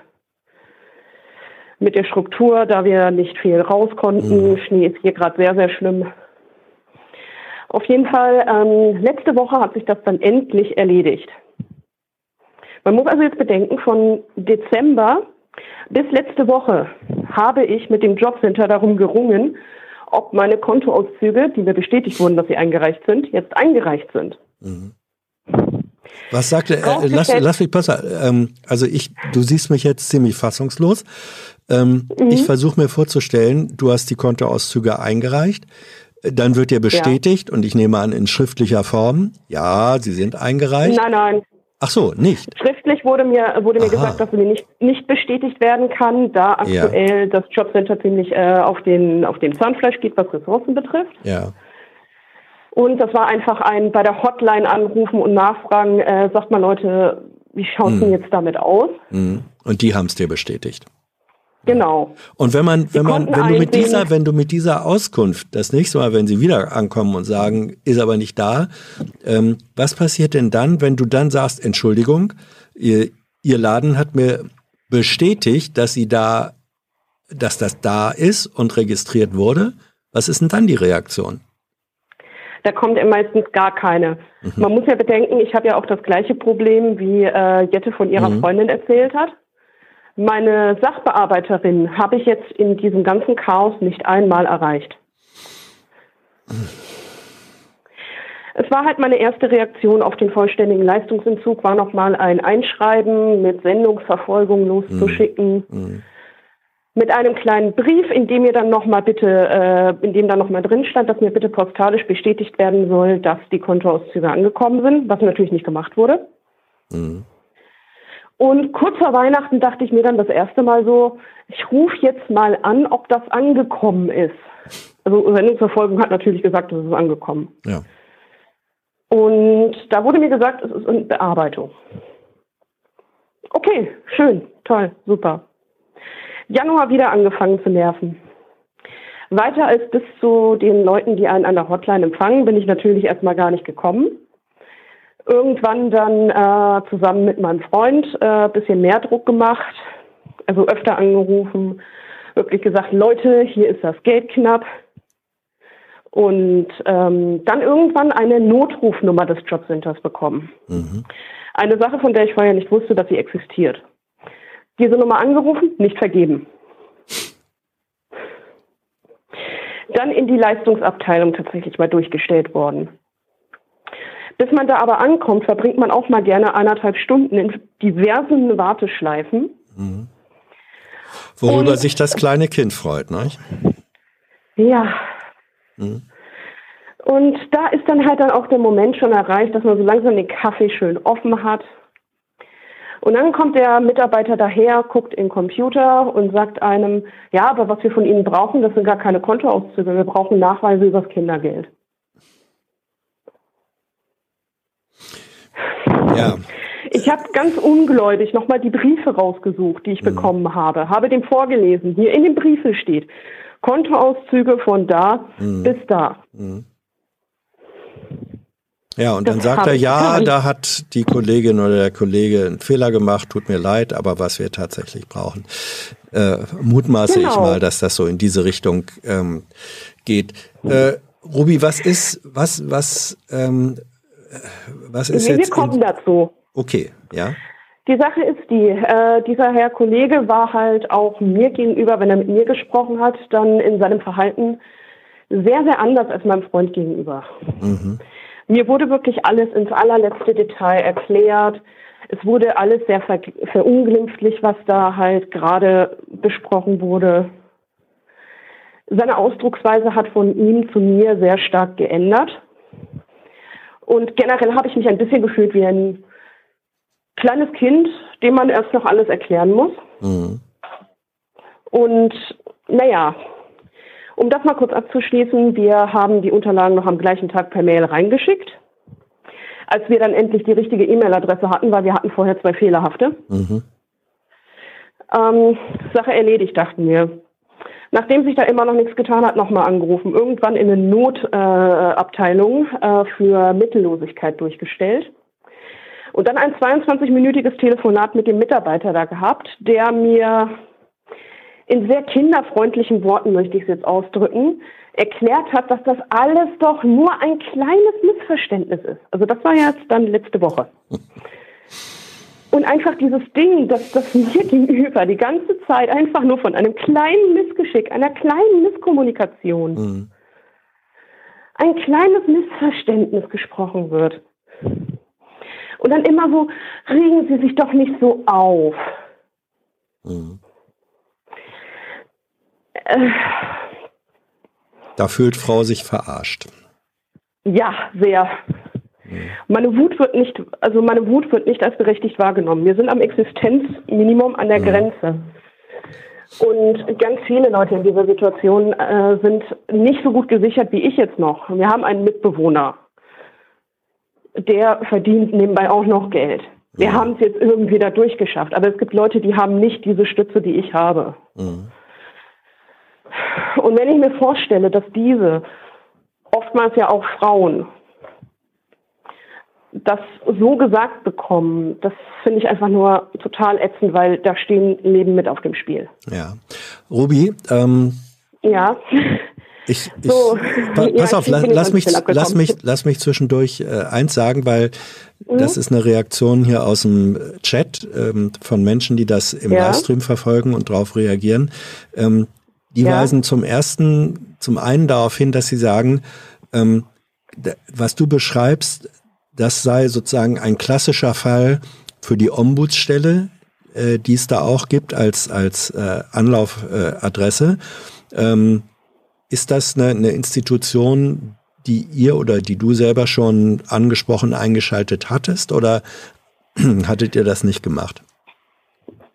mit der Struktur, da wir nicht viel raus konnten. Mhm. Schnee ist hier gerade sehr, sehr schlimm. Auf jeden Fall, ähm, letzte Woche hat sich das dann endlich erledigt. Man muss also jetzt bedenken, von Dezember bis letzte Woche habe ich mit dem Jobcenter darum gerungen, ob meine Kontoauszüge, die mir bestätigt wurden, dass sie eingereicht sind, jetzt eingereicht sind. Mhm. Was sagte, äh, lass, lass mich passen. Ähm, also ich, du siehst mich jetzt ziemlich fassungslos. Ähm, mhm. Ich versuche mir vorzustellen, du hast die Kontoauszüge eingereicht. Dann wird dir bestätigt ja. und ich nehme an in schriftlicher Form. Ja, sie sind eingereicht. Nein, nein. Ach so, nicht. Schriftlich wurde mir wurde mir Aha. gesagt, dass sie nicht nicht bestätigt werden kann, da aktuell ja. das Jobcenter ziemlich äh, auf den auf dem Zahnfleisch geht, was Ressourcen betrifft. Ja. Und das war einfach ein bei der Hotline anrufen und nachfragen, äh, sagt mal Leute, wie schaut es hm. denn jetzt damit aus? Hm. Und die haben es dir bestätigt. Genau. Und wenn man, wenn man, wenn du mit dieser, wenn du mit dieser Auskunft das nächste Mal, wenn sie wieder ankommen und sagen, ist aber nicht da, ähm, was passiert denn dann, wenn du dann sagst, Entschuldigung, ihr, ihr Laden hat mir bestätigt, dass sie da, dass das da ist und registriert wurde? Was ist denn dann die Reaktion? Da kommt meistens gar keine. Mhm. Man muss ja bedenken, ich habe ja auch das gleiche Problem, wie äh, Jette von ihrer mhm. Freundin erzählt hat. Meine Sachbearbeiterin habe ich jetzt in diesem ganzen Chaos nicht einmal erreicht. Es war halt meine erste Reaktion auf den vollständigen Leistungsentzug, war nochmal ein Einschreiben mit Sendungsverfolgung loszuschicken. Mhm. Mit einem kleinen Brief, in dem mir dann nochmal bitte, äh, in dem dann nochmal drin stand, dass mir bitte postalisch bestätigt werden soll, dass die Kontoauszüge angekommen sind, was natürlich nicht gemacht wurde. Mhm. Und kurz vor Weihnachten dachte ich mir dann das erste Mal so, ich rufe jetzt mal an, ob das angekommen ist. Also Sendungsverfolgung hat natürlich gesagt, es ist angekommen. Ja. Und da wurde mir gesagt, es ist in Bearbeitung. Okay, schön, toll, super. Januar wieder angefangen zu nerven. Weiter als bis zu den Leuten, die einen an der Hotline empfangen, bin ich natürlich erstmal gar nicht gekommen irgendwann dann äh, zusammen mit meinem Freund äh, bisschen mehr Druck gemacht, also öfter angerufen, wirklich gesagt, Leute, hier ist das Geld knapp. Und ähm, dann irgendwann eine Notrufnummer des Jobcenters bekommen. Mhm. Eine Sache, von der ich vorher nicht wusste, dass sie existiert. Diese Nummer angerufen, nicht vergeben. Dann in die Leistungsabteilung tatsächlich mal durchgestellt worden. Bis man da aber ankommt, verbringt man auch mal gerne anderthalb Stunden in diversen Warteschleifen. Mhm. Worüber Und, sich das kleine Kind freut, ne? Ja. Mhm. Und da ist dann halt dann auch der Moment schon erreicht, dass man so langsam den Kaffee schön offen hat. Und dann kommt der Mitarbeiter daher, guckt in den Computer und sagt einem, ja, aber was wir von Ihnen brauchen, das sind gar keine Kontoauszüge, wir brauchen Nachweise übers Kindergeld. Ja. Ich habe ganz ungläubig nochmal die Briefe rausgesucht, die ich mhm. bekommen habe, habe dem vorgelesen. Hier in den Briefen steht Kontoauszüge von da mhm. bis da. Mhm. Ja, und das dann sagt er, ja, da hat die Kollegin oder der Kollege einen Fehler gemacht, tut mir leid, aber was wir tatsächlich brauchen. Äh, mutmaße genau. ich mal, dass das so in diese Richtung ähm, geht. Äh, Ruby, was ist, was, was ähm, was ist nee, jetzt? Wir kommen dazu. Okay, ja. Die Sache ist die, äh, dieser Herr Kollege war halt auch mir gegenüber, wenn er mit mir gesprochen hat, dann in seinem Verhalten sehr, sehr anders als meinem Freund gegenüber. Mhm. Mir wurde wirklich alles ins allerletzte Detail erklärt. Es wurde alles sehr ver verunglimpflich, was da halt gerade besprochen wurde. Seine Ausdrucksweise hat von ihm zu mir sehr stark geändert. Und generell habe ich mich ein bisschen gefühlt wie ein kleines Kind, dem man erst noch alles erklären muss. Mhm. Und naja, um das mal kurz abzuschließen, wir haben die Unterlagen noch am gleichen Tag per Mail reingeschickt. Als wir dann endlich die richtige E-Mail-Adresse hatten, weil wir hatten vorher zwei fehlerhafte, mhm. Ähm, Sache erledigt, dachten wir. Nachdem sich da immer noch nichts getan hat, nochmal angerufen. Irgendwann in eine Notabteilung äh, äh, für Mittellosigkeit durchgestellt. Und dann ein 22-minütiges Telefonat mit dem Mitarbeiter da gehabt, der mir in sehr kinderfreundlichen Worten, möchte ich es jetzt ausdrücken, erklärt hat, dass das alles doch nur ein kleines Missverständnis ist. Also das war jetzt dann letzte Woche. Und einfach dieses Ding, dass das mir gegenüber die ganze Zeit einfach nur von einem kleinen Missgeschick, einer kleinen Misskommunikation, mhm. ein kleines Missverständnis gesprochen wird. Und dann immer so, regen Sie sich doch nicht so auf. Mhm. Da fühlt Frau sich verarscht. Ja, sehr. Meine Wut wird nicht, also meine Wut wird nicht als berechtigt wahrgenommen. Wir sind am Existenzminimum an der Grenze. Und ganz viele Leute in dieser Situation äh, sind nicht so gut gesichert wie ich jetzt noch. Wir haben einen Mitbewohner, der verdient nebenbei auch noch Geld. Wir haben es jetzt irgendwie da durchgeschafft. Aber es gibt Leute, die haben nicht diese Stütze, die ich habe. Mhm. Und wenn ich mir vorstelle, dass diese, oftmals ja auch Frauen, das so gesagt bekommen, das finde ich einfach nur total ätzend, weil da stehen Leben mit auf dem Spiel. Ja. Ruby, ähm, ja. Ich, ich so, pa pass ja, auf, lass, lass mich, lass mich, lass mich zwischendurch äh, eins sagen, weil mhm. das ist eine Reaktion hier aus dem Chat ähm, von Menschen, die das im ja. Livestream verfolgen und darauf reagieren. Ähm, die ja. weisen zum ersten, zum einen darauf hin, dass sie sagen, ähm, was du beschreibst, das sei sozusagen ein klassischer Fall für die Ombudsstelle, äh, die es da auch gibt als, als äh, Anlaufadresse. Äh, ähm, ist das eine, eine Institution, die ihr oder die du selber schon angesprochen eingeschaltet hattest oder hattet ihr das nicht gemacht?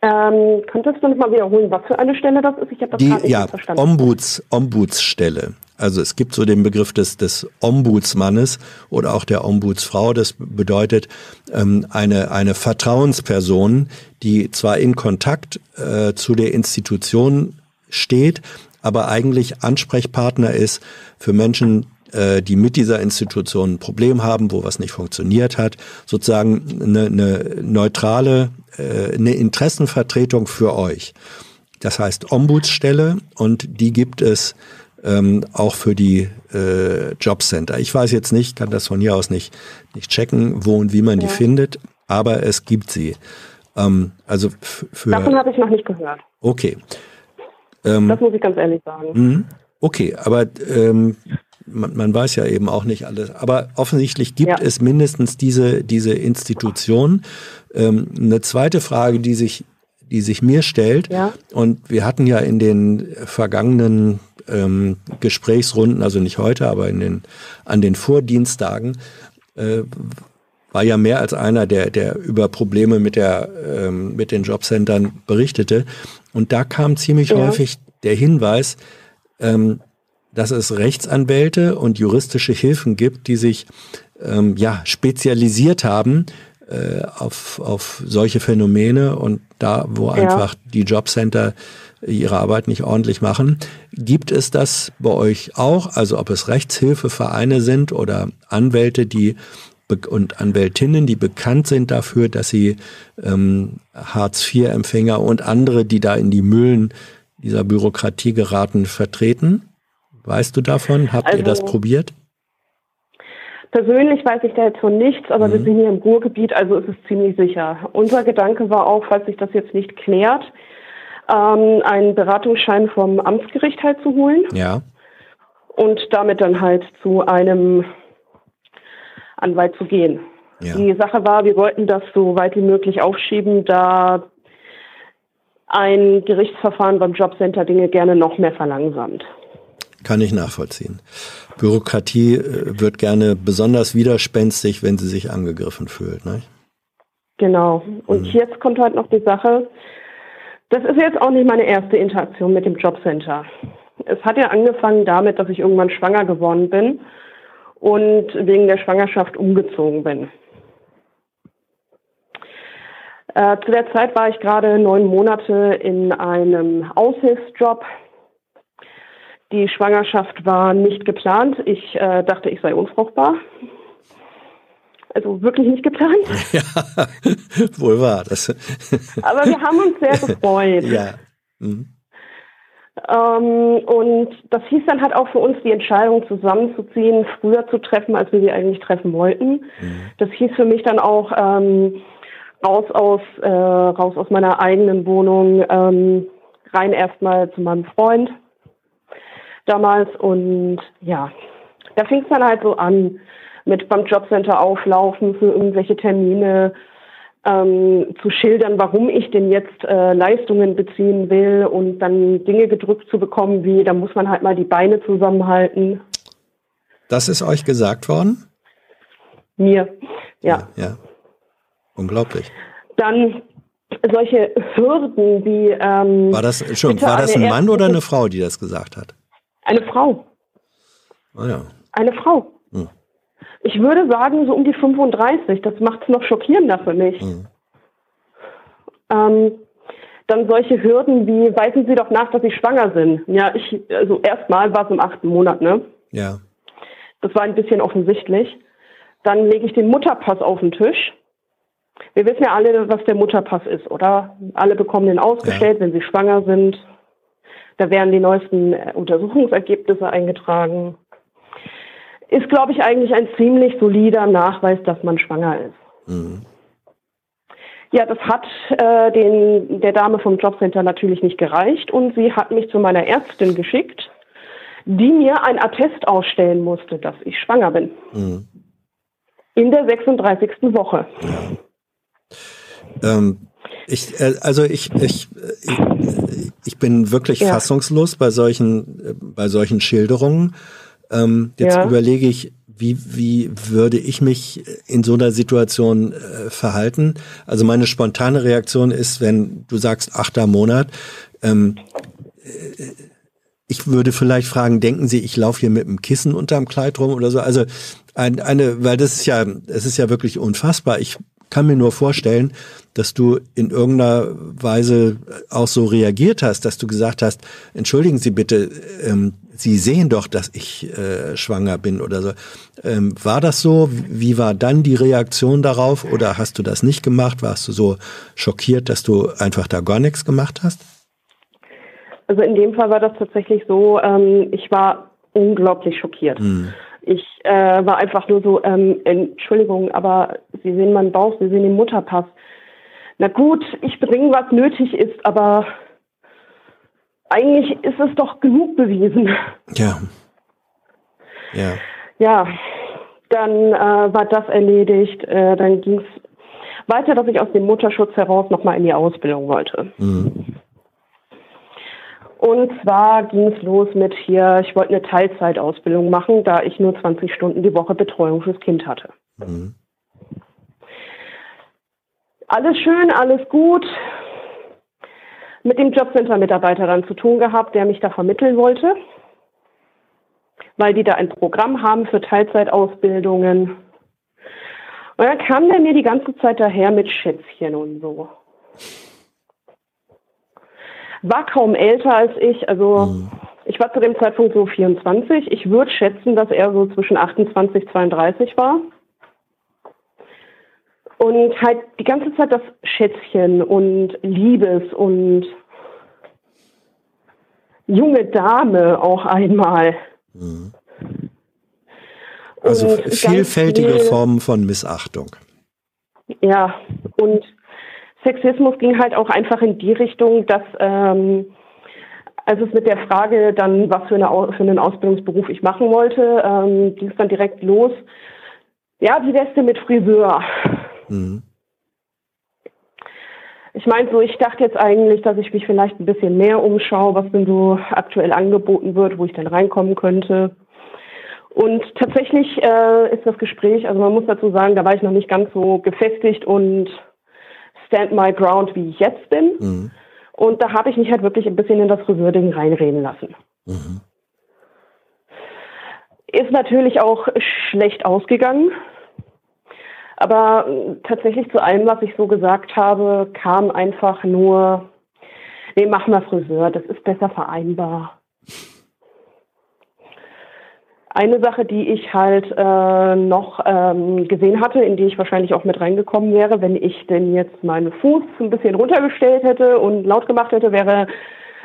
Ähm, könntest du noch mal wiederholen, was für eine Stelle das ist? Ich habe das die, nicht ja, verstanden. Ombuds, Ombudsstelle. Also es gibt so den Begriff des, des Ombudsmannes oder auch der Ombudsfrau. Das bedeutet ähm, eine, eine Vertrauensperson, die zwar in Kontakt äh, zu der Institution steht, aber eigentlich Ansprechpartner ist für Menschen, äh, die mit dieser Institution ein Problem haben, wo was nicht funktioniert hat, sozusagen eine, eine neutrale, äh, eine Interessenvertretung für euch. Das heißt Ombudsstelle und die gibt es ähm, auch für die äh, Jobcenter. Ich weiß jetzt nicht, kann das von hier aus nicht, nicht checken, wo und wie man ja. die findet, aber es gibt sie. Ähm, also für Davon habe ich noch nicht gehört. Okay. Ähm, das muss ich ganz ehrlich sagen. Mh, okay, aber ähm, man, man, weiß ja eben auch nicht alles. Aber offensichtlich gibt ja. es mindestens diese, diese Institution. Ähm, eine zweite Frage, die sich, die sich mir stellt, ja. und wir hatten ja in den vergangenen ähm, Gesprächsrunden, also nicht heute, aber in den, an den Vordienstagen, äh, war ja mehr als einer, der, der über Probleme mit, der, ähm, mit den Jobcentern berichtete. Und da kam ziemlich ja. häufig der Hinweis, ähm, dass es Rechtsanwälte und juristische Hilfen gibt, die sich ähm, ja spezialisiert haben äh, auf, auf solche Phänomene und da, wo ja. einfach die Jobcenter ihre Arbeit nicht ordentlich machen. Gibt es das bei euch auch? Also ob es Rechtshilfevereine sind oder Anwälte, die und Anwältinnen, die bekannt sind dafür, dass sie ähm, Hartz-IV-Empfänger und andere, die da in die Mühlen dieser Bürokratie geraten, vertreten? Weißt du davon? Habt also, ihr das also probiert? Persönlich weiß ich da jetzt von nichts, aber mhm. wir sind hier im Ruhrgebiet, also ist es ziemlich sicher. Unser Gedanke war auch, falls sich das jetzt nicht klärt, ähm, einen Beratungsschein vom Amtsgericht halt zu holen. Ja. Und damit dann halt zu einem Anwalt zu gehen. Ja. Die Sache war, wir wollten das so weit wie möglich aufschieben, da ein Gerichtsverfahren beim Jobcenter Dinge gerne noch mehr verlangsamt. Kann ich nachvollziehen. Bürokratie äh, wird gerne besonders widerspenstig, wenn sie sich angegriffen fühlt. Ne? Genau. Und mhm. jetzt kommt halt noch die Sache, das ist jetzt auch nicht meine erste Interaktion mit dem Jobcenter. Es hat ja angefangen damit, dass ich irgendwann schwanger geworden bin und wegen der Schwangerschaft umgezogen bin. Äh, zu der Zeit war ich gerade neun Monate in einem Aushilfsjob. Die Schwangerschaft war nicht geplant. Ich äh, dachte, ich sei unfruchtbar. Also wirklich nicht geplant. Ja, wohl wahr. Das. Aber wir haben uns sehr gefreut. Ja. Mhm. Ähm, und das hieß dann halt auch für uns, die Entscheidung zusammenzuziehen, früher zu treffen, als wir sie eigentlich treffen wollten. Mhm. Das hieß für mich dann auch ähm, raus aus äh, raus aus meiner eigenen Wohnung, ähm, rein erstmal zu meinem Freund damals und ja, da fing es dann halt so an mit beim Jobcenter auflaufen für irgendwelche Termine, ähm, zu schildern, warum ich denn jetzt äh, Leistungen beziehen will und dann Dinge gedrückt zu bekommen, wie da muss man halt mal die Beine zusammenhalten. Das ist euch gesagt worden? Mir, ja. Ja, ja. unglaublich. Dann solche Hürden wie ähm, war das schon war das ein Mann oder eine Frau, die das gesagt hat? Eine Frau. Ah ja. Eine Frau. Hm. Ich würde sagen, so um die 35. Das macht es noch schockierender für mich. Mhm. Ähm, dann solche Hürden wie, weisen Sie doch nach, dass Sie schwanger sind. Ja, ich, also erstmal war es im achten Monat, ne? Ja. Das war ein bisschen offensichtlich. Dann lege ich den Mutterpass auf den Tisch. Wir wissen ja alle, was der Mutterpass ist, oder? Alle bekommen den ausgestellt, ja. wenn sie schwanger sind. Da werden die neuesten Untersuchungsergebnisse eingetragen ist, glaube ich, eigentlich ein ziemlich solider Nachweis, dass man schwanger ist. Mhm. Ja, das hat äh, den, der Dame vom Jobcenter natürlich nicht gereicht und sie hat mich zu meiner Ärztin geschickt, die mir ein Attest ausstellen musste, dass ich schwanger bin. Mhm. In der 36. Woche. Ja. Ähm, ich, äh, also ich, ich, ich, ich bin wirklich ja. fassungslos bei solchen, äh, bei solchen Schilderungen. Ähm, jetzt ja. überlege ich, wie, wie würde ich mich in so einer Situation äh, verhalten? Also meine spontane Reaktion ist, wenn du sagst achter Monat, ähm, äh, ich würde vielleicht fragen, denken Sie, ich laufe hier mit einem Kissen unterm Kleid rum oder so? Also ein, eine, weil das ist ja, es ist ja wirklich unfassbar. Ich kann mir nur vorstellen, dass du in irgendeiner Weise auch so reagiert hast, dass du gesagt hast, entschuldigen Sie bitte, ähm, Sie sehen doch, dass ich äh, schwanger bin oder so. Ähm, war das so? Wie war dann die Reaktion darauf? Oder hast du das nicht gemacht? Warst du so schockiert, dass du einfach da gar nichts gemacht hast? Also in dem Fall war das tatsächlich so, ähm, ich war unglaublich schockiert. Hm. Ich äh, war einfach nur so, ähm, Entschuldigung, aber Sie sehen meinen Bauch, Sie sehen den Mutterpass. Na gut, ich bringe, was nötig ist, aber eigentlich ist es doch genug bewiesen. Ja. Ja. Ja, dann äh, war das erledigt. Äh, dann ging es weiter, dass ich aus dem Mutterschutz heraus nochmal in die Ausbildung wollte. Mhm. Und zwar ging es los mit hier, ich wollte eine Teilzeitausbildung machen, da ich nur 20 Stunden die Woche Betreuung fürs Kind hatte. Mhm. Alles schön, alles gut. Mit dem Jobcenter-Mitarbeiter dann zu tun gehabt, der mich da vermitteln wollte, weil die da ein Programm haben für Teilzeitausbildungen. Und dann kam der mir die ganze Zeit daher mit Schätzchen und so war kaum älter als ich. Also mhm. ich war zu dem Zeitpunkt so 24. Ich würde schätzen, dass er so zwischen 28, 32 war. Und halt die ganze Zeit das Schätzchen und Liebes und junge Dame auch einmal. Mhm. Also vielfältige viel, Formen von Missachtung. Ja, und Sexismus ging halt auch einfach in die Richtung, dass ähm, als es mit der Frage dann, was für, eine, für einen Ausbildungsberuf ich machen wollte, ähm, ging es dann direkt los. Ja, wie wär's denn mit Friseur? Mhm. Ich meine so, ich dachte jetzt eigentlich, dass ich mich vielleicht ein bisschen mehr umschaue, was denn so aktuell angeboten wird, wo ich dann reinkommen könnte. Und tatsächlich äh, ist das Gespräch, also man muss dazu sagen, da war ich noch nicht ganz so gefestigt und stand my ground, wie ich jetzt bin. Mhm. Und da habe ich mich halt wirklich ein bisschen in das Friseurding reinreden lassen. Mhm. Ist natürlich auch schlecht ausgegangen, Aber äh, tatsächlich zu allem, was ich so gesagt habe, kam einfach nur, nee, mach mal Friseur, das ist besser vereinbar. Eine Sache, die ich halt äh, noch ähm, gesehen hatte, in die ich wahrscheinlich auch mit reingekommen wäre, wenn ich denn jetzt meinen Fuß ein bisschen runtergestellt hätte und laut gemacht hätte, wäre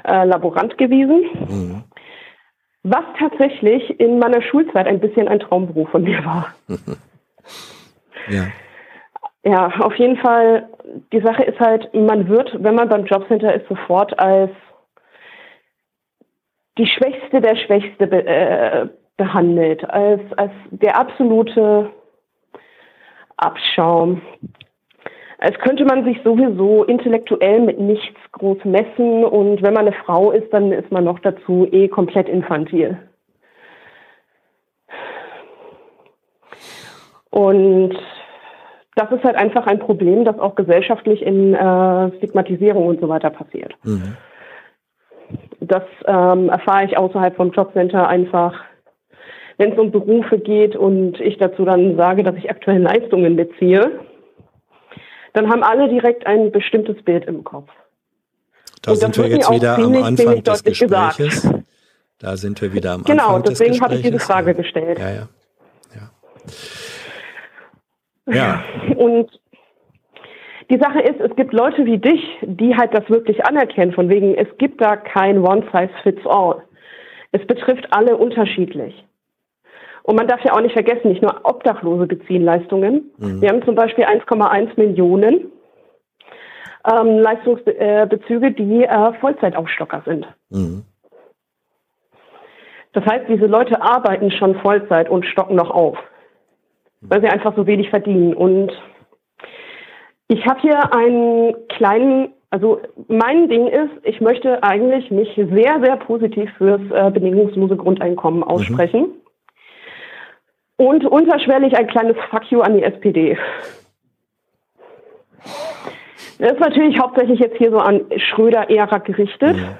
äh, Laborant gewesen. Mhm. Was tatsächlich in meiner Schulzeit ein bisschen ein Traumberuf von mir war. ja. Ja, auf jeden Fall, die Sache ist halt, man wird, wenn man beim Jobcenter ist, sofort als die Schwächste der Schwächste äh, behandelt, als, als der absolute Abschaum. Als könnte man sich sowieso intellektuell mit nichts groß messen und wenn man eine Frau ist, dann ist man noch dazu eh komplett infantil. Und das ist halt einfach ein Problem, das auch gesellschaftlich in äh, Stigmatisierung und so weiter passiert. Mhm. Das ähm, erfahre ich außerhalb vom Jobcenter einfach wenn es um Berufe geht und ich dazu dann sage, dass ich aktuell Leistungen beziehe, dann haben alle direkt ein bestimmtes Bild im Kopf. Da sind wir jetzt wieder am Anfang des Gespräches. Gesagt. Da sind wir wieder am genau, Anfang des Gesprächs. Genau, deswegen habe ich diese Frage gestellt. Ja, ja. Ja. ja. Und die Sache ist, es gibt Leute wie dich, die halt das wirklich anerkennen, von wegen, es gibt da kein One-Size-Fits-All. Es betrifft alle unterschiedlich. Und man darf ja auch nicht vergessen, nicht nur Obdachlose beziehen Leistungen. Mhm. Wir haben zum Beispiel 1,1 Millionen ähm, Leistungsbezüge, die äh, Vollzeitaufstocker sind. Mhm. Das heißt, diese Leute arbeiten schon Vollzeit und stocken noch auf, weil sie einfach so wenig verdienen. Und ich habe hier einen kleinen, also mein Ding ist, ich möchte eigentlich mich sehr, sehr positiv fürs äh, bedingungslose Grundeinkommen aussprechen. Mhm. Und unterschwellig ein kleines Fuck you an die SPD. Das ist natürlich hauptsächlich jetzt hier so an Schröder-Ära gerichtet. Ja.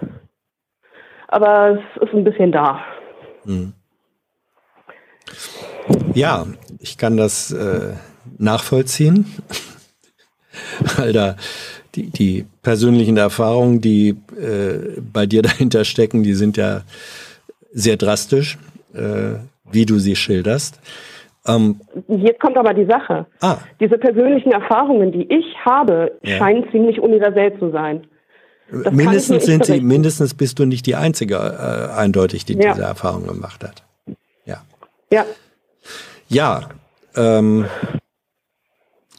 Aber es ist ein bisschen da. Hm. Ja, ich kann das äh, nachvollziehen. Weil da die, die persönlichen Erfahrungen, die äh, bei dir dahinter stecken, die sind ja sehr drastisch. Äh, wie du sie schilderst. Ähm, Jetzt kommt aber die Sache. Ah. Diese persönlichen Erfahrungen, die ich habe, ja. scheinen ziemlich universell zu sein. Das mindestens sind sie, mindestens bist du nicht die Einzige, äh, eindeutig, die ja. diese Erfahrung gemacht hat. Ja. Ja. Ja. Ähm,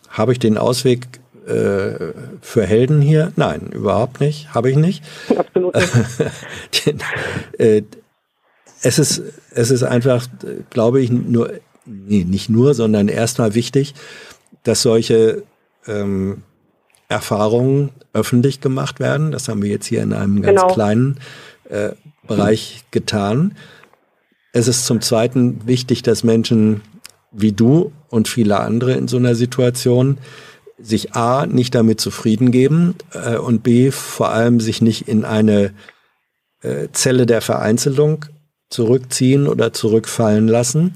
Habe ich den Ausweg äh, für Helden hier? Nein, überhaupt nicht. Habe ich nicht. Absolut nicht. den, äh, es ist, es ist einfach, glaube ich, nur, nee, nicht nur, sondern erstmal wichtig, dass solche ähm, Erfahrungen öffentlich gemacht werden. Das haben wir jetzt hier in einem ganz genau. kleinen äh, Bereich getan. Es ist zum Zweiten wichtig, dass Menschen wie du und viele andere in so einer Situation sich A, nicht damit zufrieden geben äh, und B, vor allem sich nicht in eine äh, Zelle der Vereinzelung zurückziehen oder zurückfallen lassen,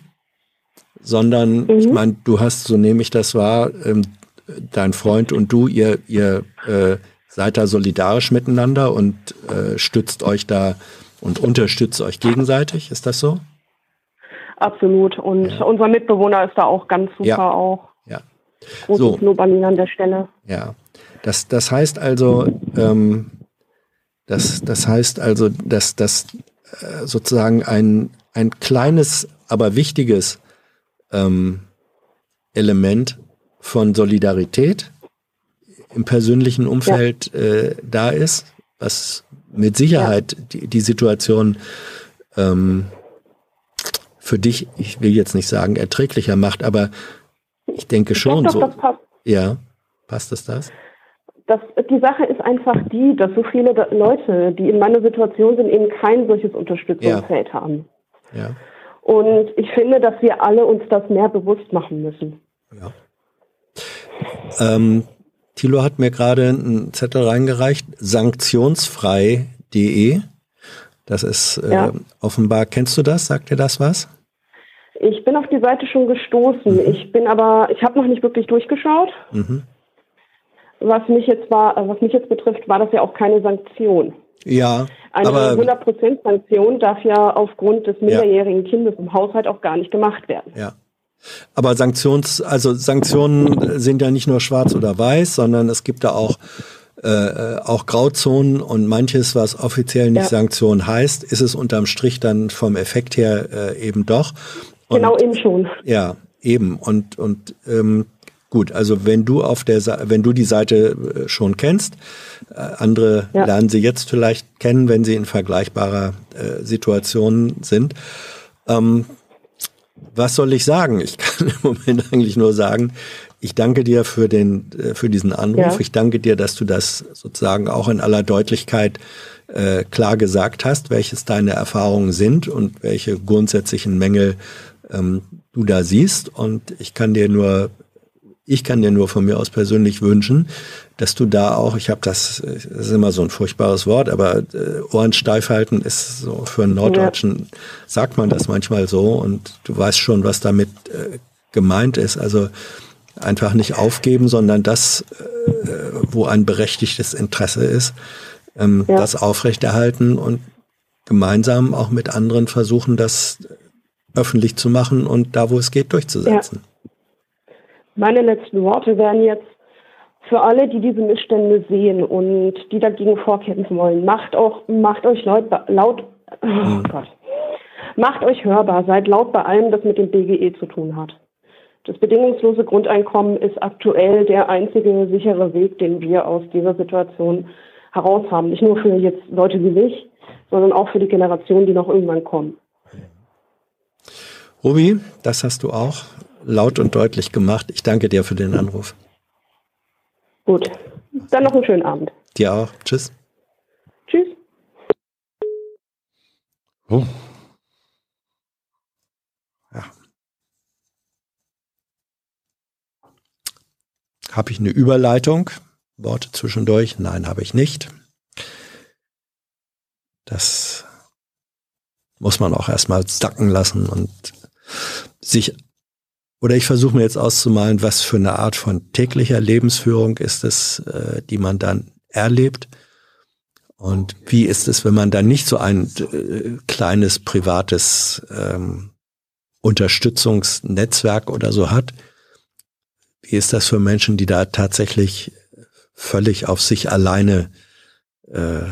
sondern mhm. ich meine, du hast, so nehme ich das wahr, ähm, dein Freund und du, ihr, ihr äh, seid da solidarisch miteinander und äh, stützt euch da und unterstützt euch gegenseitig. Ist das so? Absolut. Und ja. unser Mitbewohner ist da auch ganz super ja. auch. Ja. Großes so. Lob an ihn an der Stelle. Ja. Das, das heißt also, ähm, das, das heißt also, dass, dass äh, sozusagen ein, ein kleines, aber wichtiges ähm, Element von Solidarität im persönlichen Umfeld ja. äh, da ist, was mit Sicherheit ja. die, die Situation ähm, für dich, ich will jetzt nicht sagen erträglicher macht, aber ich denke schon ich so. Das passt. Ja, passt es das? das, die Sache ist einfach die, dass so viele Leute, die in meiner Situation sind, eben kein solches Unterstützungsfeld ja. haben. Ja. Und ich finde, dass wir alle uns das mehr bewusst machen müssen. Ja. Ähm, Thilo hat mir gerade einen Zettel reingereicht, sanktionsfrei.de. Das ist äh, ja. offenbar, kennst du das? Sagt dir das was? Ich bin auf die Seite schon gestoßen. Mhm. Ich bin aber, ich habe noch nicht wirklich durchgeschaut. Mhm. Was mich jetzt war, was mich jetzt betrifft, war das ja auch keine Sanktion. Ja. Eine aber, 100% Sanktion darf ja aufgrund des minderjährigen ja. Kindes im Haushalt auch gar nicht gemacht werden. Ja. Aber Sanktions, also Sanktionen sind ja nicht nur schwarz oder weiß, sondern es gibt da auch äh, auch Grauzonen und manches, was offiziell nicht ja. Sanktion heißt, ist es unterm Strich dann vom Effekt her äh, eben doch. Und, genau eben schon. Ja, eben. Und, und ähm, gut, also wenn du auf der wenn du die Seite äh, schon kennst, äh, andere ja. lernen sie jetzt vielleicht kennen, wenn sie in vergleichbarer äh, Situation sind. Ähm, was soll ich sagen? Ich kann im Moment eigentlich nur sagen, ich danke dir für den, für diesen Anruf. Ja. Ich danke dir, dass du das sozusagen auch in aller Deutlichkeit äh, klar gesagt hast, welches deine Erfahrungen sind und welche grundsätzlichen Mängel ähm, du da siehst. Und ich kann dir nur, ich kann dir nur von mir aus persönlich wünschen, dass du da auch, ich habe das, das ist immer so ein furchtbares Wort, aber äh, Ohren steif halten ist so für einen Norddeutschen, ja. sagt man das manchmal so und du weißt schon, was damit äh, gemeint ist. Also einfach nicht aufgeben, sondern das, äh, wo ein berechtigtes Interesse ist, ähm, ja. das aufrechterhalten und gemeinsam auch mit anderen versuchen, das öffentlich zu machen und da, wo es geht, durchzusetzen. Ja. Meine letzten Worte wären jetzt für alle, die diese Missstände sehen und die dagegen vorkämpfen wollen, macht auch, macht euch laut, laut oh mhm. Gott, macht euch hörbar, seid laut bei allem, das mit dem BGE zu tun hat. Das bedingungslose Grundeinkommen ist aktuell der einzige sichere Weg, den wir aus dieser Situation heraus haben. Nicht nur für jetzt Leute wie mich, sondern auch für die Generationen, die noch irgendwann kommen. Ruby, das hast du auch laut und deutlich gemacht. Ich danke dir für den Anruf. Gut. Dann noch einen schönen Abend. Dir auch. Tschüss. Tschüss. Oh. Habe ich eine Überleitung? Worte zwischendurch? Nein, habe ich nicht. Das muss man auch erstmal sacken lassen und sich oder ich versuche mir jetzt auszumalen, was für eine Art von täglicher Lebensführung ist es, äh, die man dann erlebt. Und wie ist es, wenn man dann nicht so ein äh, kleines privates ähm, Unterstützungsnetzwerk oder so hat, wie ist das für Menschen, die da tatsächlich völlig auf sich alleine äh,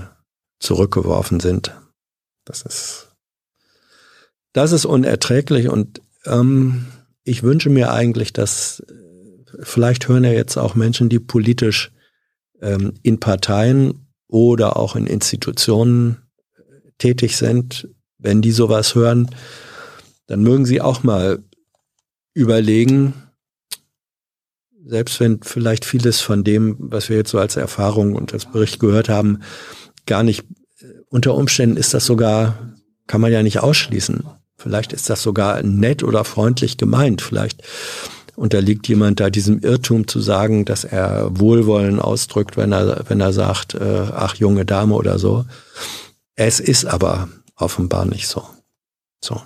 zurückgeworfen sind? Das ist, das ist unerträglich und ähm, ich wünsche mir eigentlich, dass äh, vielleicht hören ja jetzt auch Menschen, die politisch ähm, in Parteien oder auch in Institutionen tätig sind, wenn die sowas hören, dann mögen sie auch mal überlegen, selbst wenn vielleicht vieles von dem, was wir jetzt so als Erfahrung und als Bericht gehört haben, gar nicht, äh, unter Umständen ist das sogar, kann man ja nicht ausschließen. Vielleicht ist das sogar nett oder freundlich gemeint. Vielleicht unterliegt jemand da diesem Irrtum zu sagen, dass er Wohlwollen ausdrückt, wenn er, wenn er sagt, äh, ach junge Dame oder so. Es ist aber offenbar nicht so. So.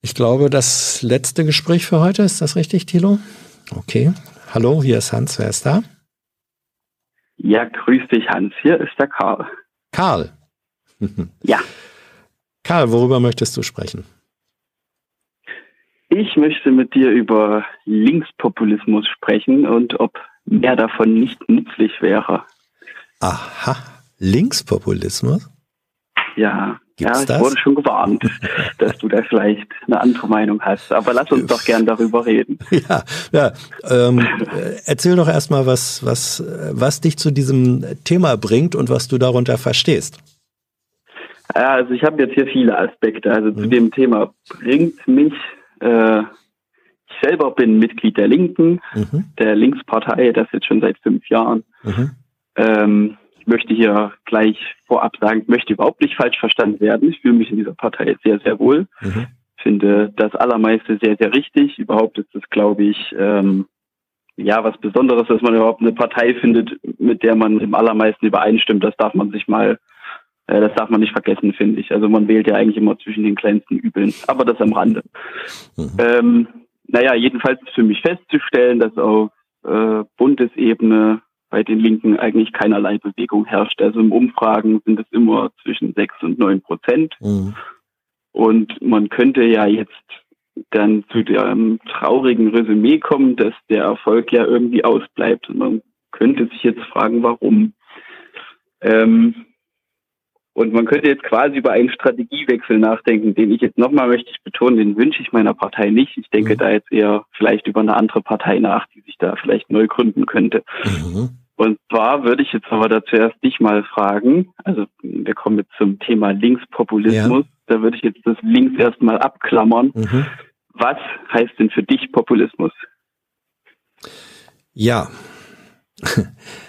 Ich glaube, das letzte Gespräch für heute, ist das richtig, Thilo? Okay. Hallo, hier ist Hans, wer ist da? Ja, grüß dich, Hans. Hier ist der Karl. Karl? ja. Karl, worüber möchtest du sprechen? Ich möchte mit dir über Linkspopulismus sprechen und ob mehr davon nicht nützlich wäre. Aha, Linkspopulismus? Ja, Gibt's ja, ich das? wurde schon gewarnt, dass du da vielleicht eine andere Meinung hast. Aber lass uns doch gern darüber reden. Ja, ja. Ähm, erzähl doch erstmal, was, was, was dich zu diesem Thema bringt und was du darunter verstehst. Ja, also ich habe jetzt hier viele Aspekte. Also mhm. zu dem Thema bringt mich, äh, ich selber bin Mitglied der Linken, mhm. der Linkspartei, das jetzt schon seit fünf Jahren. Mhm. Ähm, möchte hier gleich vorab sagen, möchte überhaupt nicht falsch verstanden werden. Ich fühle mich in dieser Partei sehr, sehr wohl. Mhm. Finde das Allermeiste sehr, sehr richtig. Überhaupt ist es, glaube ich, ähm, ja, was Besonderes, dass man überhaupt eine Partei findet, mit der man im allermeisten übereinstimmt. Das darf man sich mal das darf man nicht vergessen, finde ich. Also man wählt ja eigentlich immer zwischen den kleinsten Übeln, aber das am Rande. Mhm. Ähm, naja, jedenfalls ist für mich festzustellen, dass auf äh, Bundesebene bei den Linken eigentlich keinerlei Bewegung herrscht. Also im Umfragen sind es immer zwischen sechs und neun Prozent. Mhm. Und man könnte ja jetzt dann zu dem traurigen Resümee kommen, dass der Erfolg ja irgendwie ausbleibt. Und man könnte sich jetzt fragen, warum. Ähm, und man könnte jetzt quasi über einen Strategiewechsel nachdenken, den ich jetzt nochmal möchte ich betonen, den wünsche ich meiner Partei nicht. Ich denke mhm. da jetzt eher vielleicht über eine andere Partei nach, die sich da vielleicht neu gründen könnte. Mhm. Und zwar würde ich jetzt aber da zuerst dich mal fragen, also wir kommen jetzt zum Thema Linkspopulismus, ja. da würde ich jetzt das Links erstmal abklammern. Mhm. Was heißt denn für dich Populismus? Ja,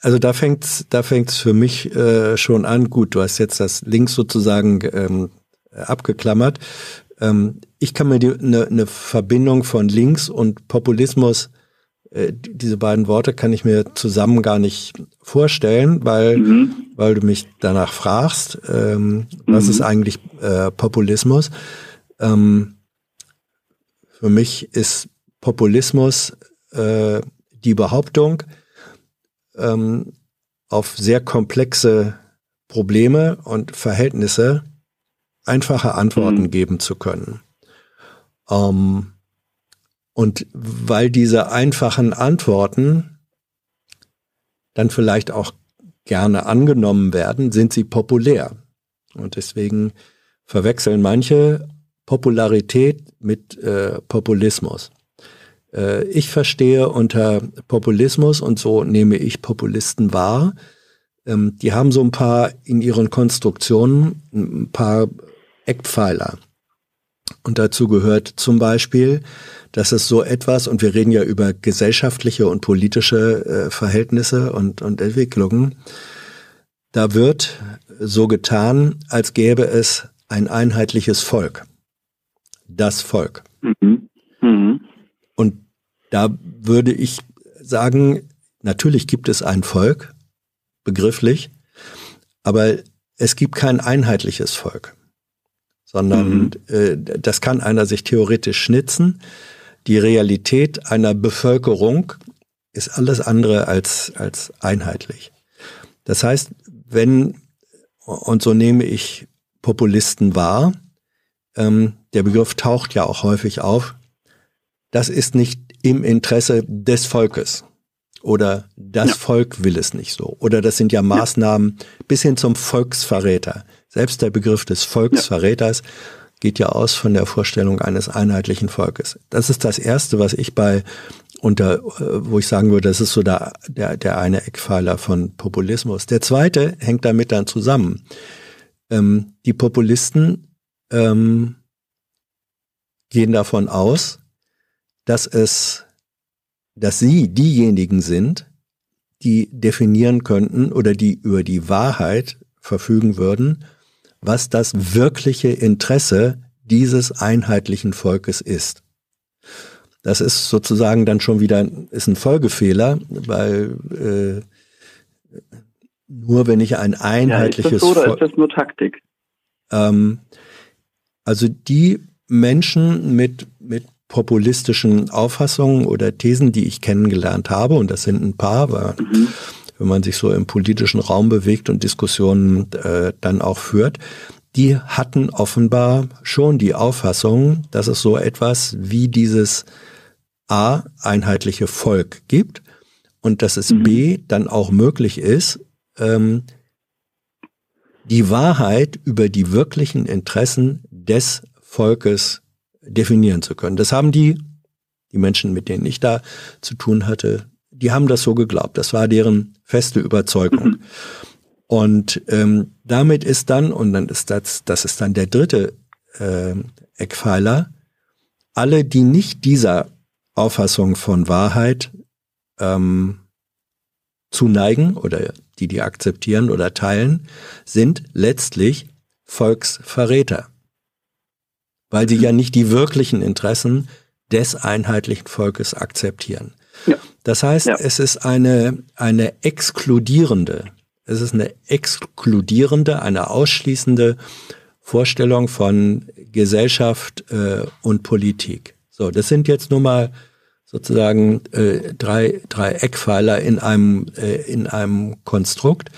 also da fängt's, da fängt's für mich äh, schon an. Gut, du hast jetzt das Links sozusagen ähm, abgeklammert. Ähm, ich kann mir eine ne Verbindung von Links und Populismus, äh, diese beiden Worte kann ich mir zusammen gar nicht vorstellen, weil, mhm. weil du mich danach fragst, ähm, mhm. was ist eigentlich äh, Populismus? Ähm, für mich ist Populismus äh, die Behauptung, ähm, auf sehr komplexe Probleme und Verhältnisse einfache Antworten mhm. geben zu können. Ähm, und weil diese einfachen Antworten dann vielleicht auch gerne angenommen werden, sind sie populär. Und deswegen verwechseln manche Popularität mit äh, Populismus. Äh, ich verstehe unter Populismus, und so nehme ich Populisten wahr, ähm, die haben so ein paar in ihren Konstruktionen ein paar Eckpfeiler. Und dazu gehört zum Beispiel, dass es so etwas, und wir reden ja über gesellschaftliche und politische äh, Verhältnisse und, und Entwicklungen, da wird so getan, als gäbe es ein einheitliches Volk. Das Volk. Mhm. Und da würde ich sagen, natürlich gibt es ein Volk, begrifflich, aber es gibt kein einheitliches Volk, sondern mhm. äh, das kann einer sich theoretisch schnitzen. Die Realität einer Bevölkerung ist alles andere als, als einheitlich. Das heißt, wenn, und so nehme ich Populisten wahr, ähm, der Begriff taucht ja auch häufig auf, das ist nicht im Interesse des Volkes. Oder das ja. Volk will es nicht so. Oder das sind ja Maßnahmen ja. bis hin zum Volksverräter. Selbst der Begriff des Volksverräters geht ja aus von der Vorstellung eines einheitlichen Volkes. Das ist das Erste, was ich bei unter, äh, wo ich sagen würde, das ist so der, der, der eine Eckpfeiler von Populismus. Der zweite hängt damit dann zusammen. Ähm, die Populisten ähm, gehen davon aus, dass es, dass sie diejenigen sind, die definieren könnten oder die über die Wahrheit verfügen würden, was das wirkliche Interesse dieses einheitlichen Volkes ist. Das ist sozusagen dann schon wieder ist ein Folgefehler, weil äh, nur wenn ich ein einheitliches ja, ist das so, oder ist das nur Taktik? Ähm, also die Menschen mit mit populistischen Auffassungen oder Thesen, die ich kennengelernt habe, und das sind ein paar, weil mhm. wenn man sich so im politischen Raum bewegt und Diskussionen äh, dann auch führt, die hatten offenbar schon die Auffassung, dass es so etwas wie dieses A einheitliche Volk gibt und dass es mhm. B dann auch möglich ist, ähm, die Wahrheit über die wirklichen Interessen des Volkes definieren zu können. Das haben die, die Menschen, mit denen ich da zu tun hatte, die haben das so geglaubt. Das war deren feste Überzeugung. Mhm. Und ähm, damit ist dann, und dann ist das, das ist dann der dritte äh, Eckpfeiler, alle, die nicht dieser Auffassung von Wahrheit ähm, zuneigen oder die die akzeptieren oder teilen, sind letztlich Volksverräter weil sie ja nicht die wirklichen Interessen des einheitlichen Volkes akzeptieren. Ja. Das heißt, ja. es ist eine, eine exkludierende Es ist eine exkludierende, eine ausschließende Vorstellung von Gesellschaft äh, und Politik. So, das sind jetzt nur mal sozusagen äh, drei, drei Eckpfeiler in einem, äh, in einem Konstrukt,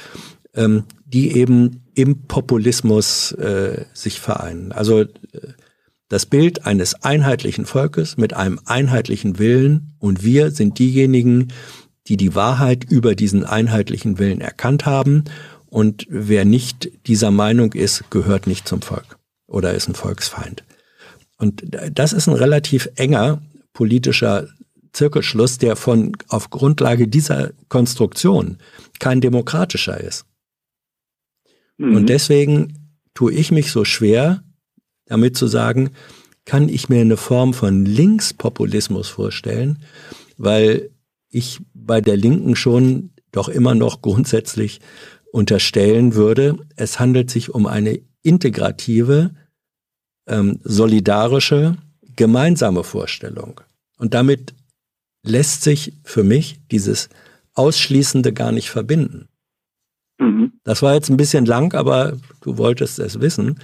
ähm, die eben im Populismus äh, sich vereinen. Also äh, das Bild eines einheitlichen Volkes mit einem einheitlichen Willen und wir sind diejenigen, die die Wahrheit über diesen einheitlichen Willen erkannt haben und wer nicht dieser Meinung ist, gehört nicht zum Volk oder ist ein Volksfeind. Und das ist ein relativ enger politischer Zirkelschluss, der von auf Grundlage dieser Konstruktion kein demokratischer ist. Mhm. Und deswegen tue ich mich so schwer, damit zu sagen, kann ich mir eine Form von Linkspopulismus vorstellen, weil ich bei der Linken schon doch immer noch grundsätzlich unterstellen würde, es handelt sich um eine integrative, ähm, solidarische, gemeinsame Vorstellung. Und damit lässt sich für mich dieses Ausschließende gar nicht verbinden. Mhm. Das war jetzt ein bisschen lang, aber du wolltest es wissen.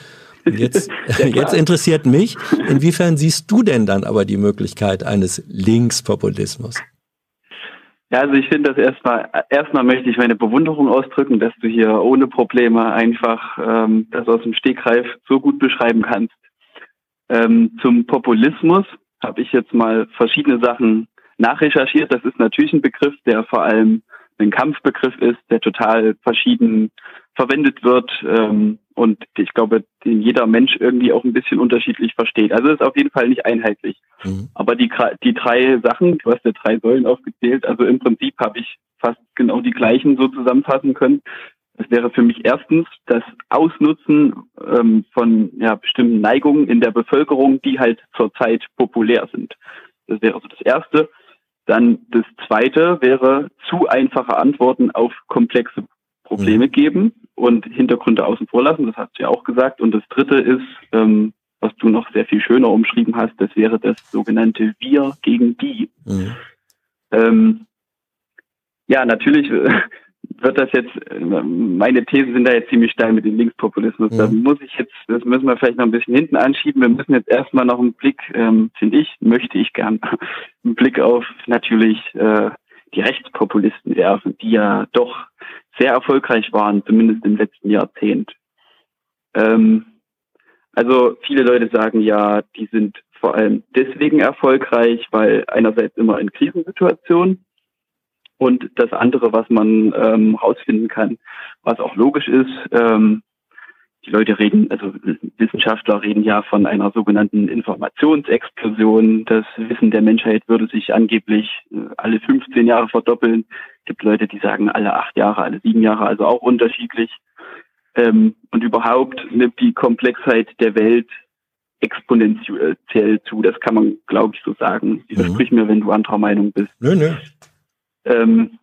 Jetzt, jetzt interessiert mich, inwiefern siehst du denn dann aber die Möglichkeit eines Linkspopulismus? Ja, also ich finde das erstmal, erstmal möchte ich meine Bewunderung ausdrücken, dass du hier ohne Probleme einfach ähm, das aus dem Stegreif so gut beschreiben kannst. Ähm, zum Populismus habe ich jetzt mal verschiedene Sachen nachrecherchiert. Das ist natürlich ein Begriff, der vor allem ein Kampfbegriff ist, der total verschieden verwendet wird ähm, und ich glaube, den jeder Mensch irgendwie auch ein bisschen unterschiedlich versteht. Also ist auf jeden Fall nicht einheitlich. Mhm. Aber die, die drei Sachen, du hast ja drei Säulen aufgezählt, also im Prinzip habe ich fast genau die gleichen so zusammenfassen können. Das wäre für mich erstens das Ausnutzen ähm, von ja, bestimmten Neigungen in der Bevölkerung, die halt zurzeit populär sind. Das wäre so das Erste. Dann das Zweite wäre zu einfache Antworten auf komplexe Probleme mhm. geben und Hintergründe außen vor lassen. Das hast du ja auch gesagt. Und das Dritte ist, ähm, was du noch sehr viel schöner umschrieben hast, das wäre das sogenannte Wir gegen die. Mhm. Ähm, ja, natürlich äh, wird das jetzt, meine Thesen sind da jetzt ziemlich steil mit dem Linkspopulismus. Mhm. Da muss ich jetzt, das müssen wir vielleicht noch ein bisschen hinten anschieben. Wir müssen jetzt erstmal noch einen Blick, ähm, finde ich, möchte ich gern, einen Blick auf natürlich äh, die Rechtspopulisten werfen, die ja doch sehr erfolgreich waren, zumindest im letzten Jahrzehnt. Ähm, also viele Leute sagen ja, die sind vor allem deswegen erfolgreich, weil einerseits immer in Krisensituationen und das andere, was man ähm, rausfinden kann, was auch logisch ist, ähm, die Leute reden, also Wissenschaftler reden ja von einer sogenannten Informationsexplosion. Das Wissen der Menschheit würde sich angeblich äh, alle 15 Jahre verdoppeln. Es gibt Leute, die sagen alle acht Jahre, alle sieben Jahre, also auch unterschiedlich. Ähm, und überhaupt nimmt die Komplexheit der Welt exponentiell zu. Das kann man, glaube ich, so sagen. Widersprich mhm. mir, wenn du anderer Meinung bist. Nö, nö. Ähm,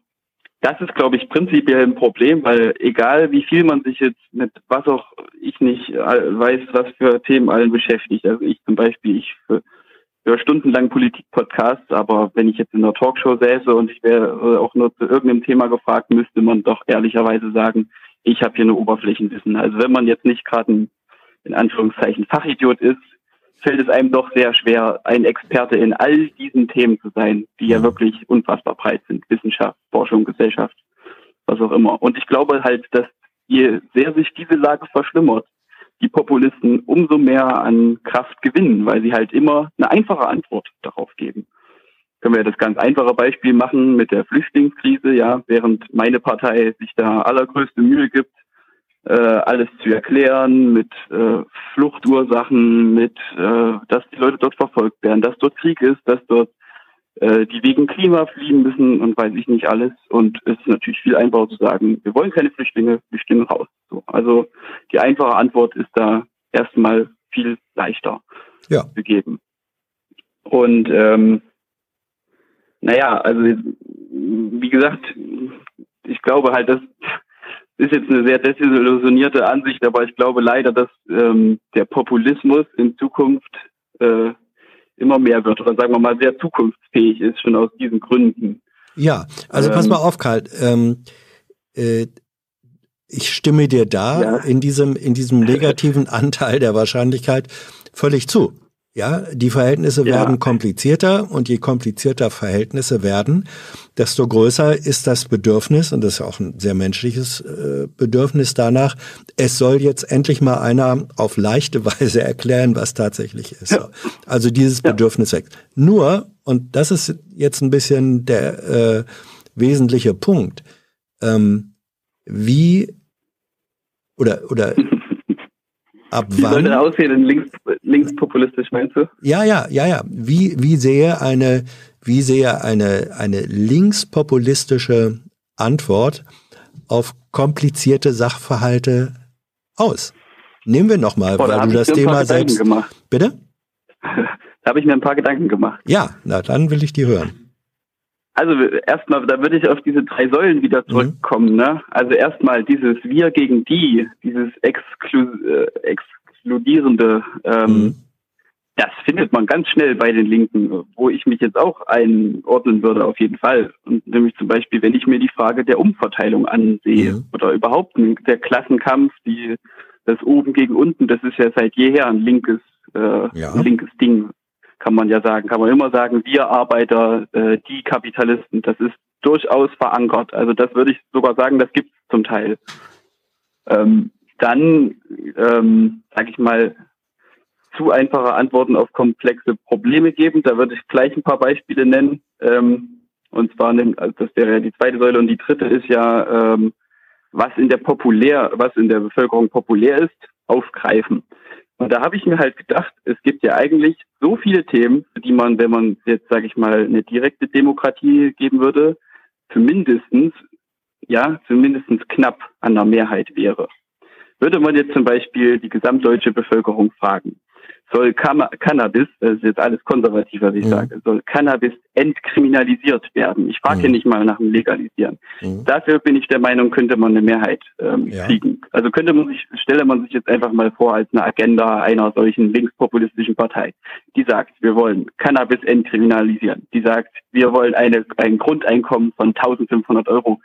das ist, glaube ich, prinzipiell ein Problem, weil egal wie viel man sich jetzt mit was auch ich nicht weiß, was für Themen allen beschäftigt. Also ich zum Beispiel, ich höre stundenlang Politik-Podcasts, aber wenn ich jetzt in einer Talkshow säße und ich wäre auch nur zu irgendeinem Thema gefragt, müsste man doch ehrlicherweise sagen, ich habe hier nur Oberflächenwissen. Also wenn man jetzt nicht gerade ein in Anführungszeichen Fachidiot ist, fällt es einem doch sehr schwer, ein Experte in all diesen Themen zu sein, die ja wirklich unfassbar breit sind. Wissenschaft, Forschung, Gesellschaft, was auch immer. Und ich glaube halt, dass je sehr sich diese Lage verschlimmert, die Populisten umso mehr an Kraft gewinnen, weil sie halt immer eine einfache Antwort darauf geben. Können wir das ganz einfache Beispiel machen mit der Flüchtlingskrise, ja, während meine Partei sich da allergrößte Mühe gibt, äh, alles zu erklären, mit äh, Fluchtursachen, mit, äh, dass die Leute dort verfolgt werden, dass dort Krieg ist, dass dort äh, die wegen Klima fliehen müssen und weiß ich nicht alles. Und es ist natürlich viel einfacher zu sagen, wir wollen keine Flüchtlinge, Flüchtlinge raus. So, also die einfache Antwort ist da erstmal viel leichter ja. zu geben. Und ähm, naja, also wie gesagt, ich glaube halt, dass ist jetzt eine sehr desillusionierte Ansicht, aber ich glaube leider, dass ähm, der Populismus in Zukunft äh, immer mehr wird oder sagen wir mal sehr zukunftsfähig ist, schon aus diesen Gründen. Ja, also ähm, pass mal auf, Karl. Ähm, äh, ich stimme dir da ja. in diesem, in diesem negativen Anteil der Wahrscheinlichkeit völlig zu. Ja, die Verhältnisse ja. werden komplizierter und je komplizierter Verhältnisse werden, desto größer ist das Bedürfnis, und das ist auch ein sehr menschliches äh, Bedürfnis danach, es soll jetzt endlich mal einer auf leichte Weise erklären, was tatsächlich ist. Ja. Also dieses ja. Bedürfnis wächst. Nur, und das ist jetzt ein bisschen der äh, wesentliche Punkt, ähm, wie oder oder ab wann? Wie soll das aussehen, links, linkspopulistisch meinst du? Ja, ja, ja, ja. Wie, wie sehe eine, wie sehe eine, eine linkspopulistische Antwort auf komplizierte Sachverhalte aus? Nehmen wir nochmal, weil du das Thema selbst. Gemacht. Bitte? Da habe ich mir ein paar Gedanken gemacht. Ja, na dann will ich die hören. Also erstmal, da würde ich auf diese drei Säulen wieder mhm. zurückkommen. Mhm. Ne? Also erstmal dieses Wir gegen die, dieses Exklu äh, exkludierende, ähm, mhm. das findet man ganz schnell bei den Linken, wo ich mich jetzt auch einordnen würde auf jeden Fall. Und nämlich zum Beispiel, wenn ich mir die Frage der Umverteilung ansehe mhm. oder überhaupt der Klassenkampf, die das oben gegen unten, das ist ja seit jeher ein linkes, äh, ja. ein linkes Ding kann man ja sagen, kann man immer sagen, wir Arbeiter, äh, die Kapitalisten, das ist durchaus verankert. Also das würde ich sogar sagen, das gibt es zum Teil. Ähm, dann, ähm, sage ich mal, zu einfache Antworten auf komplexe Probleme geben. Da würde ich gleich ein paar Beispiele nennen. Ähm, und zwar, also das wäre ja die zweite Säule und die dritte ist ja, ähm, was in der populär, was in der Bevölkerung populär ist, aufgreifen. Und da habe ich mir halt gedacht, es gibt ja eigentlich so viele Themen, die man, wenn man jetzt, sage ich mal, eine direkte Demokratie geben würde, zumindestens, ja, zumindestens knapp an der Mehrheit wäre. Würde man jetzt zum Beispiel die gesamtdeutsche Bevölkerung fragen, soll Cannabis, das ist jetzt alles konservativer, wie ich mhm. sage, soll Cannabis entkriminalisiert werden. Ich frage mhm. hier nicht mal nach dem Legalisieren. Mhm. Dafür bin ich der Meinung, könnte man eine Mehrheit ähm, ja. kriegen. Also könnte man sich, stelle man sich jetzt einfach mal vor als eine Agenda einer solchen linkspopulistischen Partei, die sagt, wir wollen Cannabis entkriminalisieren. Die sagt, wir wollen eine, ein Grundeinkommen von 1500 Euro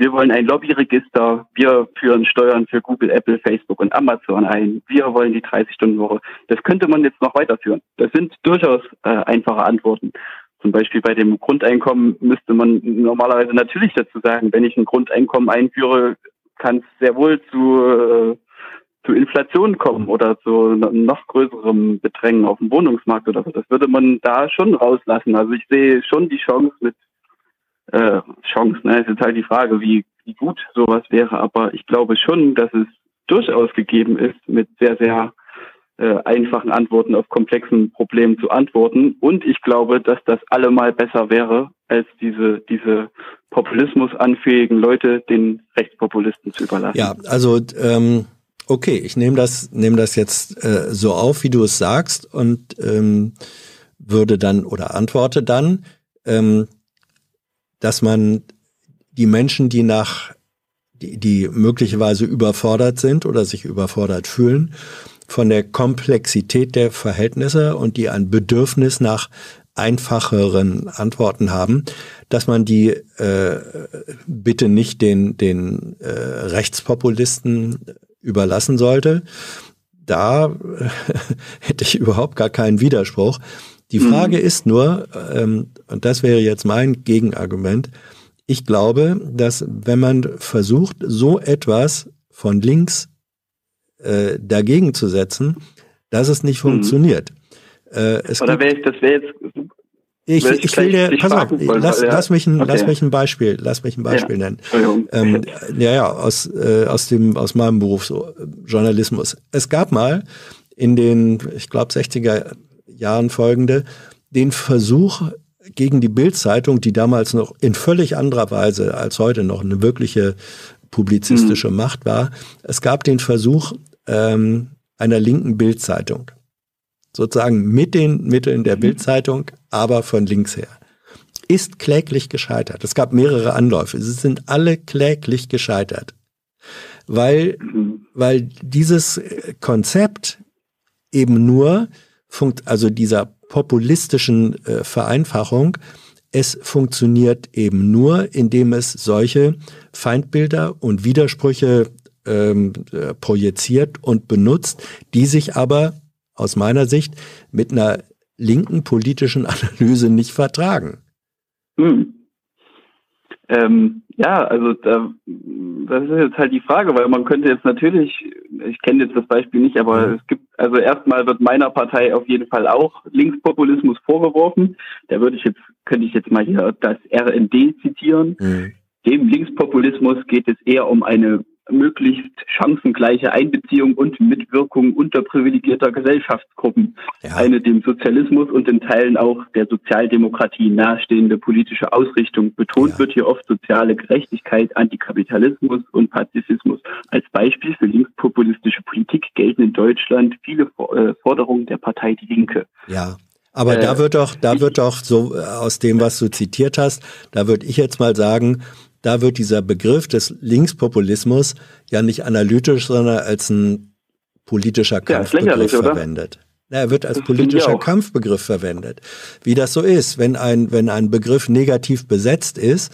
wir wollen ein Lobbyregister. Wir führen Steuern für Google, Apple, Facebook und Amazon ein. Wir wollen die 30-Stunden-Woche. Das könnte man jetzt noch weiterführen. Das sind durchaus äh, einfache Antworten. Zum Beispiel bei dem Grundeinkommen müsste man normalerweise natürlich dazu sagen, wenn ich ein Grundeinkommen einführe, kann es sehr wohl zu, äh, zu Inflation kommen oder zu noch größerem Bedrängen auf dem Wohnungsmarkt oder so. Das würde man da schon rauslassen. Also ich sehe schon die Chance mit äh, Chance. Ne? Es ist halt die Frage, wie, wie gut sowas wäre. Aber ich glaube schon, dass es durchaus gegeben ist, mit sehr, sehr äh, einfachen Antworten auf komplexen Problemen zu antworten. Und ich glaube, dass das allemal besser wäre, als diese, diese populismusanfähigen Leute den Rechtspopulisten zu überlassen. Ja, also ähm, okay, ich nehme das, nehme das jetzt äh, so auf, wie du es sagst und ähm, würde dann oder antworte dann. Ähm, dass man die Menschen, die nach, die, die möglicherweise überfordert sind oder sich überfordert fühlen, von der Komplexität der Verhältnisse und die ein Bedürfnis nach einfacheren Antworten haben, dass man die äh, bitte nicht den, den äh, Rechtspopulisten überlassen sollte. Da hätte ich überhaupt gar keinen Widerspruch. Die Frage mhm. ist nur, ähm, und das wäre jetzt mein Gegenargument, ich glaube, dass wenn man versucht, so etwas von links äh, dagegen zu setzen, dass es nicht mhm. funktioniert. Äh, es Oder wäre ich, das wäre jetzt ich, ich, ich will dir, pass auf, lass, lass, mich ein, okay. lass mich ein Beispiel, lass mich ein Beispiel ja. nennen. Ähm, ja, ja, aus, äh, aus dem, aus meinem Beruf, so, Journalismus. Es gab mal in den, ich glaube, 60er Jahren folgende, den Versuch gegen die Bildzeitung, die damals noch in völlig anderer Weise als heute noch eine wirkliche publizistische mhm. Macht war. Es gab den Versuch ähm, einer linken Bildzeitung, sozusagen mit den Mitteln der mhm. Bildzeitung, aber von links her. Ist kläglich gescheitert. Es gab mehrere Anläufe. Sie sind alle kläglich gescheitert. Weil, mhm. weil dieses Konzept eben nur funkt, also dieser populistischen äh, Vereinfachung, es funktioniert eben nur, indem es solche Feindbilder und Widersprüche ähm, äh, projiziert und benutzt, die sich aber aus meiner Sicht mit einer linken politischen Analyse nicht vertragen. Hm. Ähm, ja, also da, das ist jetzt halt die Frage, weil man könnte jetzt natürlich, ich kenne jetzt das Beispiel nicht, aber mhm. es gibt, also erstmal wird meiner Partei auf jeden Fall auch Linkspopulismus vorgeworfen. Da würde ich jetzt, könnte ich jetzt mal hier das RND zitieren. Mhm. Dem Linkspopulismus geht es eher um eine möglichst chancengleiche Einbeziehung und Mitwirkung unterprivilegierter Gesellschaftsgruppen. Ja. Eine dem Sozialismus und in Teilen auch der Sozialdemokratie nahestehende politische Ausrichtung. Betont ja. wird hier oft soziale Gerechtigkeit, Antikapitalismus und Pazifismus. Als Beispiel für linkspopulistische Politik gelten in Deutschland viele äh, Forderungen der Partei Die Linke. Ja. Aber äh, da wird doch, da wird doch so äh, aus dem, was du zitiert hast, da würde ich jetzt mal sagen, da wird dieser Begriff des Linkspopulismus ja nicht analytisch, sondern als ein politischer Kampfbegriff ja, verwendet. er wird als politischer Kampfbegriff verwendet. Wie das so ist, wenn ein, wenn ein Begriff negativ besetzt ist,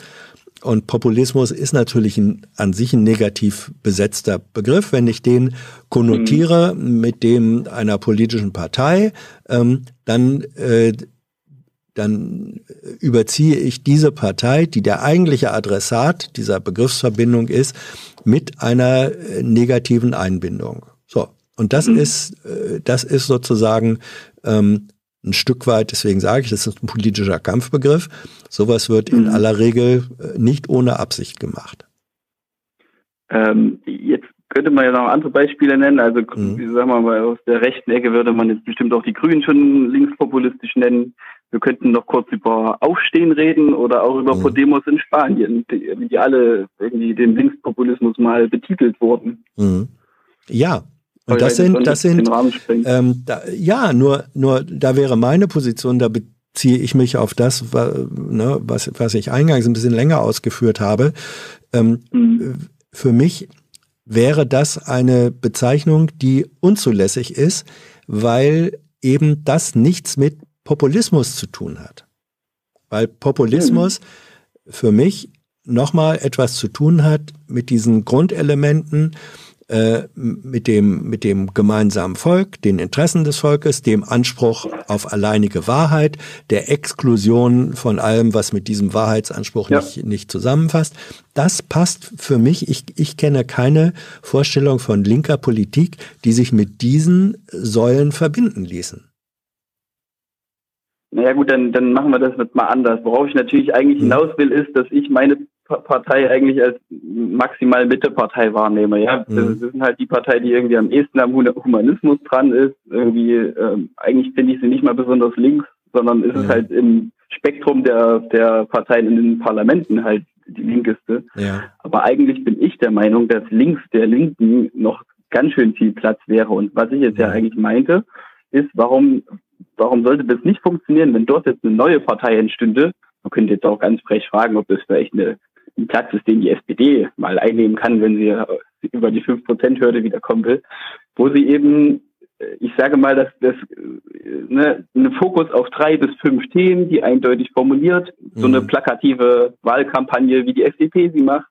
und Populismus ist natürlich ein, an sich ein negativ besetzter Begriff. Wenn ich den konnotiere mhm. mit dem einer politischen Partei, ähm, dann äh, dann überziehe ich diese Partei, die der eigentliche Adressat dieser Begriffsverbindung ist, mit einer äh, negativen Einbindung. So. Und das mhm. ist, äh, das ist sozusagen ähm, ein Stück weit, deswegen sage ich, das ist ein politischer Kampfbegriff. Sowas wird mhm. in aller Regel äh, nicht ohne Absicht gemacht. Ähm, jetzt könnte man ja noch andere Beispiele nennen. Also, mhm. sagen wir mal, aus der rechten Ecke würde man jetzt bestimmt auch die Grünen schon linkspopulistisch nennen. Wir könnten noch kurz über Aufstehen reden oder auch über mhm. Podemos in Spanien, die, die, alle irgendwie den Linkspopulismus mal betitelt wurden. Mhm. Ja. Und das sind, das sind, ähm, da, ja, nur, nur, da wäre meine Position, da beziehe ich mich auf das, ne, was, was ich eingangs ein bisschen länger ausgeführt habe. Ähm, mhm. Für mich wäre das eine Bezeichnung, die unzulässig ist, weil eben das nichts mit Populismus zu tun hat. Weil Populismus mhm. für mich nochmal etwas zu tun hat mit diesen Grundelementen, äh, mit dem, mit dem gemeinsamen Volk, den Interessen des Volkes, dem Anspruch auf alleinige Wahrheit, der Exklusion von allem, was mit diesem Wahrheitsanspruch ja. nicht, nicht zusammenfasst. Das passt für mich. Ich, ich kenne keine Vorstellung von linker Politik, die sich mit diesen Säulen verbinden ließen. Naja gut, dann, dann machen wir das jetzt mal anders. Worauf ich natürlich eigentlich mhm. hinaus will, ist, dass ich meine Partei eigentlich als maximal Mittepartei wahrnehme. Ja, mhm. das, sind halt die Partei, die irgendwie am ehesten am Humanismus dran ist. Irgendwie ähm, eigentlich finde ich sie nicht mal besonders links, sondern ist mhm. es halt im Spektrum der der Parteien in den Parlamenten halt die linkeste. Ja. Aber eigentlich bin ich der Meinung, dass links der Linken noch ganz schön viel Platz wäre. Und was ich jetzt ja, ja eigentlich meinte, ist, warum warum sollte das nicht funktionieren, wenn dort jetzt eine neue Partei entstünde? Man könnte jetzt auch ganz frech fragen, ob das vielleicht eine ein Platz ist, den die SPD mal einnehmen kann, wenn sie über die 5%-Hürde wiederkommen will, wo sie eben, ich sage mal, dass das ne, einen Fokus auf drei bis fünf Themen, die eindeutig formuliert, so eine mhm. plakative Wahlkampagne, wie die FDP sie macht,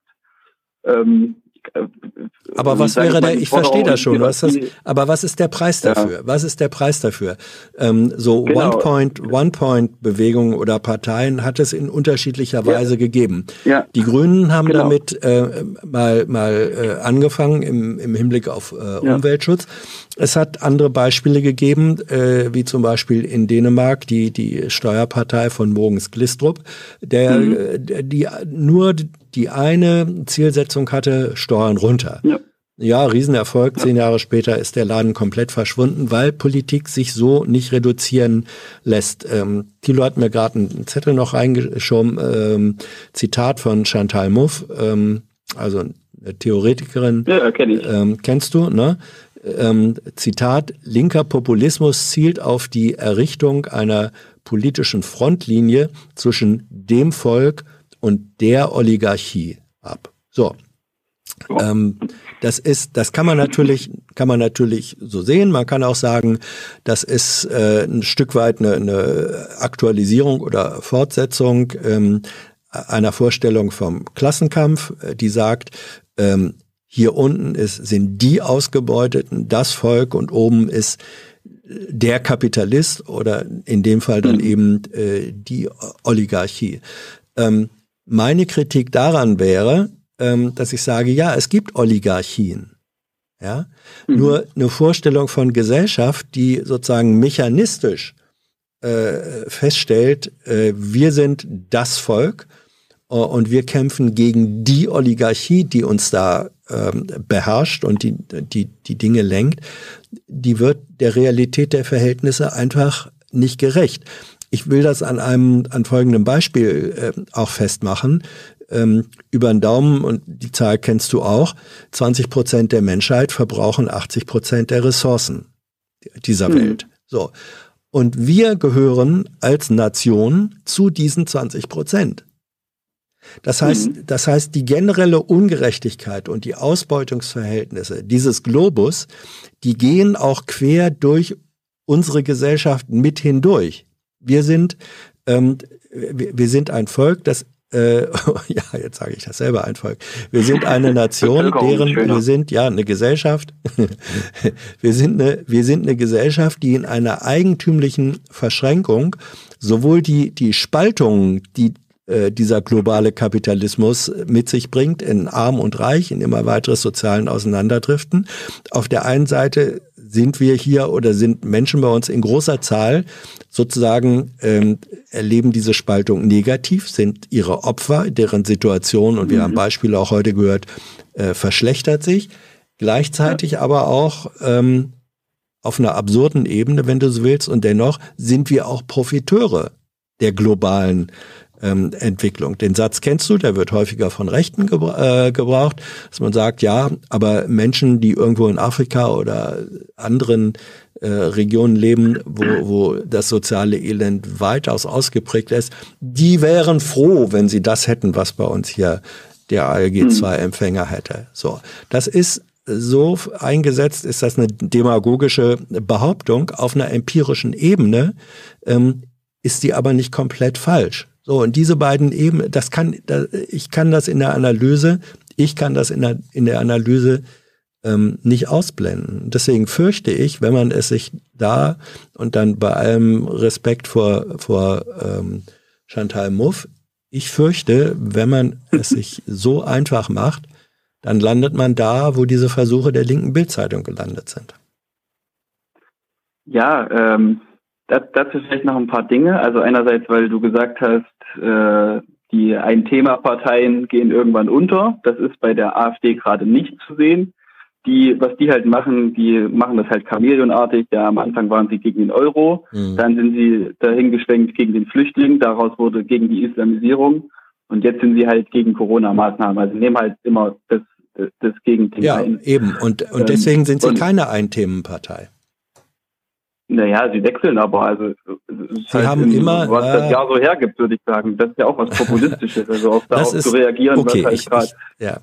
ähm, aber was wäre der, ich verstehe das schon, was das, aber was ist der Preis dafür? Ja. Was ist der Preis dafür? Ähm, so genau. One-Point, One-Point-Bewegungen oder Parteien hat es in unterschiedlicher ja. Weise gegeben. Ja. Die Grünen haben genau. damit äh, mal, mal äh, angefangen im, im Hinblick auf äh, Umweltschutz. Es hat andere Beispiele gegeben, äh, wie zum Beispiel in Dänemark die, die Steuerpartei von Mogens Glistrup, der, mhm. Äh, die nur die eine Zielsetzung hatte, Steuern runter. Ja. Ja, Riesenerfolg. Zehn Jahre später ist der Laden komplett verschwunden, weil Politik sich so nicht reduzieren lässt. Ähm, Thilo hat mir gerade einen Zettel noch reingeschoben. Ähm, Zitat von Chantal Mouffe, ähm, also eine Theoretikerin. Ja, kenn ich. Ähm, kennst du, ne? Ähm, Zitat, linker Populismus zielt auf die Errichtung einer politischen Frontlinie zwischen dem Volk und der Oligarchie ab. So. Ähm, das ist, das kann man natürlich, kann man natürlich so sehen. Man kann auch sagen, das ist äh, ein Stück weit eine, eine Aktualisierung oder Fortsetzung ähm, einer Vorstellung vom Klassenkampf, äh, die sagt, ähm, hier unten ist, sind die Ausgebeuteten, das Volk und oben ist der Kapitalist oder in dem Fall dann mhm. eben äh, die Oligarchie. Ähm, meine Kritik daran wäre, ähm, dass ich sage, ja, es gibt Oligarchien. Ja, mhm. nur eine Vorstellung von Gesellschaft, die sozusagen mechanistisch äh, feststellt, äh, wir sind das Volk äh, und wir kämpfen gegen die Oligarchie, die uns da ähm, beherrscht und die, die, die Dinge lenkt, die wird der Realität der Verhältnisse einfach nicht gerecht. Ich will das an einem, an folgendem Beispiel äh, auch festmachen. Ähm, über den Daumen, und die Zahl kennst du auch, 20 Prozent der Menschheit verbrauchen 80 Prozent der Ressourcen dieser mhm. Welt. So. Und wir gehören als Nation zu diesen 20 Prozent. Das heißt, mhm. das heißt, die generelle Ungerechtigkeit und die Ausbeutungsverhältnisse dieses Globus, die gehen auch quer durch unsere Gesellschaft mit hindurch. Wir sind, ähm, wir, wir sind ein Volk, das äh, ja, jetzt sage ich das selber ein Volk. Wir sind eine Nation, deren wir sind ja eine Gesellschaft. wir sind eine, wir sind eine Gesellschaft, die in einer eigentümlichen Verschränkung sowohl die die Spaltung, die äh, dieser globale Kapitalismus mit sich bringt, in Arm und Reich, in immer weiteres sozialen Auseinanderdriften. Auf der einen Seite sind wir hier oder sind Menschen bei uns in großer Zahl sozusagen ähm, erleben diese Spaltung negativ, sind ihre Opfer, deren Situation, und wir mhm. haben Beispiele auch heute gehört, äh, verschlechtert sich. Gleichzeitig ja. aber auch ähm, auf einer absurden Ebene, wenn du so willst, und dennoch sind wir auch Profiteure der globalen ähm, Entwicklung. Den Satz kennst du, der wird häufiger von Rechten gebra äh, gebraucht, dass man sagt, ja, aber Menschen, die irgendwo in Afrika oder anderen äh, Regionen leben, wo, wo das soziale Elend weitaus ausgeprägt ist, die wären froh, wenn sie das hätten, was bei uns hier der ALG-2-Empfänger hätte. So, das ist so eingesetzt, ist das eine demagogische Behauptung auf einer empirischen Ebene, ähm, ist die aber nicht komplett falsch. So, und diese beiden Ebenen, das kann, ich kann das in der Analyse, ich kann das in der, in der Analyse ähm, nicht ausblenden. Deswegen fürchte ich, wenn man es sich da und dann bei allem Respekt vor, vor ähm, Chantal Mouffe, ich fürchte, wenn man es sich so einfach macht, dann landet man da, wo diese Versuche der linken Bildzeitung gelandet sind. Ja, ähm, dazu vielleicht noch ein paar Dinge. Also einerseits, weil du gesagt hast, äh, die Ein-Thema-Parteien gehen irgendwann unter. Das ist bei der AfD gerade nicht zu sehen. Die, was die halt machen, die machen das halt chameleonartig. Ja, am Anfang waren sie gegen den Euro, mhm. dann sind sie dahin geschwenkt gegen den Flüchtling, daraus wurde gegen die Islamisierung und jetzt sind sie halt gegen Corona-Maßnahmen. Also nehmen halt immer das, das, Gegenteil ja, ein. Eben. Und, und ähm, deswegen sind sie keine Ein-Themen-Partei. Naja, sie wechseln aber. Also, sie halt haben immer. Was äh, das Jahr so hergibt, würde ich sagen. Das ist ja auch was Populistisches. Also auf darauf ist, zu reagieren, okay, was halt ich, ja.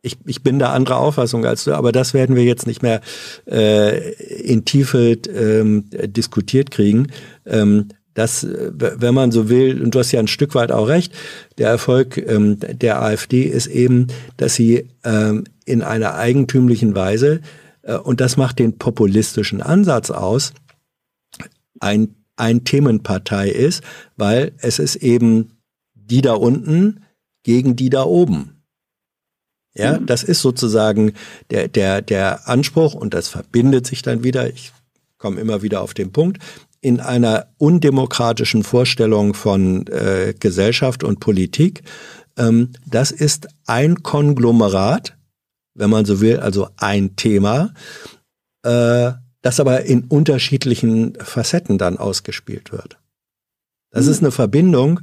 Ich, ich bin da anderer Auffassung als du, aber das werden wir jetzt nicht mehr äh, in Tiefe ähm, diskutiert kriegen. Ähm, dass, wenn man so will, und du hast ja ein Stück weit auch recht, der Erfolg ähm, der AfD ist eben, dass sie ähm, in einer eigentümlichen Weise äh, und das macht den populistischen Ansatz aus, ein, ein Themenpartei ist, weil es ist eben die da unten gegen die da oben. Ja, mhm. das ist sozusagen der, der, der Anspruch und das verbindet sich dann wieder, ich komme immer wieder auf den Punkt, in einer undemokratischen Vorstellung von äh, Gesellschaft und Politik. Ähm, das ist ein Konglomerat wenn man so will, also ein Thema, äh, das aber in unterschiedlichen Facetten dann ausgespielt wird. Das mhm. ist eine Verbindung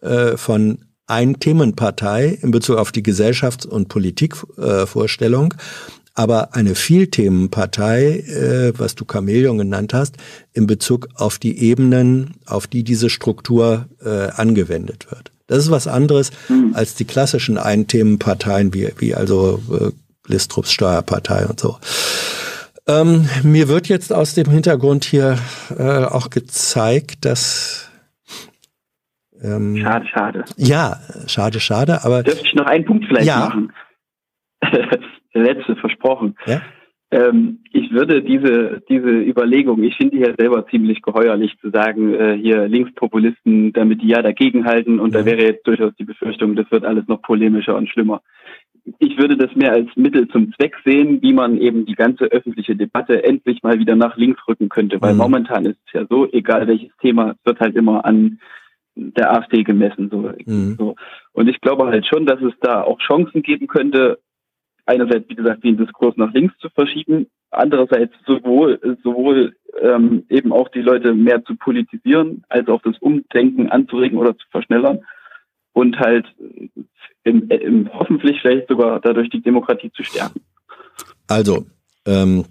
äh, von ein Themenpartei in Bezug auf die Gesellschafts- und Politikvorstellung, äh, aber eine Vielthemenpartei, äh, was du Chamäleon genannt hast, in Bezug auf die Ebenen, auf die diese Struktur äh, angewendet wird. Das ist was anderes mhm. als die klassischen Einthemenparteien, wie, wie also äh, Listrups Steuerpartei und so. Ähm, mir wird jetzt aus dem Hintergrund hier äh, auch gezeigt, dass ähm, schade, schade. Ja, schade, schade, aber. Dürfte ich noch einen Punkt vielleicht ja. machen? letzte versprochen. Ja? Ähm, ich würde diese, diese Überlegung, ich finde die ja selber ziemlich geheuerlich zu sagen, äh, hier Linkspopulisten, damit die ja dagegenhalten und ja. da wäre jetzt durchaus die Befürchtung, das wird alles noch polemischer und schlimmer. Ich würde das mehr als Mittel zum Zweck sehen, wie man eben die ganze öffentliche Debatte endlich mal wieder nach links rücken könnte, weil mhm. momentan ist es ja so, egal welches Thema, es wird halt immer an der AfD gemessen. So. Mhm. so. Und ich glaube halt schon, dass es da auch Chancen geben könnte, einerseits, wie gesagt, den Diskurs nach links zu verschieben, andererseits sowohl, sowohl ähm, eben auch die Leute mehr zu politisieren, als auch das Umdenken anzuregen oder zu verschnellern und halt im, im, hoffentlich vielleicht sogar dadurch die Demokratie zu stärken. Also, ähm,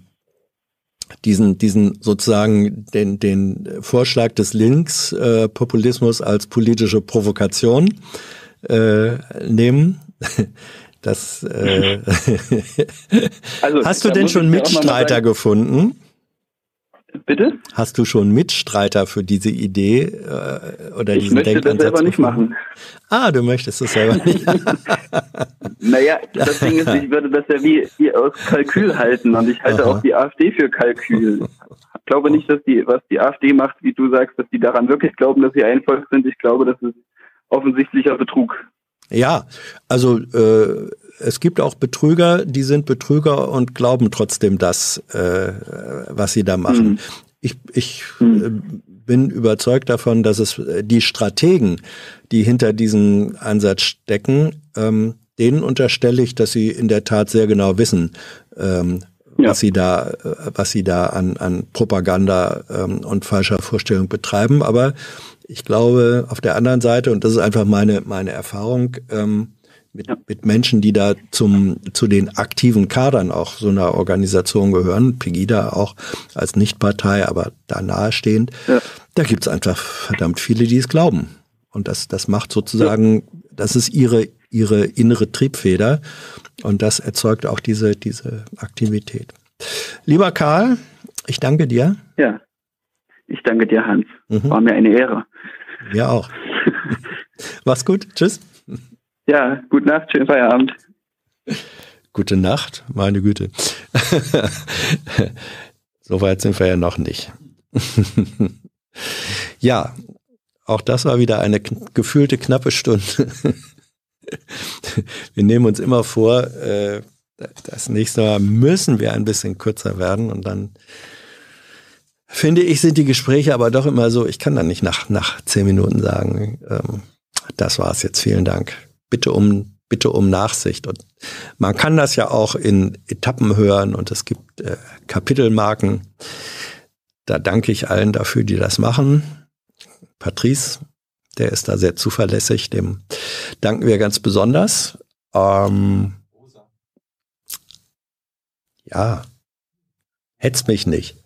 diesen, diesen sozusagen den, den Vorschlag des Linkspopulismus äh, als politische Provokation äh, nehmen. Das äh, also, hast du denn schon Mitstreiter gefunden? Bitte? Hast du schon Mitstreiter für diese Idee äh, oder ich diesen möchte Denkansatz das selber nicht machen. Ah, du möchtest es selber nicht. naja, das Ding ist, ich würde das ja wie, wie aus Kalkül halten und ich halte Aha. auch die AfD für Kalkül. Ich glaube nicht, dass die, was die AfD macht, wie du sagst, dass die daran wirklich glauben, dass sie ein Volk sind. Ich glaube, das ist offensichtlicher Betrug. Ja, also äh, es gibt auch Betrüger, die sind Betrüger und glauben trotzdem das, äh, was sie da machen. Mhm. Ich, ich mhm. äh, bin überzeugt davon, dass es äh, die Strategen, die hinter diesem Ansatz stecken, ähm, denen unterstelle ich, dass sie in der Tat sehr genau wissen, ähm, ja. was sie da, äh, was sie da an, an Propaganda ähm, und falscher Vorstellung betreiben. Aber ich glaube, auf der anderen Seite, und das ist einfach meine, meine Erfahrung, ähm, mit, ja. mit Menschen, die da zum, zu den aktiven Kadern auch so einer Organisation gehören, Pegida auch als Nichtpartei, aber da nahestehend, ja. da gibt's einfach verdammt viele, die es glauben. Und das, das macht sozusagen, ja. das ist ihre, ihre innere Triebfeder und das erzeugt auch diese, diese Aktivität. Lieber Karl, ich danke dir. Ja, ich danke dir, Hans. Mhm. War mir eine Ehre. Mir auch. Mach's gut. Tschüss. Ja, gute Nacht, schönen Feierabend. Gute Nacht, meine Güte. so weit sind wir ja noch nicht. ja, auch das war wieder eine gefühlte knappe Stunde. wir nehmen uns immer vor, äh, das nächste Mal müssen wir ein bisschen kürzer werden und dann finde ich, sind die Gespräche aber doch immer so, ich kann dann nicht nach, nach zehn Minuten sagen, ähm, das war's jetzt, vielen Dank. Bitte um, bitte um Nachsicht. Und man kann das ja auch in Etappen hören und es gibt äh, Kapitelmarken. Da danke ich allen dafür, die das machen. Patrice, der ist da sehr zuverlässig, dem danken wir ganz besonders. Ähm, ja, hetzt mich nicht.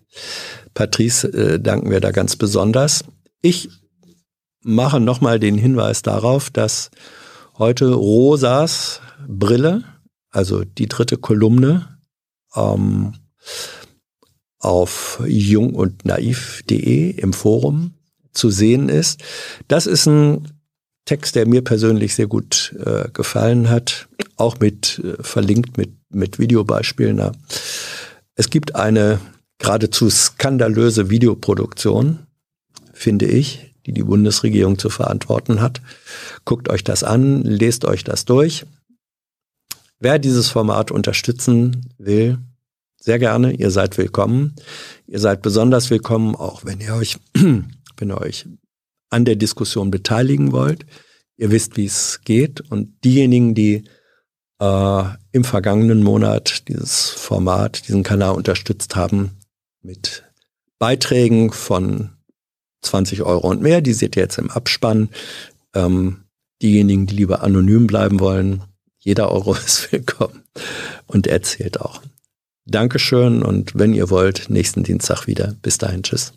Patrice äh, danken wir da ganz besonders. Ich mache nochmal den Hinweis darauf, dass heute Rosas Brille, also die dritte Kolumne, ähm, auf jung und naiv.de im Forum zu sehen ist. Das ist ein Text, der mir persönlich sehr gut äh, gefallen hat, auch mit äh, verlinkt mit mit Videobeispielen. Es gibt eine geradezu skandalöse Videoproduktion, finde ich, die die Bundesregierung zu verantworten hat. Guckt euch das an, lest euch das durch. Wer dieses Format unterstützen will, sehr gerne, ihr seid willkommen. Ihr seid besonders willkommen, auch wenn ihr euch, wenn ihr euch an der Diskussion beteiligen wollt. Ihr wisst, wie es geht. Und diejenigen, die äh, im vergangenen Monat dieses Format, diesen Kanal unterstützt haben mit Beiträgen von 20 Euro und mehr. Die seht ihr jetzt im Abspann. Ähm, diejenigen, die lieber anonym bleiben wollen, jeder Euro ist willkommen und erzählt auch. Dankeschön und wenn ihr wollt, nächsten Dienstag wieder. Bis dahin, tschüss.